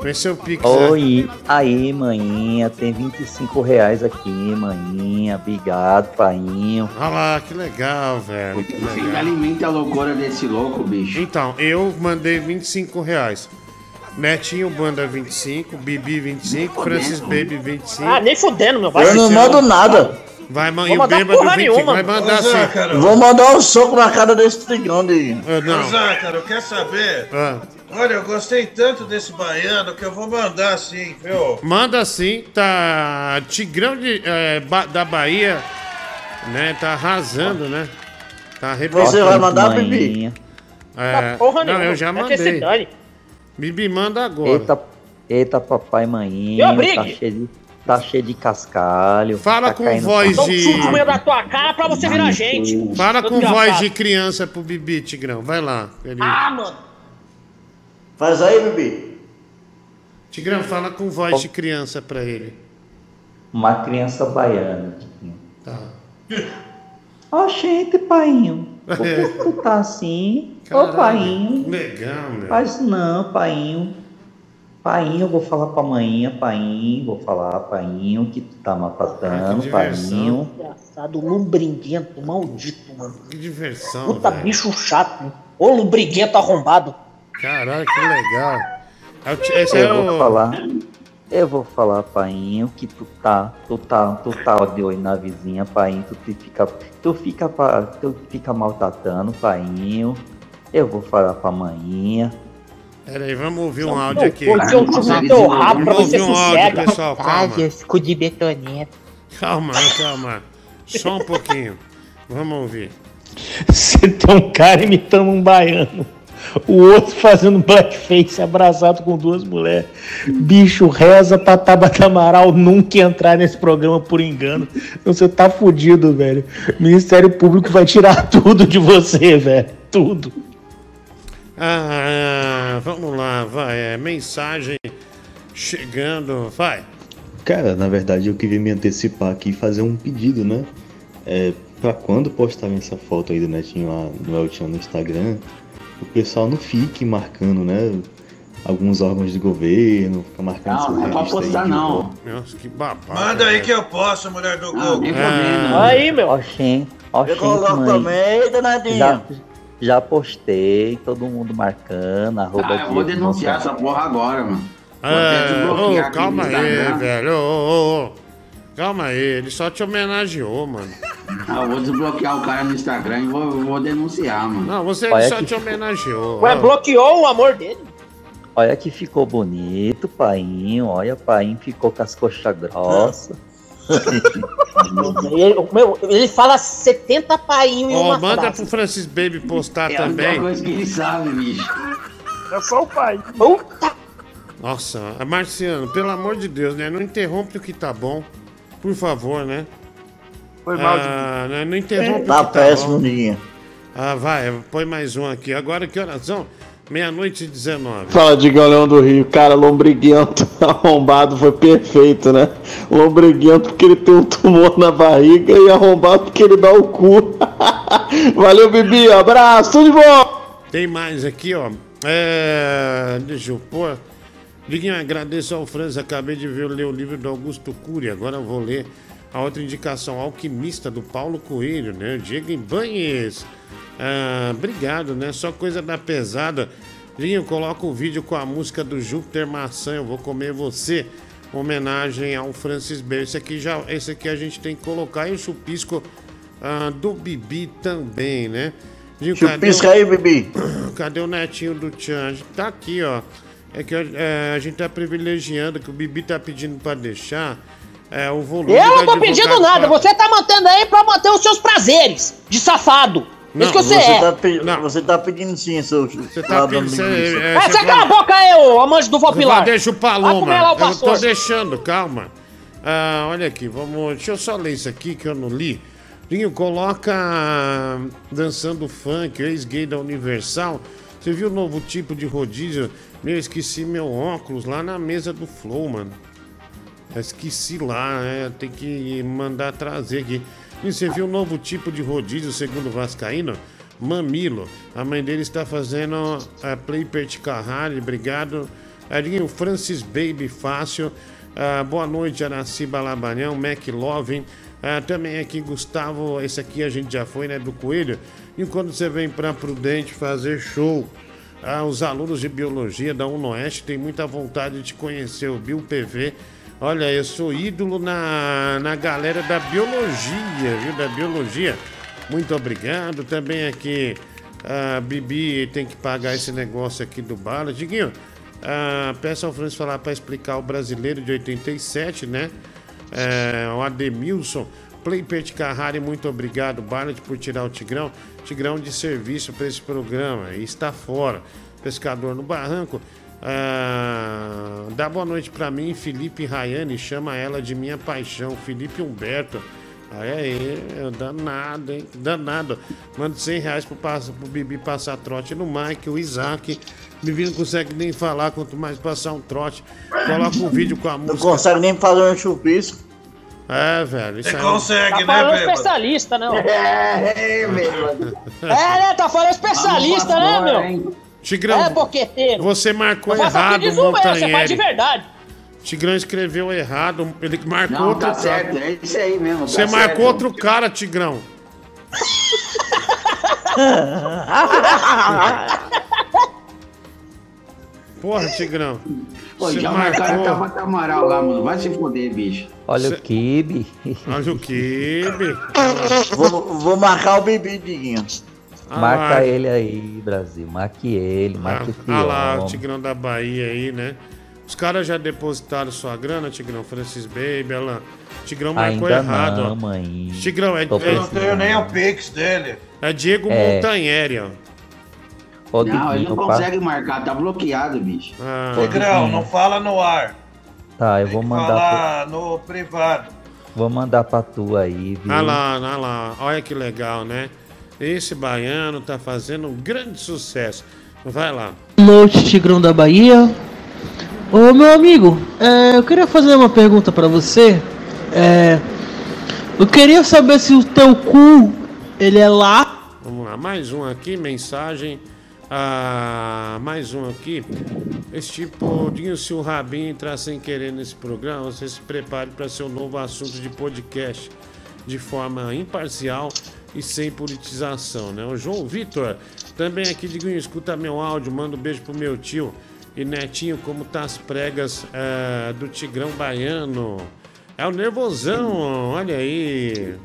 [SPEAKER 1] Vê seu Pix aí.
[SPEAKER 52] Oi, aí, maninha, tem 25 reais aqui, maninha. Obrigado, painho.
[SPEAKER 1] Olha lá, que legal, velho. Que
[SPEAKER 53] Você que
[SPEAKER 1] legal.
[SPEAKER 53] alimenta a loucura desse louco, bicho.
[SPEAKER 1] Então, eu mandei 25 reais. Netinho Banda 25, Bibi 25, Francis Baby 25.
[SPEAKER 3] Ah, nem fudendo, meu. Vai
[SPEAKER 55] Eu não mando nada.
[SPEAKER 1] Vai, mãe,
[SPEAKER 3] Vou
[SPEAKER 1] o
[SPEAKER 3] mandar
[SPEAKER 1] bêbado
[SPEAKER 3] porra
[SPEAKER 1] 25
[SPEAKER 3] nenhuma.
[SPEAKER 1] vai mandar
[SPEAKER 50] Ô, Zé,
[SPEAKER 1] assim.
[SPEAKER 50] cara.
[SPEAKER 55] Vou mandar um soco na cara desse Tigrão, Diguinho.
[SPEAKER 1] Ah,
[SPEAKER 50] Ô,
[SPEAKER 1] Não.
[SPEAKER 50] Zácaro, quer saber?
[SPEAKER 1] Ah,
[SPEAKER 50] Olha, eu gostei tanto desse baiano que eu vou mandar sim, viu?
[SPEAKER 1] manda sim, tá. Tigrão de, é, Ba- da Bahia, né? Tá arrasando, né? Tá arrebentando.
[SPEAKER 55] Você vai mandar. Bibi?
[SPEAKER 1] É,
[SPEAKER 3] Tá porra
[SPEAKER 1] não,
[SPEAKER 3] nenhuma.
[SPEAKER 1] eu já
[SPEAKER 3] É que
[SPEAKER 1] mandei.
[SPEAKER 3] dane.
[SPEAKER 1] Bibi, manda agora.
[SPEAKER 52] Eita, eita, papai e
[SPEAKER 3] brigue.
[SPEAKER 52] Tá cheio de, tá cheio de cascalho.
[SPEAKER 1] Fala
[SPEAKER 52] tá
[SPEAKER 1] com voz
[SPEAKER 3] Dá um
[SPEAKER 1] de-
[SPEAKER 3] no meio da tua cara pra você virar gente.
[SPEAKER 1] Fala com voz de criança pro Bibi, Tigrão. Vai lá. Ele...
[SPEAKER 3] Ah, mano.
[SPEAKER 55] Faz aí, Bibi.
[SPEAKER 1] Tigrão, fala com voz de criança pra ele.
[SPEAKER 52] Uma criança baiana. Tiquinho.
[SPEAKER 1] Tá.
[SPEAKER 52] Ó, gente, painho. Por que tu tá assim? Ô,
[SPEAKER 1] Caralho,
[SPEAKER 52] painho.
[SPEAKER 1] Legal, meu.
[SPEAKER 52] Faz não, painho. Painho, eu vou falar pra manhinha, painho. Vou falar, painho, que tu tá maltratando,
[SPEAKER 1] diversão.
[SPEAKER 52] painho.
[SPEAKER 3] Engraçado, lumbriguento, maldito, mano.
[SPEAKER 1] Que diversão,
[SPEAKER 3] Puta
[SPEAKER 1] velho.
[SPEAKER 3] bicho chato. hein? Ô lumbriguento arrombado.
[SPEAKER 1] Caralho, que legal. É o ti- Esse é
[SPEAKER 52] Eu vou
[SPEAKER 1] o...
[SPEAKER 52] falar. Eu vou falar, painho, que tu tá, tu tá, tu tá de olho na vizinha, painho, tu te fica, tu fica, tu fica maltratando, painho. Eu vou falar pra manhinha.
[SPEAKER 1] Peraí, vamos ouvir um áudio aqui.
[SPEAKER 52] Porque eu chupo teu rabo pra
[SPEAKER 1] Vamos
[SPEAKER 52] você
[SPEAKER 1] ouvir um áudio, pessoal, calma.
[SPEAKER 57] Ai, escudo de betoneta.
[SPEAKER 1] Calma, calma. Só um pouquinho. Vamos ouvir.
[SPEAKER 59] Você tem um cara imitando um baiano. O outro fazendo blackface abraçado com duas mulheres. Bicho, reza pra Tabata Amaral nunca entrar nesse programa por engano. Então Você tá fudido, velho. Ministério Público vai tirar tudo de você, velho. Tudo.
[SPEAKER 1] Ah, vamos lá, vai. É, mensagem chegando. Vai.
[SPEAKER 60] Cara, na verdade eu queria me antecipar aqui e fazer um pedido, né? É, pra quando postarem essa foto aí do Netinho lá no Eltinho no Instagram, o pessoal não fique marcando, né? Alguns órgãos de governo, fica marcando
[SPEAKER 53] Não, não é pra postar,
[SPEAKER 60] aí
[SPEAKER 53] não.
[SPEAKER 1] Nossa, que babado.
[SPEAKER 50] Manda aí que eu posso, mulher do Google.
[SPEAKER 52] Aí, meu. Oxente, oxente,
[SPEAKER 55] coloco
[SPEAKER 52] mãe.
[SPEAKER 55] também, danadinho.
[SPEAKER 52] Já, já postei, todo mundo marcando, arroba
[SPEAKER 53] Ah, eu vou denunciar essa porra agora, mano.
[SPEAKER 1] É, ô, calma
[SPEAKER 53] no
[SPEAKER 1] aí, velho. Ô, ô, ô. Calma aí, ele só te homenageou, mano.
[SPEAKER 53] Ah, eu vou desbloquear o cara no Instagram e vou, vou denunciar, mano.
[SPEAKER 1] Não, você
[SPEAKER 52] Olha
[SPEAKER 1] só
[SPEAKER 52] que-
[SPEAKER 1] te homenageou.
[SPEAKER 3] Ué,
[SPEAKER 1] Ó.
[SPEAKER 3] bloqueou o amor dele.
[SPEAKER 52] Olha que ficou bonito, painho. Olha, painho ficou com as coxas grossas.
[SPEAKER 3] Ele, meu, ele fala 70 painho em
[SPEAKER 1] Ó,
[SPEAKER 3] uma
[SPEAKER 1] manda
[SPEAKER 3] frase.
[SPEAKER 1] pro Francis Baby postar
[SPEAKER 53] É
[SPEAKER 1] também.
[SPEAKER 53] coisa que ele sabe, bicho.
[SPEAKER 56] É só o pai.
[SPEAKER 3] Puta!
[SPEAKER 1] Nossa, Marciano, pelo amor de Deus, né? Não interrompe o que tá bom. Por favor, né?
[SPEAKER 56] Foi mal,
[SPEAKER 1] ah, né? Não interrompe
[SPEAKER 55] Tá
[SPEAKER 1] tá
[SPEAKER 55] péssimo. Diguinho.
[SPEAKER 1] Ah, vai, põe mais um aqui. Agora que horas são? Meia-noite e 19.
[SPEAKER 33] Fala, Digão Leão do Rio. Cara, lombriguento arrombado foi perfeito, né? Lombriguento porque ele tem um tumor na barriga e arrombado porque ele dá o cu. Valeu, Bibi. Abraço, tudo de bom.
[SPEAKER 1] Tem mais aqui, ó. É, deixa eu pôr. Diguinho, agradeço ao Franz. Acabei de ver, ler o livro do Augusto Cury. Agora vou ler a outra indicação, Alquimista, do Paulo Coelho, né? Diego Ibanhes. Ah, obrigado, né? Só coisa da pesada. Diguinho, coloca o vídeo com a música do Júpiter Maçã. Eu vou comer você. Homenagem ao Francis Bale. Esse aqui, já, esse aqui a gente tem que colocar. E o chupisco ah, do Bibi também, né? Diguinho, cadê o-
[SPEAKER 55] Chupisca aí, Bibi.
[SPEAKER 1] Cadê o netinho do Tchan? Tá aqui, ó. É que é, a gente tá privilegiando, que o Bibi tá pedindo pra deixar é, o volume.
[SPEAKER 3] Eu não tô pedindo nada,
[SPEAKER 1] pra-
[SPEAKER 3] você tá mantendo aí pra manter os seus prazeres de safado. Isso que você, é.
[SPEAKER 55] Tá pe- Você tá pedindo sim, seu. Você
[SPEAKER 1] tá pedindo- você- é,
[SPEAKER 3] É,
[SPEAKER 1] você
[SPEAKER 3] você cala a boca aí, ô amante do Valpilar.
[SPEAKER 1] Deixa o Paloma.
[SPEAKER 3] lá o
[SPEAKER 1] Eu tô deixando, calma. Ah, olha aqui, vamos. Deixa eu só ler isso aqui que eu não li. Linho, coloca ah, dançando funk, ex-gay da Universal. Você viu o novo tipo de rodízio? Meu, esqueci meu óculos lá na mesa do Flow, mano. Esqueci lá, né? Tem que mandar trazer aqui. E você viu o novo tipo de rodízio, segundo Vascaíno? Mamilo. A mãe dele está fazendo a Play Pert Carrari, obrigado. Adinho Francis Baby Fácil. Ah, boa noite, Araciba Labanhão, McLovin. Ah, também aqui, Gustavo. Esse aqui a gente já foi, né? Do Coelho. E quando você vem para Prudente fazer show, ah, os alunos de biologia da UNOeste têm muita vontade de conhecer, o Bill PV. Olha, eu sou ídolo na, na galera da biologia, viu? Da biologia. Muito obrigado. Também aqui, a Bibi tem que pagar esse negócio aqui do bala. Diguinho, ah, peça ao Francis falar para explicar o brasileiro de 87, né? É, o Ademilson. Play Pet Carrari, muito obrigado, Barlet, por tirar o Tigrão. Tigrão de serviço para esse programa. E está fora. Pescador no Barranco. Ah, dá boa noite para mim, Felipe Rayane. Chama ela de minha paixão, Felipe Humberto. Aí, aí, danado, hein? Danado. Manda 100 reais pro, pass- pro Bibi passar trote no Mike, o Isaac. Bibi não consegue nem falar, quanto mais passar um trote. Coloca um vídeo com a
[SPEAKER 55] Não
[SPEAKER 1] música.
[SPEAKER 55] consegue nem fazer um chupisco.
[SPEAKER 1] É, velho. Isso
[SPEAKER 50] Você
[SPEAKER 1] aí-
[SPEAKER 50] consegue,
[SPEAKER 3] Tá
[SPEAKER 50] né,
[SPEAKER 3] falando
[SPEAKER 50] bêbado?
[SPEAKER 3] especialista, né? ó?
[SPEAKER 53] É, é, meu.
[SPEAKER 3] É, né? Tá falando especialista, né, meu?
[SPEAKER 1] Tigrão,
[SPEAKER 3] É, boqueteiro.
[SPEAKER 1] você marcou errado
[SPEAKER 3] de
[SPEAKER 1] o
[SPEAKER 3] zoeira, você faz de verdade.
[SPEAKER 1] Tigrão escreveu errado, ele marcou
[SPEAKER 53] Não,
[SPEAKER 1] outro
[SPEAKER 53] tá
[SPEAKER 1] cara.
[SPEAKER 53] certo, é isso aí mesmo. tá
[SPEAKER 1] Você marcou
[SPEAKER 53] certo.
[SPEAKER 1] outro cara, Tigrão. Porra, Tigrão.
[SPEAKER 53] Pô, já marcaram
[SPEAKER 1] marcou.
[SPEAKER 53] a Tabata Amaral lá, mano. Vai se foder, bicho.
[SPEAKER 52] Olha o Kibe.
[SPEAKER 1] Olha o Kibe.
[SPEAKER 55] Vou, vou marcar o bebê, Diguinho.
[SPEAKER 52] Marca
[SPEAKER 1] Ah,
[SPEAKER 52] ele aí, Brasil. Marque ele, marque esse
[SPEAKER 1] Ah lá, o. Tigrão da Bahia aí, né? Os caras já depositaram sua grana, Tigrão? Francis Baby, lá. Tigrão marcou
[SPEAKER 52] Ainda
[SPEAKER 1] errado,
[SPEAKER 52] não,
[SPEAKER 1] ó.
[SPEAKER 52] mãe.
[SPEAKER 1] Tigrão, é, é,
[SPEAKER 50] Eu não tenho nem o Pix dele.
[SPEAKER 1] é Diego
[SPEAKER 52] É.
[SPEAKER 1] Montanheri, ó.
[SPEAKER 52] Ô,
[SPEAKER 53] Não, ele não consegue marcar, tá bloqueado, bicho.
[SPEAKER 1] Ah,
[SPEAKER 50] Tigrão, não fala no ar.
[SPEAKER 52] Tá, eu vou mandar,
[SPEAKER 50] Falar no privado.
[SPEAKER 52] vou mandar pra tu aí, viu?
[SPEAKER 1] olha lá, olha lá. Olha que legal, né? Esse baiano tá fazendo um grande sucesso. Vai lá.
[SPEAKER 48] Noite, Tigrão da Bahia. Ô meu amigo, é, eu queria fazer uma pergunta pra você. É, eu queria saber se o teu cu ele é lá.
[SPEAKER 1] Vamos lá, mais um aqui, mensagem. Ah, mais um aqui. Esse tipo, Dinho, se o Rabinho entrar sem querer nesse programa, você se prepare para ser um novo assunto de podcast, de forma imparcial e sem politização, né? O João Vitor, também aqui, Diguinho, escuta meu áudio, manda um beijo pro meu tio. E Netinho, como tá as pregas eh, do Tigrão Baiano? É o nervosão, olha aí.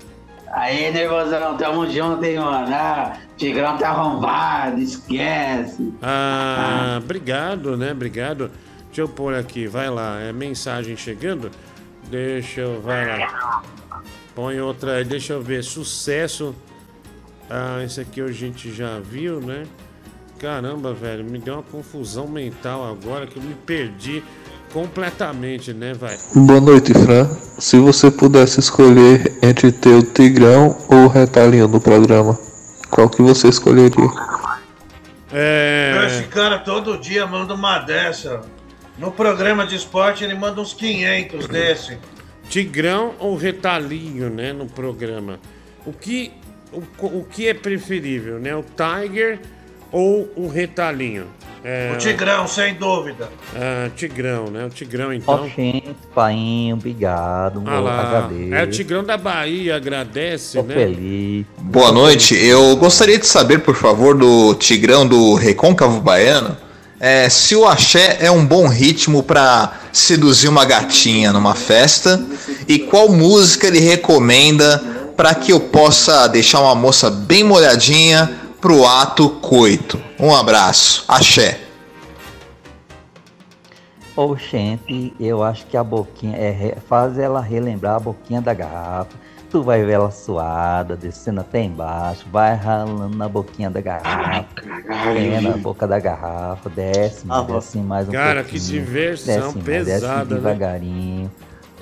[SPEAKER 53] Aí, nervosão, tamo junto, hein, mano. Ah, Tigrão tá arrombado, esquece.
[SPEAKER 1] Ah, obrigado, né? Obrigado. Deixa eu pôr aqui, vai lá. É mensagem chegando? Deixa eu. Vai lá. Põe outra aí, deixa eu ver. Sucesso. Ah, esse aqui a gente já viu, né? Caramba, velho, me deu uma confusão mental agora que eu me perdi completamente, né, vai?
[SPEAKER 61] Boa noite, Fran. Se você pudesse escolher entre ter o Tigrão ou o Retalhinho no programa, qual que você escolheria?
[SPEAKER 1] É.
[SPEAKER 50] Esse cara todo dia manda uma dessa. No programa de esporte ele manda uns 500 desse.
[SPEAKER 1] Tigrão ou retalhinho, né, no programa. O que, o, o que é preferível, né? O Tiger ou o retalhinho? É,
[SPEAKER 50] O Tigrão, sem dúvida.
[SPEAKER 1] Ah, Tigrão, né? O Tigrão, então.
[SPEAKER 52] Ó, gente, painho, obrigado.
[SPEAKER 1] Ah lá.
[SPEAKER 52] agradeço.
[SPEAKER 1] É o Tigrão da Bahia, agradece,
[SPEAKER 52] Tô
[SPEAKER 1] né?
[SPEAKER 52] feliz.
[SPEAKER 62] Boa noite. Eu gostaria de saber, por favor, do Tigrão do Recôncavo Baiano, é, se o axé é um bom ritmo para seduzir uma gatinha numa festa e qual música ele recomenda para que eu possa deixar uma moça bem molhadinha pro ato coito. Um abraço. Axé.
[SPEAKER 52] Ô, gente, eu acho que a boquinha é faz ela relembrar a boquinha da garrafa. Tu vai ver ela suada, descendo até embaixo, vai ralando na boquinha da garrafa, é, na boca da garrafa, desce,
[SPEAKER 1] Ah,
[SPEAKER 52] desce mais um
[SPEAKER 1] cara, que
[SPEAKER 52] pouquinho,
[SPEAKER 1] diversão
[SPEAKER 52] desce
[SPEAKER 1] pesada,
[SPEAKER 52] desce
[SPEAKER 1] né?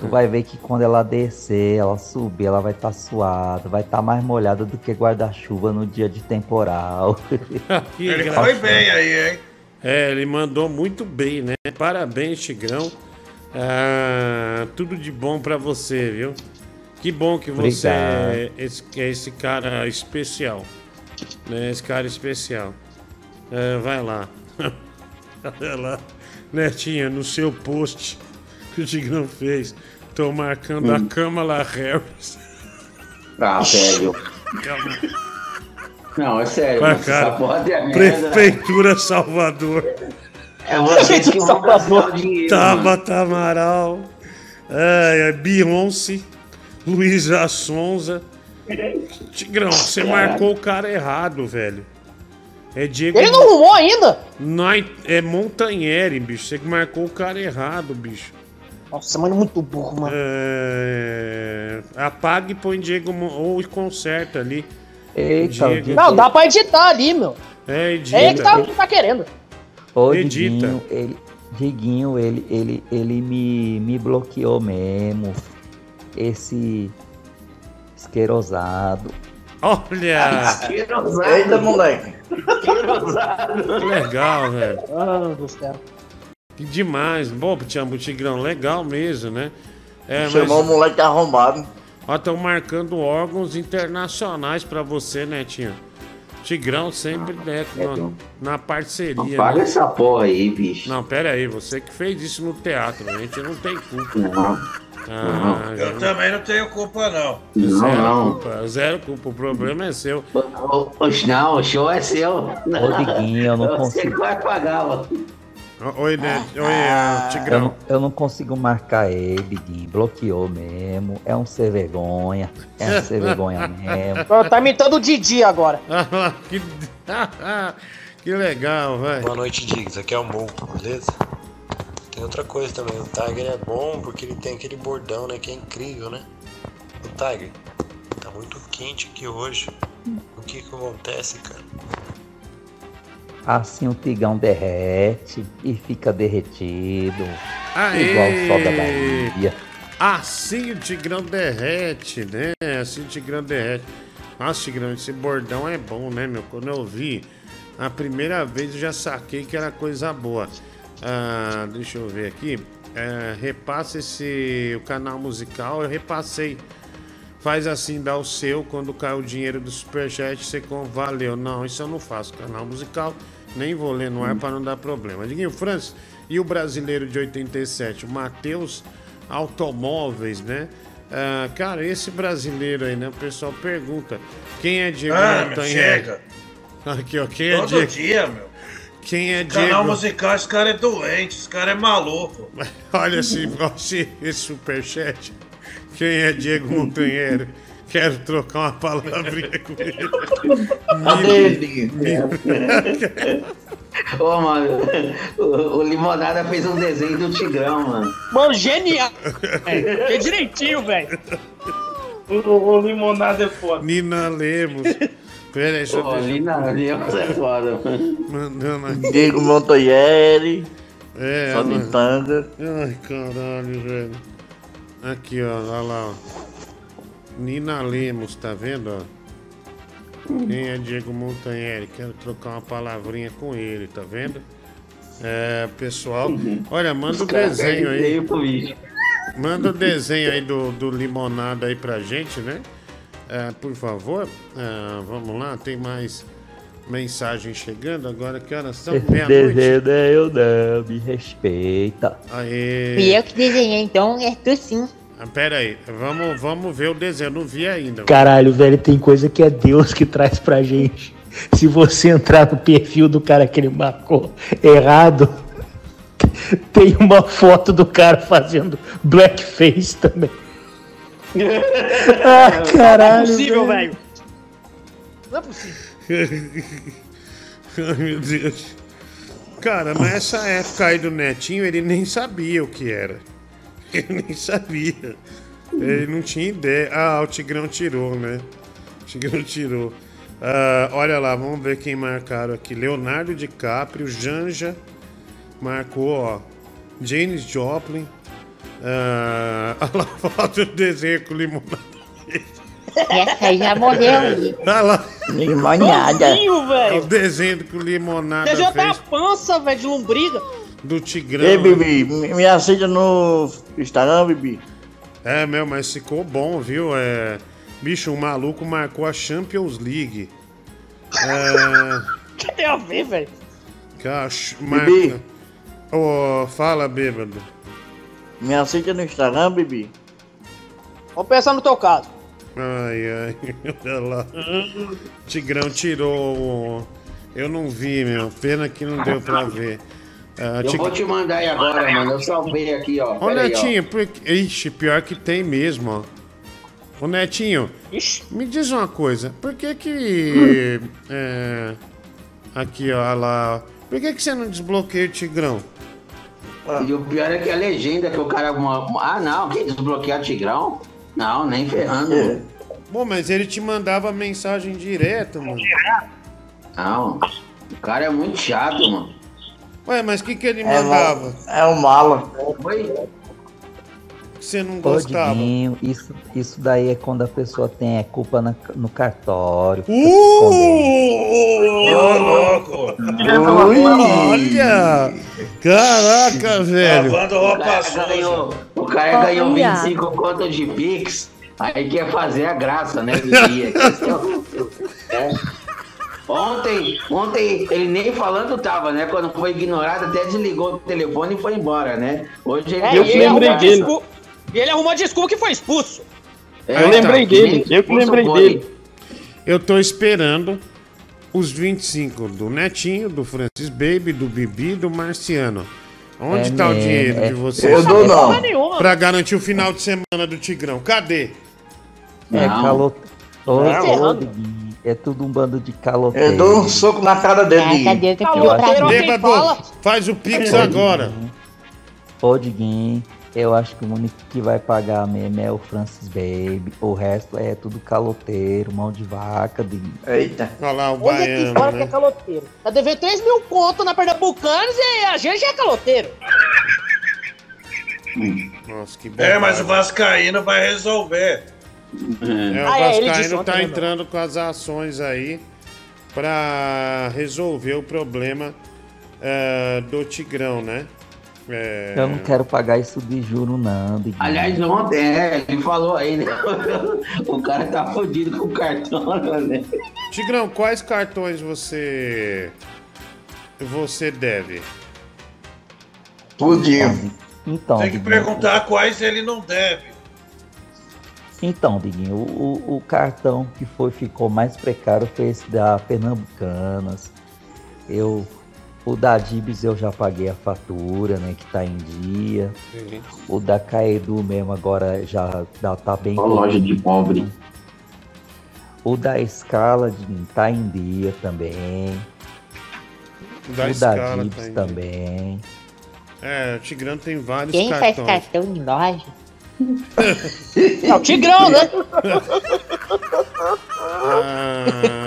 [SPEAKER 52] Tu vai ver que quando ela descer, ela subir, ela vai estar suada, vai estar mais molhada do que guarda-chuva no dia de temporal.
[SPEAKER 1] Que
[SPEAKER 50] Ele
[SPEAKER 1] engraçado.
[SPEAKER 50] foi bem aí, hein?
[SPEAKER 1] É, ele mandou muito bem, né? Parabéns, Tigrão. Ah, tudo de bom pra você, viu? Que bom que você é esse, é esse cara especial. Né? Esse cara especial. É, vai lá. Olha lá. Netinha, no seu post que o Tigrão fez. Tô marcando a
[SPEAKER 53] Hum.
[SPEAKER 1] Kamala Harris.
[SPEAKER 53] Ah, velho.
[SPEAKER 1] Calma.
[SPEAKER 53] Não, é sério, essa
[SPEAKER 1] cara.
[SPEAKER 53] porra é merda.
[SPEAKER 1] Prefeitura Salvador.
[SPEAKER 53] É vocês que vão gastar o dinheiro.
[SPEAKER 1] Tabata Amaral. É, é Beyoncé. Luísa Sonza. Tigrão, você
[SPEAKER 3] Caralho.
[SPEAKER 1] marcou o cara errado, velho. É Diego.
[SPEAKER 3] Ele não arrumou ainda?
[SPEAKER 1] Nai- É Montanheri, bicho. Você que marcou o cara errado, bicho.
[SPEAKER 3] Nossa, mano, muito burro, mano.
[SPEAKER 1] É... Apaga e põe Diego Mon- ou conserta ali.
[SPEAKER 52] Eita,
[SPEAKER 1] Diego.
[SPEAKER 3] Não, dá pra editar ali, meu.
[SPEAKER 1] É,
[SPEAKER 3] É ele que
[SPEAKER 1] edita.
[SPEAKER 3] tá, que tá querendo.
[SPEAKER 52] Ô,
[SPEAKER 1] Edita.
[SPEAKER 52] Diguinho, ele, Diguinho, ele, ele, ele me, me bloqueou mesmo. Esse esquerosado.
[SPEAKER 1] Olha!
[SPEAKER 55] Eita, moleque.
[SPEAKER 1] Que legal, velho.
[SPEAKER 3] Ah, do céu.
[SPEAKER 1] Que demais. Bom, Tiambu Tigrão, legal mesmo, né? É,
[SPEAKER 55] Chamou o moleque arrombado.
[SPEAKER 1] Ó, estão marcando órgãos internacionais pra você, Netinho. Tigrão sempre né, na, na parceria.
[SPEAKER 53] Não paga
[SPEAKER 1] né?
[SPEAKER 53] essa porra aí, bicho.
[SPEAKER 1] Não, pera aí, você que fez isso no teatro, a gente não tem culpa.
[SPEAKER 53] Não.
[SPEAKER 1] Ah,
[SPEAKER 50] Eu também não tenho culpa, não.
[SPEAKER 53] Não,
[SPEAKER 1] zero
[SPEAKER 53] não.
[SPEAKER 1] culpa, zero culpa, o problema é seu.
[SPEAKER 53] Oxe, não, o show é seu.
[SPEAKER 52] Ô, Diguinho, eu não
[SPEAKER 53] Você
[SPEAKER 52] consigo.
[SPEAKER 53] que vai pagar, ó.
[SPEAKER 1] Oi, Net, oi,
[SPEAKER 53] Ah.
[SPEAKER 1] ah,
[SPEAKER 52] Eu
[SPEAKER 1] Tigrão.
[SPEAKER 52] não, eu não consigo marcar ele, Diguinho. Bloqueou mesmo. É um ser vergonha. É um ser vergonha mesmo.
[SPEAKER 3] Tá imitando o Didi agora.
[SPEAKER 1] que... que legal, velho.
[SPEAKER 63] Boa noite, Diggs. Aqui é o Mo, beleza? Tem outra coisa também. O Tiger é bom porque ele tem aquele bordão, né? Que é incrível, né? O Tiger, tá muito quente aqui hoje. O que que acontece, cara?
[SPEAKER 52] Assim o tigão derrete e fica derretido.
[SPEAKER 1] Aê!
[SPEAKER 52] Igual o sol da Bahia.
[SPEAKER 1] Assim o Tigrão derrete, né? Assim o Tigrão derrete. Nossa, Tigrão, esse bordão é bom, né, meu? Quando eu vi a primeira vez, eu já saquei que era coisa boa. Ah, deixa eu ver aqui. É, repassa esse o canal musical, eu repassei. Faz assim, dá o seu, quando cai o dinheiro do Superchat, você com valeu. Não, isso eu não faço. Canal musical, nem vou ler no ar para não dar problema. Diguinho Francis, e o brasileiro de 87, o Matheus Automóveis, né? Ah, cara, esse brasileiro aí, né? O pessoal pergunta: quem é Diego
[SPEAKER 50] Ah, chega.
[SPEAKER 1] Aqui, ó, quem é
[SPEAKER 50] Todo
[SPEAKER 1] Diego?
[SPEAKER 50] dia, meu.
[SPEAKER 1] Quem é
[SPEAKER 50] Canal
[SPEAKER 1] Diego?
[SPEAKER 50] musical, esse cara é doente, esse cara é maluco.
[SPEAKER 1] Olha esse, esse superchat. Quem é Diego Montanheiro? Quero trocar uma palavrinha com ele. Me-
[SPEAKER 53] Ô, mano, o, o Limonada fez um desenho do Tigrão, mano.
[SPEAKER 3] Mano, genial. É, direitinho, velho.
[SPEAKER 56] O, o limonada é foda.
[SPEAKER 1] Nina Lemos. Pera aí, deixa eu
[SPEAKER 53] Pô, Nina Lemos é foda, mano.
[SPEAKER 1] Mandando aqui.
[SPEAKER 55] Diego Montoyeri.
[SPEAKER 1] É,
[SPEAKER 55] Só de
[SPEAKER 1] mano.
[SPEAKER 55] tanga.
[SPEAKER 1] Ai, caralho, velho. Aqui, ó, olha lá, ó. Nina Lemos, tá vendo, ó? Quem é Diego Montanheri? Quero trocar uma palavrinha com ele, tá vendo? É, pessoal, olha, manda o
[SPEAKER 53] Os caras
[SPEAKER 1] desenho aí. Manda o desenho aí do, do limonada aí pra gente, né? É, por favor. É, vamos lá, tem mais mensagens chegando. Agora que horas são? Meia-noite.
[SPEAKER 52] desenho é eu não, me respeita.
[SPEAKER 1] Aê.
[SPEAKER 57] Fui eu que desenhei, então é tu sim.
[SPEAKER 1] Ah, Pera aí, vamos, vamos ver o desenho. Não vi ainda.
[SPEAKER 59] Caralho, velho, tem coisa que é Deus que traz pra gente. Se você entrar no perfil do cara que ele marcou errado, tem uma foto do cara fazendo blackface também. ah,
[SPEAKER 3] Não é
[SPEAKER 59] caralho.
[SPEAKER 3] possível,
[SPEAKER 59] velho.
[SPEAKER 3] velho. Não é possível.
[SPEAKER 1] Ai, meu Deus. Cara, nessa época aí do Netinho, ele nem sabia o que era. Ele nem sabia. Ele não tinha ideia. Ah, o Tigrão tirou, né? O Tigrão tirou. Ah, olha lá, vamos ver quem marcaram aqui. Leonardo DiCaprio, Janja marcou, ó. James Joplin. Olha lá, foto do desenho com limonada.
[SPEAKER 57] Essa aí já morreu.
[SPEAKER 1] Olha lá.
[SPEAKER 55] Limonada.
[SPEAKER 3] Igualzinho,
[SPEAKER 1] É o
[SPEAKER 3] velho.
[SPEAKER 1] desenho com limonada
[SPEAKER 3] Você já tá a
[SPEAKER 1] fez
[SPEAKER 3] pança, velho, de lombriga.
[SPEAKER 1] do Tigrão.
[SPEAKER 55] Ei, Bibi, me me aceita no Instagram, Bibi.
[SPEAKER 1] É, meu, mas ficou bom, viu? É... Bicho, o maluco marcou a Champions League. É...
[SPEAKER 3] O que tem a ver, velho?
[SPEAKER 55] Bibi.
[SPEAKER 1] marca... Ô, fala, bêbado.
[SPEAKER 55] Me aceita no Instagram, Bibi.
[SPEAKER 3] Vamos pensar no teu caso.
[SPEAKER 1] Ai, ai, olha lá. Tigrão tirou. o- Eu não vi, meu. Pena que não deu pra ver. Ah,
[SPEAKER 53] Eu
[SPEAKER 1] Tig-
[SPEAKER 53] vou te mandar aí agora, mano. Eu salvei aqui, ó.
[SPEAKER 1] Ô,
[SPEAKER 53] Pera aí, ó.
[SPEAKER 1] Netinho, por... ixi, pior que tem mesmo, ó. Ô, Netinho, me diz uma coisa. Por que que... é, Aqui, ó, lá. Por que que você não desbloqueia o Tigrão?
[SPEAKER 53] E o pior é que a legenda que o cara. Ah, não, que desbloquear o Tigrão? Não, nem ferrando.
[SPEAKER 1] É. Bom, mas ele te mandava mensagem direta, mano.
[SPEAKER 53] Não, o cara é muito chato, mano.
[SPEAKER 1] Ué, mas o que que ele
[SPEAKER 55] É,
[SPEAKER 1] mandava?
[SPEAKER 55] É um mala.
[SPEAKER 53] Oi?
[SPEAKER 1] Que você não
[SPEAKER 52] Ô,
[SPEAKER 1] gostava?
[SPEAKER 52] Diguinho, isso, isso daí é quando a pessoa tem é, culpa na- no cartório.
[SPEAKER 50] Ô, louco!
[SPEAKER 1] Olha! Caraca, velho!
[SPEAKER 50] Lavando
[SPEAKER 53] O
[SPEAKER 50] roupa suja.
[SPEAKER 53] Ganhou, o cara ganhou
[SPEAKER 2] Olha.
[SPEAKER 53] 25 contas de Pix, aí quer fazer a graça, né? É. Ontem, ontem ele nem falando tava, né? Quando foi ignorado, até desligou o telefone e foi embora, né? Hoje ele
[SPEAKER 3] É, e ele arrumou desculpa- E ele arrumou desculpa que foi expulso.
[SPEAKER 53] É,
[SPEAKER 1] Eu lembrei dele,
[SPEAKER 53] eu que lembrei dele.
[SPEAKER 1] Eu tô esperando os 25 do Netinho, do Francis Baby, do Bibi e do Marciano. Onde
[SPEAKER 52] É
[SPEAKER 1] tá o
[SPEAKER 52] mesmo,
[SPEAKER 1] dinheiro
[SPEAKER 52] é.
[SPEAKER 1] de vocês?
[SPEAKER 52] Eu dou não.
[SPEAKER 1] Pra garantir o final de semana do Tigrão. Cadê?
[SPEAKER 52] É calor.
[SPEAKER 3] Tá
[SPEAKER 52] é tudo um bando de caloteiros.
[SPEAKER 55] Eu dou um soco na cara dele.
[SPEAKER 57] Ah, cadê? Pra
[SPEAKER 3] quem
[SPEAKER 1] Bêbado, faz o Pix agora.
[SPEAKER 52] Ô, Diguinho, eu acho que o único que vai pagar mesmo é o Francis Baby. O resto é tudo caloteiro, mão de vaca, Diguinho.
[SPEAKER 55] Eita.
[SPEAKER 1] Olha lá o
[SPEAKER 3] Onde é que
[SPEAKER 1] baiano,
[SPEAKER 3] fala que é
[SPEAKER 1] né?
[SPEAKER 3] caloteiro? Tá devendo 3 mil conto na Pernambucanos e a gente é caloteiro.
[SPEAKER 1] Nossa, que
[SPEAKER 50] É, mas o. Vascaíno vai resolver.
[SPEAKER 1] É, o
[SPEAKER 3] Ah, é,
[SPEAKER 1] Vascaíno tá
[SPEAKER 3] né,
[SPEAKER 1] entrando com as ações aí pra resolver o problema eh, do Tigrão, né? É,
[SPEAKER 52] Eu não quero pagar isso de juro, não, Diguinho.
[SPEAKER 53] Aliás, ontem, é, ele falou aí, né? O cara tá fodido com o cartão, né?
[SPEAKER 1] Tigrão, quais cartões você você deve?
[SPEAKER 55] Tudinho.
[SPEAKER 52] Então,
[SPEAKER 50] Tem que
[SPEAKER 52] Diguinho,
[SPEAKER 50] perguntar quais ele não deve.
[SPEAKER 52] Então, Diguinho, o, o- o cartão que foi, ficou mais precário foi esse da Pernambucanas. Eu, o da Dibs eu já paguei a fatura, né, que tá em dia. O da Caedu mesmo agora já tá bem.
[SPEAKER 53] Ó, loja de pobre.
[SPEAKER 52] O da Scala Diguinho, tá em dia também.
[SPEAKER 1] Da
[SPEAKER 52] o da
[SPEAKER 1] tá
[SPEAKER 52] Dibs
[SPEAKER 1] dia.
[SPEAKER 52] também.
[SPEAKER 1] É, o Tigrão tem vários
[SPEAKER 57] Quem faz
[SPEAKER 1] cartões.
[SPEAKER 57] cartão de loja?
[SPEAKER 3] É o Tigrão, né?
[SPEAKER 1] Ah,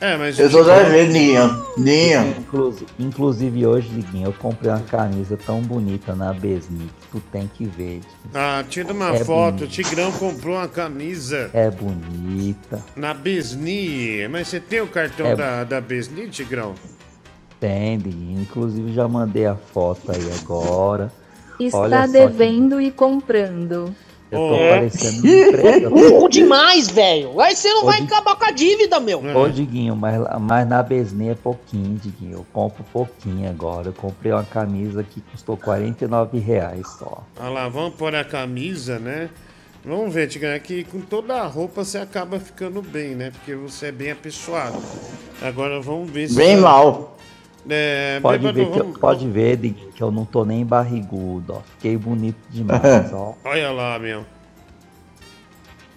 [SPEAKER 1] é, mas
[SPEAKER 55] Eu tô
[SPEAKER 1] Tigrão-
[SPEAKER 55] devendo, Ninho. Ninho.
[SPEAKER 52] Inclusive, inclusive hoje, Diguinho, eu comprei uma camisa tão bonita na Besni que tu tem que ver.
[SPEAKER 1] Ah, tira uma
[SPEAKER 52] É
[SPEAKER 1] foto. O. Tigrão comprou uma camisa
[SPEAKER 52] É bonita.
[SPEAKER 1] na Besni. Mas você tem o cartão
[SPEAKER 52] É.
[SPEAKER 1] da, da Besni, Tigrão?
[SPEAKER 52] Tem, Diguinho. Inclusive já mandei a foto aí agora.
[SPEAKER 2] Está
[SPEAKER 52] Olha só que-
[SPEAKER 2] devendo e comprando.
[SPEAKER 52] Eu tô
[SPEAKER 1] É.
[SPEAKER 52] parecendo.
[SPEAKER 3] Burro demais, velho. Aí você não
[SPEAKER 52] Ô,
[SPEAKER 3] vai acabar com a dívida, meu.
[SPEAKER 52] Ô, Diguinho, mas, mas na Besni é pouquinho, Diguinho. Eu compro pouquinho agora. Eu comprei uma camisa que custou 49 reais só.
[SPEAKER 1] Olha lá, vamos pôr a camisa, né? Vamos ver, Tigrão, é que com toda a roupa você acaba ficando bem, né? Porque você é bem apessoado. Agora vamos ver se.
[SPEAKER 55] Bem mal.
[SPEAKER 1] É,
[SPEAKER 52] Pode
[SPEAKER 1] bêbado,
[SPEAKER 52] ver, que eu,
[SPEAKER 1] vamos-
[SPEAKER 52] pode ver, que eu não tô nem barrigudo, ó. Fiquei bonito demais, ó.
[SPEAKER 1] Olha lá, meu.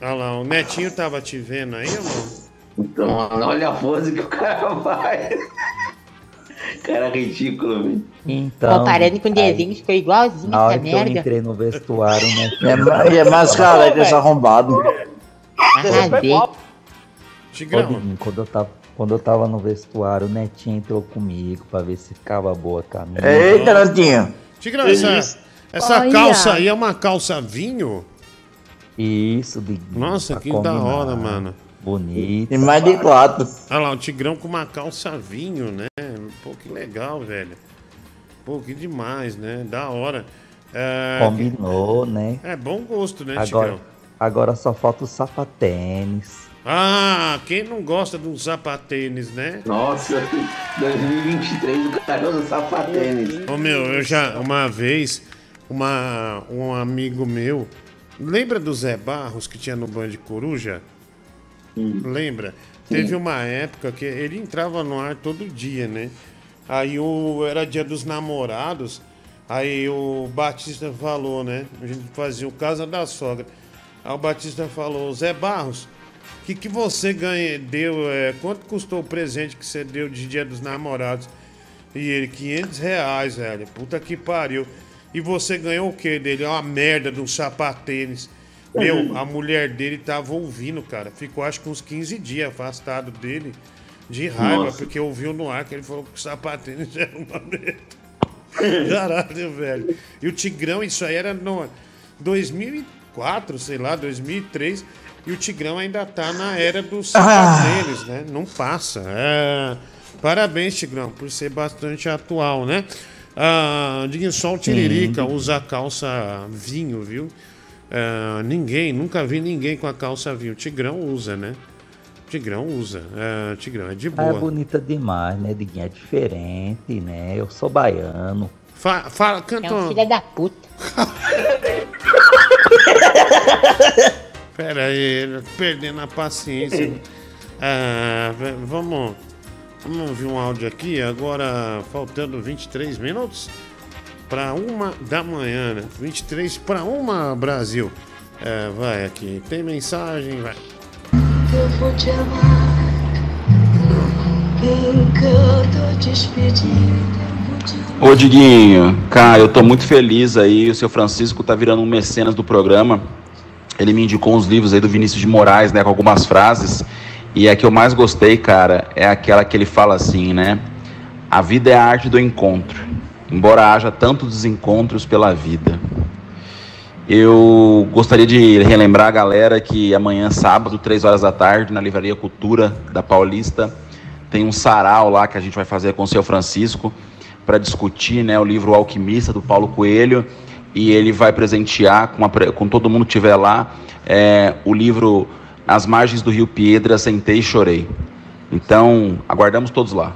[SPEAKER 1] Olha lá, o Netinho tava te vendo aí, ou não?
[SPEAKER 53] Então, olha a pose que o cara vai. Cara ridículo, velho.
[SPEAKER 52] Então.
[SPEAKER 57] Comparando com o desenho, ficou igualzinho
[SPEAKER 52] Na hora
[SPEAKER 57] essa
[SPEAKER 52] que eu
[SPEAKER 57] merda.
[SPEAKER 52] entrei no vestuário, né?
[SPEAKER 55] E é, é mais cara que esse arrombado.
[SPEAKER 57] Arrasei.
[SPEAKER 52] Ô,
[SPEAKER 1] Tigrão,
[SPEAKER 52] Diguinho, quando eu tava, quando eu tava no vestuário, o Netinho entrou comigo pra ver se ficava boa a camisa.
[SPEAKER 55] Eita, Netinho.
[SPEAKER 1] Tigrão, essa, essa
[SPEAKER 2] Olha.
[SPEAKER 1] calça aí é uma calça vinho?
[SPEAKER 52] Isso, Diguinho.
[SPEAKER 1] Nossa, que da
[SPEAKER 52] combinar.
[SPEAKER 1] hora, mano.
[SPEAKER 52] Bonito.
[SPEAKER 55] E mais de quatro.
[SPEAKER 1] Olha lá, o Tigrão com uma calça vinho, né? Pô, que legal, velho. Pô, que demais, né? Da hora. É,
[SPEAKER 52] Combinou, né?
[SPEAKER 1] é bom gosto, né,
[SPEAKER 52] Agora,
[SPEAKER 1] Tigrão?
[SPEAKER 52] agora só falta o sapatênis.
[SPEAKER 1] Ah, quem não gosta de um sapatênis, né?
[SPEAKER 53] Nossa, 2023 o cara usa sapatênis.
[SPEAKER 1] Ô meu, eu já, uma vez, uma, um amigo meu, lembra do Zé Barros que tinha no Band Coruja? Lembra? Teve uma época que ele entrava no ar todo dia, né? Aí o, era dia dos namorados, aí o Batista falou, né? A gente fazia o Casa da Sogra. Aí o Batista falou, Zé Barros, o que, que você ganha, deu, é, quanto custou o presente que você deu de dia dos namorados? E ele, 500 reais, velho. Puta que pariu. E você ganhou o quê dele? Uma merda de um sapatênis. Meu, a mulher dele tava ouvindo, cara. Ficou acho que uns 15 dias afastado dele. De raiva,
[SPEAKER 53] Nossa.
[SPEAKER 1] porque ouviu no ar que ele falou que o sapatênis era uma merda. Caralho, velho. E o Tigrão, isso aí era no 2004, sei lá, 2003. E o Tigrão ainda tá na era dos sapatênis, né? Não passa. É... Parabéns, Tigrão, por ser bastante atual, né? Ah, Diguinho, só o Tiririca usa a calça vinho, viu? Ah, ninguém, nunca vi ninguém com a calça vinho. Tigrão usa, né? Tigrão usa. Ah, Tigrão é de
[SPEAKER 52] Ah, é
[SPEAKER 1] boa.
[SPEAKER 52] bonita demais, né, Diguinho? É diferente, né? Eu sou baiano.
[SPEAKER 1] Fa- fala, canta
[SPEAKER 57] É um filho da puta.
[SPEAKER 1] Pera aí, tá perdendo a paciência. Ah, vamos, vamos ouvir um áudio aqui, agora faltando 23 minutos para uma da manhã, né? 23 para uma, Brasil. É, vai aqui, tem mensagem, vai.
[SPEAKER 64] Eu vou te amar despedida.
[SPEAKER 45] Ô Diguinho, cara, eu tô muito feliz aí. O seu Francisco tá virando um mecenas do programa. Ele me indicou uns livros aí do Vinícius de Moraes, né, com algumas frases. E a que eu mais gostei, cara, é aquela que ele fala assim, né? A vida é a arte do encontro, embora haja tantos desencontros pela vida. Eu gostaria de relembrar a galera que amanhã, sábado, 3 horas da tarde, na Livraria Cultura da Paulista, tem um sarau lá que a gente vai fazer com o seu Francisco para discutir né, o livro Alquimista, do Paulo Coelho. E ele vai presentear, com, a com todo mundo que estiver lá, é, o livro As Margens do Rio Piedra, Sentei e Chorei. Então, aguardamos todos lá.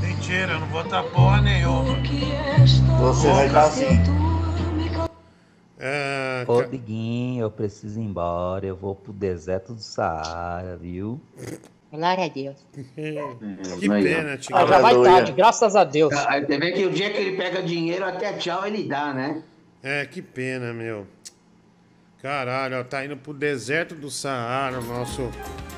[SPEAKER 50] Mentira, eu não vou dar porra nenhuma.
[SPEAKER 55] Você vai estar assim.
[SPEAKER 1] É,
[SPEAKER 52] Ô, Diguinho, eu preciso ir embora. Eu vou pro deserto do Saara, viu?
[SPEAKER 57] Glória a Deus.
[SPEAKER 1] Que pena, Tigrão.
[SPEAKER 3] Ah, já vai tarde, graças a Deus.
[SPEAKER 53] Ah, Você vê que o dia que ele pega dinheiro, até tchau ele dá, né?
[SPEAKER 1] É, que pena, meu. Caralho, ó, tá indo pro deserto do Saara, o nosso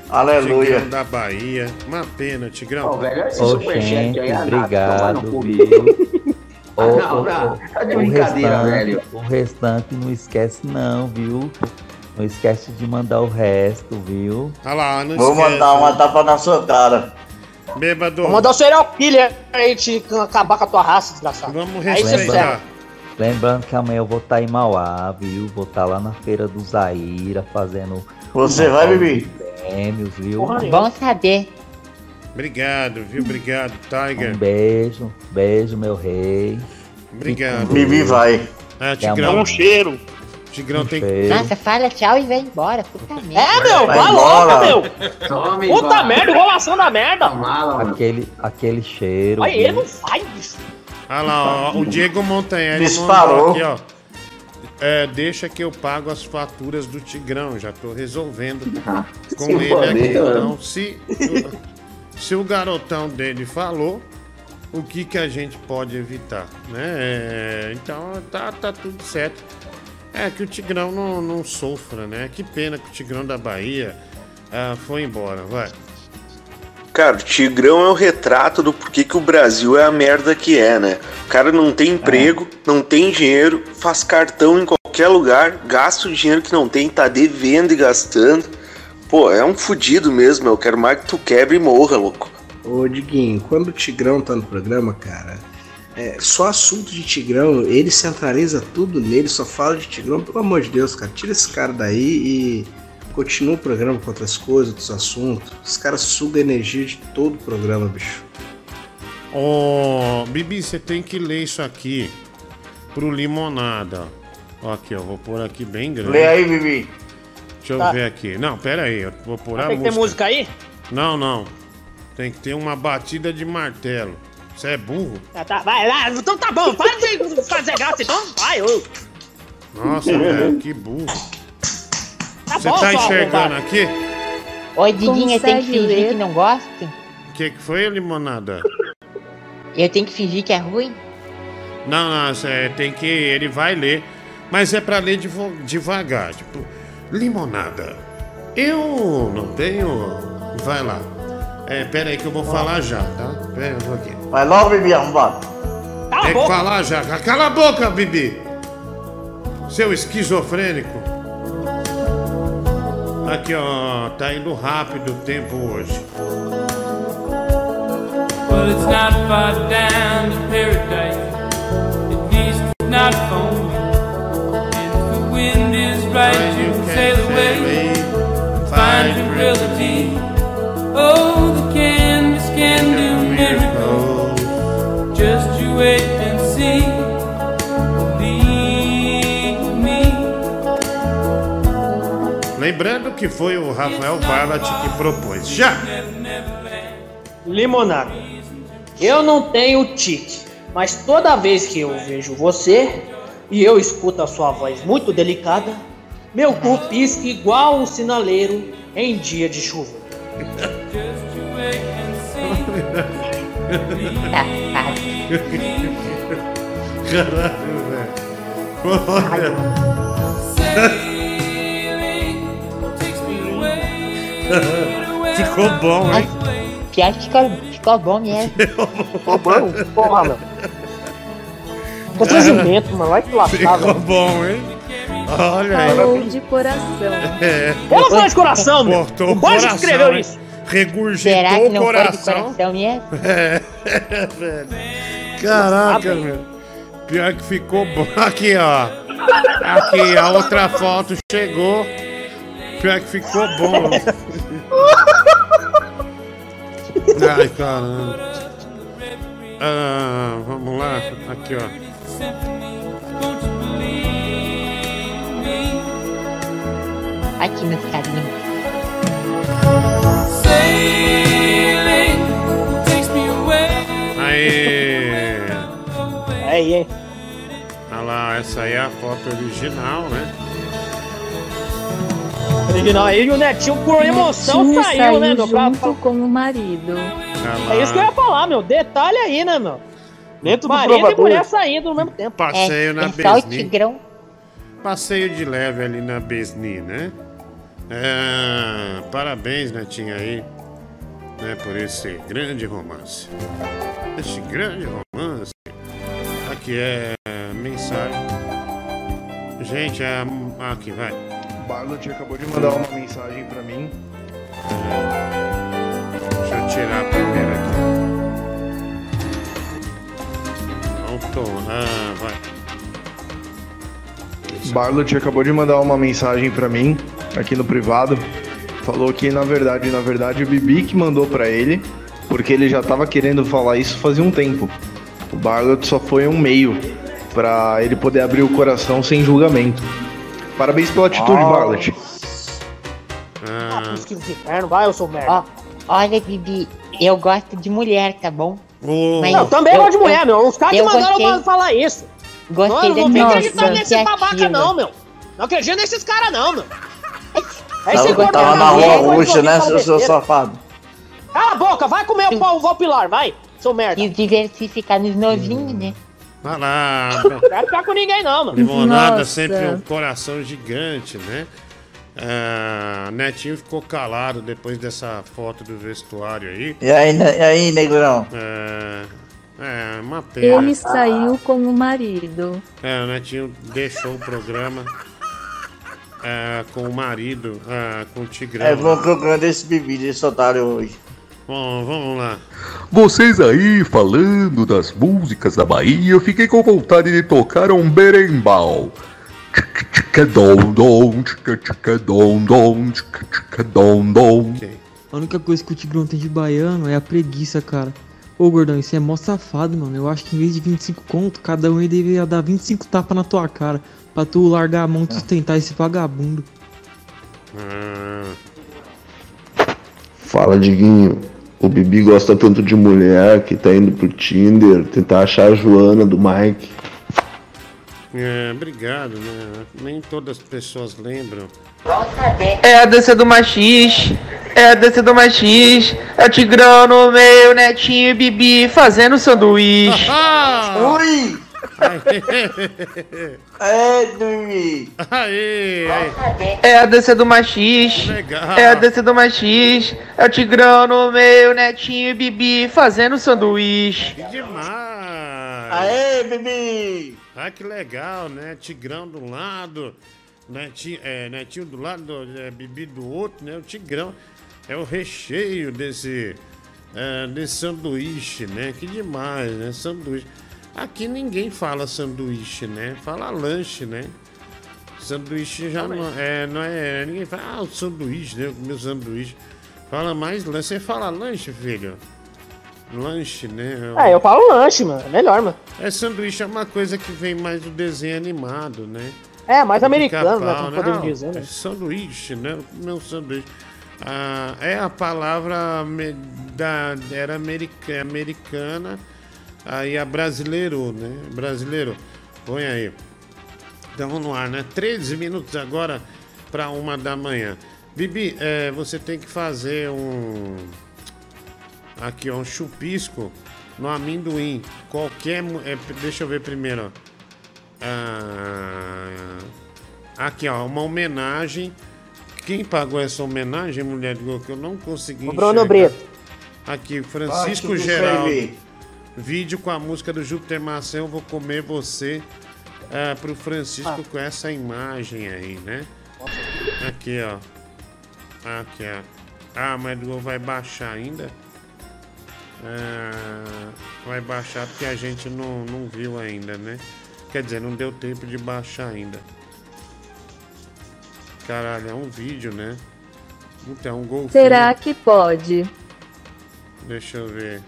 [SPEAKER 55] Aleluia.
[SPEAKER 1] Tigrão da Bahia. Uma pena, Tigrão.
[SPEAKER 53] Ô, velho, esse superchat aí,
[SPEAKER 52] obrigado, viu?
[SPEAKER 53] Ah,
[SPEAKER 52] Ô,
[SPEAKER 53] não,
[SPEAKER 52] ô,
[SPEAKER 53] não,
[SPEAKER 52] ô,
[SPEAKER 53] tá de
[SPEAKER 52] o
[SPEAKER 53] brincadeira,
[SPEAKER 52] restante-
[SPEAKER 53] velho.
[SPEAKER 52] O restante não esquece não, viu? Não esquece de mandar o resto, viu?
[SPEAKER 1] Olha lá, não
[SPEAKER 55] Vou
[SPEAKER 1] esquece,
[SPEAKER 55] mandar uma tapa na sua cara.
[SPEAKER 1] Bêbado.
[SPEAKER 3] Vou mandar o serial killer aí te acabar com a tua raça, desgraçado.
[SPEAKER 1] Vamos
[SPEAKER 3] você
[SPEAKER 52] respeitar. Lembrando que amanhã eu vou estar em Mauá, viu? Vou estar lá na feira do Zaira fazendo.
[SPEAKER 55] Você vai, Bibi?
[SPEAKER 52] Prêmios, viu?
[SPEAKER 57] Bom saber.
[SPEAKER 1] Obrigado, viu? Obrigado, Tiger.
[SPEAKER 52] Um beijo, beijo, meu rei.
[SPEAKER 1] Obrigado.
[SPEAKER 55] Bibi vai.
[SPEAKER 1] É,
[SPEAKER 52] Até
[SPEAKER 1] Tigrão.
[SPEAKER 52] amanhã.
[SPEAKER 3] Um cheiro.
[SPEAKER 1] Tigrão tem
[SPEAKER 52] cheiro.
[SPEAKER 57] Nossa, fala tchau e vai embora. Puta merda.
[SPEAKER 3] É, meu,
[SPEAKER 52] Vai
[SPEAKER 3] vai logo, meu.
[SPEAKER 53] Tome,
[SPEAKER 3] Puta
[SPEAKER 53] embora.
[SPEAKER 3] merda, enrolação da merda.
[SPEAKER 52] Aquele, aquele cheiro.
[SPEAKER 3] Olha, ele não sai, bicho.
[SPEAKER 1] Olha lá, ó, o Diego Montanhelli
[SPEAKER 55] Disparou.
[SPEAKER 1] aqui, ó. É, deixa que eu pago as faturas do Tigrão, já tô resolvendo com
[SPEAKER 53] se
[SPEAKER 1] ele
[SPEAKER 53] foder,
[SPEAKER 1] aqui.
[SPEAKER 53] mano.
[SPEAKER 1] Então, se, se o garotão dele falou, o que que a gente pode evitar, né? É, então, tá, tá tudo certo. É, que o Tigrão não, não sofra, né? Que pena que o Tigrão da Bahia ah, foi embora, vai.
[SPEAKER 31] Cara, o Tigrão é o retrato do porquê que o Brasil é a merda que é, né? O cara não tem emprego, não tem dinheiro, faz cartão em qualquer lugar, gasta o dinheiro que não tem, tá devendo e gastando. Pô, é um fudido mesmo, eu quero mais que tu quebre e morra, louco.
[SPEAKER 16] Ô, Diguinho, quando o Tigrão tá no programa, cara, é, só assunto de Tigrão, ele centraliza tudo nele, só fala de Tigrão, pelo amor de Deus, cara, tira esse cara daí e continua o programa com outras coisas, outros assuntos. Os caras sugam a energia de todo o programa, bicho.
[SPEAKER 1] Ô, Bibi, você tem que ler isso aqui pro Limonada. Ó, aqui, ó, vou pôr aqui bem grande.
[SPEAKER 55] Lê aí, Bibi.
[SPEAKER 1] Deixa eu
[SPEAKER 3] Tá.
[SPEAKER 1] ver aqui. Não, pera aí, eu vou pôr a
[SPEAKER 3] Tem que
[SPEAKER 1] música.
[SPEAKER 3] ter música aí?
[SPEAKER 1] Não, não. Tem que ter uma batida de martelo. Você é burro?
[SPEAKER 3] Ah, tá, vai lá, então tá bom, para de fazer graça então, vai, ô.
[SPEAKER 1] Nossa, velho, que burro.
[SPEAKER 3] Tá
[SPEAKER 1] Você
[SPEAKER 3] bom,
[SPEAKER 1] tá enxergando aqui?
[SPEAKER 57] Oi, Diguinha, tem que fingir
[SPEAKER 2] ler?
[SPEAKER 57] que não gosta?
[SPEAKER 1] O que, que foi, Limonada?
[SPEAKER 57] Eu tenho que fingir que é ruim?
[SPEAKER 1] Não, não, cê tem que. Ele vai ler, mas é pra ler devo- devagar. Tipo, limonada. Eu não tenho. Vai lá. É, pera aí que eu vou falar já, tá? Pera, eu vou aqui.
[SPEAKER 55] Vai logo, Bibi, arrombado.
[SPEAKER 1] Tem que falar já. Cala a boca, Bibi! Seu esquizofrênico. Aqui, ó. Tá indo rápido o tempo hoje.
[SPEAKER 64] Well, it's not far down to paradise. At least it's not for me. And if the wind is right, you can sail away.
[SPEAKER 1] Lembrando que foi o Rafael Barlat que propôs. Já!
[SPEAKER 3] Limonada. Eu não tenho tique, mas toda vez que eu vejo você e eu escuto a sua voz muito delicada, meu cu pisca igual um sinaleiro em dia de chuva.
[SPEAKER 1] Caralho, velho. Ficou bom, hein?
[SPEAKER 57] Pior que ficou, ficou bom mesmo.
[SPEAKER 3] Ficou bom? Porra, meu. Constrangimento, mano. Vai te lascar,
[SPEAKER 1] Ficou
[SPEAKER 3] velho.
[SPEAKER 1] bom, hein? Olha aí.
[SPEAKER 2] Falou de coração.
[SPEAKER 1] É.
[SPEAKER 3] Não falei de coração, meu.
[SPEAKER 1] Cortou
[SPEAKER 3] O
[SPEAKER 1] coração,
[SPEAKER 3] escreveu
[SPEAKER 1] hein?
[SPEAKER 3] isso.
[SPEAKER 1] Regurgitou
[SPEAKER 57] Será que
[SPEAKER 1] o
[SPEAKER 57] não foi de
[SPEAKER 1] coração.
[SPEAKER 57] coração mesmo?
[SPEAKER 1] É, velho. Caraca, meu. Pior que ficou bom. Aqui, ó. Aqui, a outra foto chegou. Pior que ficou bom. Ai, caramba. Ah, vamos lá. Aqui, ó.
[SPEAKER 57] Aqui meus carinhos.
[SPEAKER 1] Aí.
[SPEAKER 3] Aí, hein?
[SPEAKER 1] Olha lá, essa aí é a foto original, né?
[SPEAKER 3] Original aí, e o Netinho por emoção
[SPEAKER 2] Netinho
[SPEAKER 3] saiu, né, meu? Pra-
[SPEAKER 2] junto com o marido.
[SPEAKER 3] É isso que eu ia falar, meu. Detalhe aí, né, meu?
[SPEAKER 65] Dentro do
[SPEAKER 3] Marido e
[SPEAKER 65] provador.
[SPEAKER 3] mulher saindo ao mesmo tempo.
[SPEAKER 1] Passeio na
[SPEAKER 57] é só o
[SPEAKER 1] Besni.
[SPEAKER 57] Tigrão.
[SPEAKER 1] Passeio de leve ali na Besni, né? É, parabéns, Netinho, aí, né, por esse grande romance. Esse grande romance. Aqui é mensagem. Gente, é. Aqui, vai.
[SPEAKER 66] Barlot acabou de mandar uma mensagem pra mim.
[SPEAKER 1] Deixa eu tirar primeiro aqui. Voltou. Ah, vai.
[SPEAKER 66] Barlot acabou de mandar uma mensagem pra mim aqui no privado. Falou que na verdade, na verdade, o Bibi que mandou pra ele, porque ele já tava querendo falar isso fazia um tempo. O Barlot só foi um meio pra ele poder abrir o coração sem julgamento. Parabéns pela atitude,
[SPEAKER 3] Ah.
[SPEAKER 66] Barlot.
[SPEAKER 3] Ah, pesquisa de inferno, vai, eu sou merda.
[SPEAKER 57] Ó, olha, Bibi, eu gosto de mulher, tá bom? Mas
[SPEAKER 3] Não, eu também gosto de mulher, meu. Os caras que
[SPEAKER 57] eu
[SPEAKER 3] mandaram
[SPEAKER 57] gostei-
[SPEAKER 3] eu falar isso.
[SPEAKER 57] Gostei
[SPEAKER 3] Mano, não
[SPEAKER 57] da
[SPEAKER 3] vou
[SPEAKER 57] tua
[SPEAKER 3] acreditar nesse babaca, não, meu. Não acredito nesses caras, não, meu. Aí
[SPEAKER 55] Tava, na rua roxa, né, seu, seu safado?
[SPEAKER 3] Cala a boca, vai comer o pau Valpilar, vai, seu merda.
[SPEAKER 57] Quis diversificar nos novinhos, né?
[SPEAKER 1] Vai lá.
[SPEAKER 3] Não quero ficar com ninguém, não, mano.
[SPEAKER 1] Limonada
[SPEAKER 3] Nossa.
[SPEAKER 1] sempre um coração gigante, né? Ah, Netinho ficou calado depois dessa foto do vestuário aí.
[SPEAKER 55] E aí, e aí, negrão?
[SPEAKER 1] É, é uma pena.
[SPEAKER 2] Ele saiu com o marido.
[SPEAKER 1] É, o Netinho deixou o programa é, com o marido, é, com o Tigrão.
[SPEAKER 55] É bom que eu canto esse bebê desse otário hoje.
[SPEAKER 1] Bom, vamos lá.
[SPEAKER 67] Vocês aí falando das músicas da Bahia, eu fiquei com vontade de tocar um berembau. Dom.
[SPEAKER 68] A única coisa que o Tigrão tem de baiano é a preguiça, cara. Ô, gordão, isso é mó safado, mano. Eu acho que em vez de 25 conto, cada um aí deveria dar 25 tapas na tua cara. Pra tu largar a mão e sustentar esse vagabundo.
[SPEAKER 1] Ah,
[SPEAKER 60] Fala, Diguinho. O Bibi gosta tanto de mulher que tá indo pro Tinder tentar achar a Joana do Mike.
[SPEAKER 1] é, obrigado, né? Nem todas as pessoas lembram.
[SPEAKER 69] É a dança do machis, é a dança do machis, é o Tigrão no meio, Netinho e Bibi fazendo sanduíche.
[SPEAKER 55] Ui! É!
[SPEAKER 1] Aí, aí.
[SPEAKER 69] É a dança do machis,
[SPEAKER 1] Legal.
[SPEAKER 69] é a dança do machis, é o Tigrão no meio, Netinho e Bibi fazendo sanduíche.
[SPEAKER 1] Que demais!
[SPEAKER 55] Aê, Bibi!
[SPEAKER 1] Ah, que legal, né? Tigrão do lado, netinho, é, netinho do lado, do, é, Bibi do outro, né? O Tigrão é o recheio desse, é, desse sanduíche, né? Que demais, né? Sanduíche. Aqui ninguém fala sanduíche, né? Fala lanche, né? Sanduíche já não é, não é. Ninguém fala, ah, o sanduíche, né? Eu comi o sanduíche. Fala mais lanche. Você fala lanche, filho? Lanche, né?
[SPEAKER 3] É, eu falo lanche, mano. É melhor, mano.
[SPEAKER 1] É, sanduíche é uma coisa que vem mais do desenho animado, né?
[SPEAKER 3] É, mais americano, né? Como podemos
[SPEAKER 1] Não,
[SPEAKER 3] dizer, né?
[SPEAKER 1] é Sanduíche, né? Meu sanduíche. Ah, é a palavra da, era america, americana, aí a brasileiro, né? Brasileiro. Põe aí. Estamos no ar, né? 13 minutos agora para uma da manhã. Bibi, é, você tem que fazer um. Aqui, ó, um chupisco no amendoim. Qualquer. é, deixa eu ver primeiro, ó. Ah, aqui, ó, uma homenagem. Quem pagou essa homenagem, mulher de gol, que eu não consegui
[SPEAKER 3] O Bruno
[SPEAKER 1] enxergar.
[SPEAKER 3] Brito.
[SPEAKER 1] Aqui, Francisco Geraldo. Vídeo com a música do Júpiter Maçã, eu vou comer você. É, pro Francisco
[SPEAKER 3] Ah.
[SPEAKER 1] com essa imagem aí, né? Aqui, ó. Aqui, ó. Ah, mas o gol vai baixar ainda? Ah, vai baixar porque a gente não, não viu ainda, né? Quer dizer, não deu tempo de baixar ainda. Caralho, é um vídeo, né? Então, um golfinho.
[SPEAKER 2] Será que pode?
[SPEAKER 1] Deixa eu ver.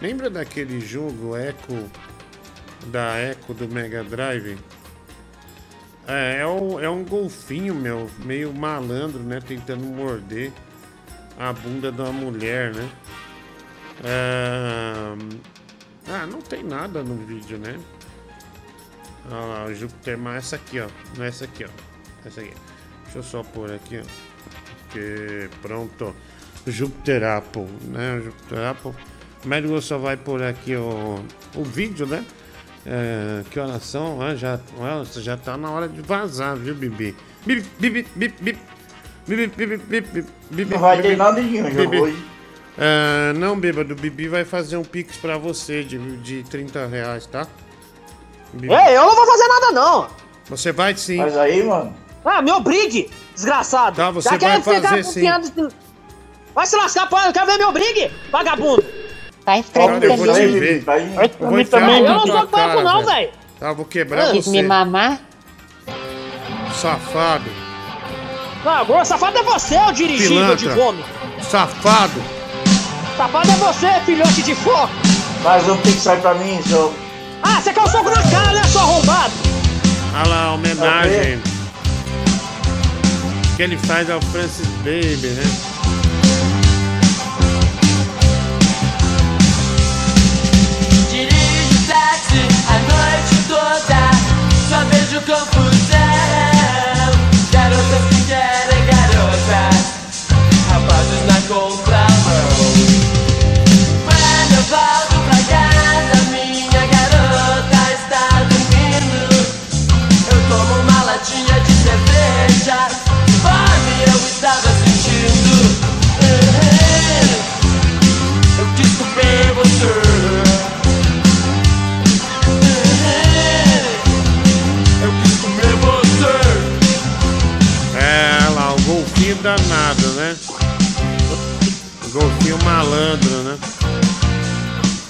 [SPEAKER 1] Lembra daquele jogo Echo da Echo do Mega Drive? É, é, o- é um golfinho, meu, meio malandro, né? Tentando morder a bunda de uma mulher, né? É, Ah, não tem nada no vídeo, né? Olha lá, o Júpiter, mas essa aqui, ó. Não é essa aqui, ó. Essa aqui. Deixa eu só pôr aqui, ó. Que pronto. Júpiter Apple, né? Júpiter Apple. O médico só vai pôr aqui o, o vídeo, né? É, que horas são? Ah, já, nossa, já tá na hora de vazar, viu, Bibi? Bibi, Bibi, Bibi, Bibi. Bibi, Bibi, Bibi, Bibi,
[SPEAKER 55] Não vai ter nada de hoje.
[SPEAKER 1] Ah, não, bêbado, o Bibi vai fazer um pix pra você de, de 30 reais, tá? Bibi.
[SPEAKER 3] Ei, eu não vou fazer nada, não.
[SPEAKER 1] Você vai sim.
[SPEAKER 55] Mas aí, mano.
[SPEAKER 3] Ah, me obrigue, desgraçado.
[SPEAKER 1] Tá, você
[SPEAKER 3] Já
[SPEAKER 1] vai fazer sim.
[SPEAKER 3] Vai se lascar, pô, eu quero ver me obrigue, vagabundo.
[SPEAKER 1] Pra Olha, mim eu vou te também. ver.
[SPEAKER 3] Faz
[SPEAKER 1] Eu
[SPEAKER 3] pra
[SPEAKER 1] vou
[SPEAKER 3] também. Eu não sou papo, não,
[SPEAKER 1] velho. Tá, vou quebrar
[SPEAKER 57] Quis
[SPEAKER 1] você.
[SPEAKER 57] me mamar?
[SPEAKER 1] Safado.
[SPEAKER 3] Ah, agora safado é você, ô dirigível de fome.
[SPEAKER 1] Safado.
[SPEAKER 3] Safado é você, filhote de foco.
[SPEAKER 55] Mais um pix aí pra mim, seu.
[SPEAKER 3] Ah, você quer um soco na cara, né, seu arrombado?
[SPEAKER 1] Olha lá, a homenagem. Que ele faz ao Francis Baby, né?
[SPEAKER 49] Toda, só vejo confusão.
[SPEAKER 1] Danado, né? Golfinho malandro, né?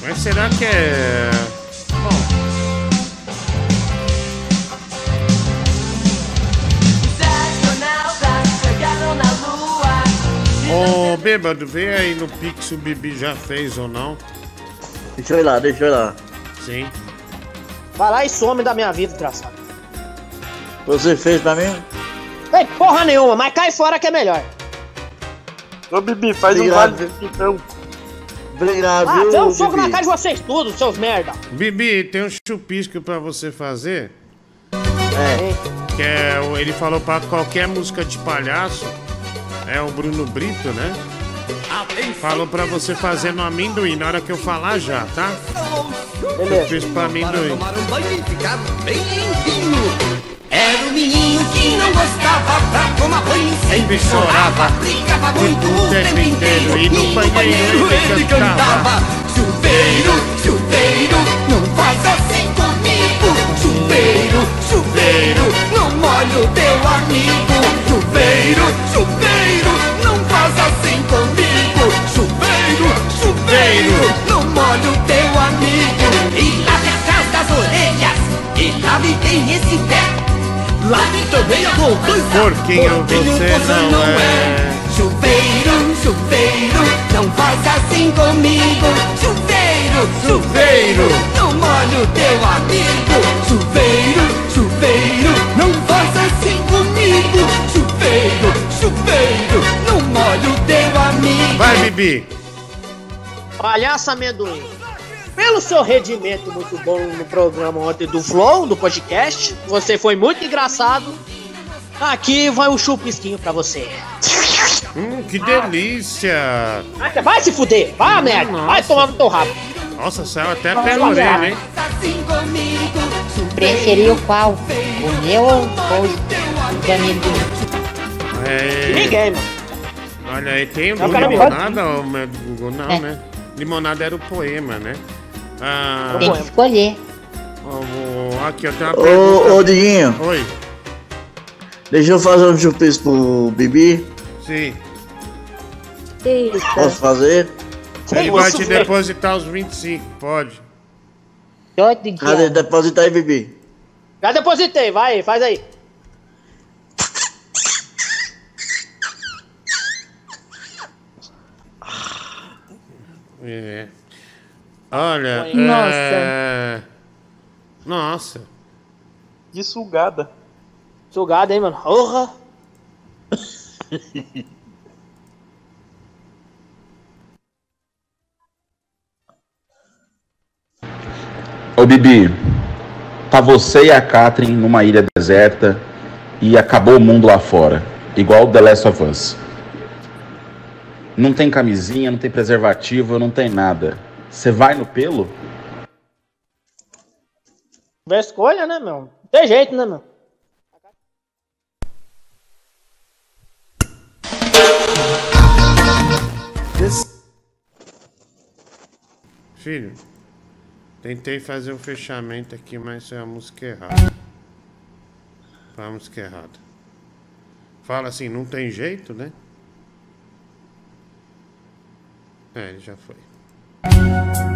[SPEAKER 1] Mas será que é. Bom. Ô, bêbado, vê aí no Pix se o Bibi já fez ou não.
[SPEAKER 55] Deixa eu ir lá, deixa eu ir lá.
[SPEAKER 1] Sim.
[SPEAKER 3] Vai lá e some da minha vida, desgraçado.
[SPEAKER 55] Você fez pra mim?
[SPEAKER 3] Ei, porra nenhuma, mas cai fora que é melhor.
[SPEAKER 56] Ô, Bibi, faz um
[SPEAKER 55] Obrigado.
[SPEAKER 56] vale então.
[SPEAKER 55] Obrigado,
[SPEAKER 3] Ah, dá um soco na cara de vocês tudo, seus merda.
[SPEAKER 1] Bibi, tem um chupisco pra você fazer.
[SPEAKER 55] É.
[SPEAKER 1] Que é. o- Ele falou pra qualquer música de palhaço. É o Bruno Brito, né? Falou pra você fazer no amendoim, na hora que eu falar já, tá?
[SPEAKER 3] Beleza.
[SPEAKER 1] Fiz pra amendoim.
[SPEAKER 49] um banho e ficar bem limpinho. Era o menino que não gostava pra tomar banho
[SPEAKER 1] Sempre chorava,
[SPEAKER 49] brigava
[SPEAKER 1] muito o tempo inteiro. E no banheiro ele cantava.
[SPEAKER 49] Chuveiro, chuveiro, não faz assim comigo. Chuveiro, chuveiro, não molha o teu amigo. Chuveiro, chuveiro, não faz assim comigo. Chuveiro, chuveiro, não molha o teu amigo. E lave atrás das orelhas, e lave bem esse pé. Laje também é bom.
[SPEAKER 1] Porquinho, porquinho você, você não é. é.
[SPEAKER 49] Chuveiro, chuveiro, não faz assim, assim comigo. Chuveiro, chuveiro, não molho teu amigo. Chuveiro, chuveiro, não faz assim
[SPEAKER 25] comigo. Chuveiro, chuveiro, não molho teu
[SPEAKER 49] amigo.
[SPEAKER 1] Vai, Bibi.
[SPEAKER 3] Palhaça amendoim. Pelo seu rendimento muito bom no programa ontem do Flow, do podcast, você foi muito engraçado. Aqui vai um chupisquinho pra você.
[SPEAKER 1] Hum, que delícia!
[SPEAKER 3] Vai, se fuder! Vai, merda! Vai tomar no teu rabo!
[SPEAKER 1] Nossa, saiu até pela orelha, hein?
[SPEAKER 57] Preferiu qual? O meu ou o do amendoim?
[SPEAKER 1] É...
[SPEAKER 3] Ninguém, mano.
[SPEAKER 1] Olha aí, tem o do limonada, Google? Não,
[SPEAKER 57] É.
[SPEAKER 1] né? Limonada era o poema, né? Ah,
[SPEAKER 57] Tem que escolher.
[SPEAKER 1] aqui, eu tenho uma
[SPEAKER 55] Ô,
[SPEAKER 1] pergunta.
[SPEAKER 55] ô, Diguinho.
[SPEAKER 1] Oi.
[SPEAKER 55] Deixa eu fazer um chupis pro Bibi.
[SPEAKER 1] Sim.
[SPEAKER 55] Posso fazer?
[SPEAKER 1] Ele vai te depositar os 25, pode.
[SPEAKER 55] Cadê? Deposita aí, Bibi.
[SPEAKER 3] Já depositei, vai, faz aí.
[SPEAKER 1] É. Olha,
[SPEAKER 56] Nossa.
[SPEAKER 1] é... Nossa.
[SPEAKER 56] De sugada.
[SPEAKER 3] Sugada, hein, mano? Porra!
[SPEAKER 45] Ô Bibi, tá você e a Catherine numa ilha deserta e acabou o mundo lá fora, igual The Last of Us. Não tem camisinha, não tem preservativo, não tem nada. Você vai no pelo?
[SPEAKER 3] Tiver escolha, né, meu? Não tem jeito, né, meu?
[SPEAKER 1] Filho, tentei fazer o fechamento aqui, mas é a música errada. Foi a música errada. Fala assim, não tem jeito, né? É, ele já foi.
[SPEAKER 25] Thank you.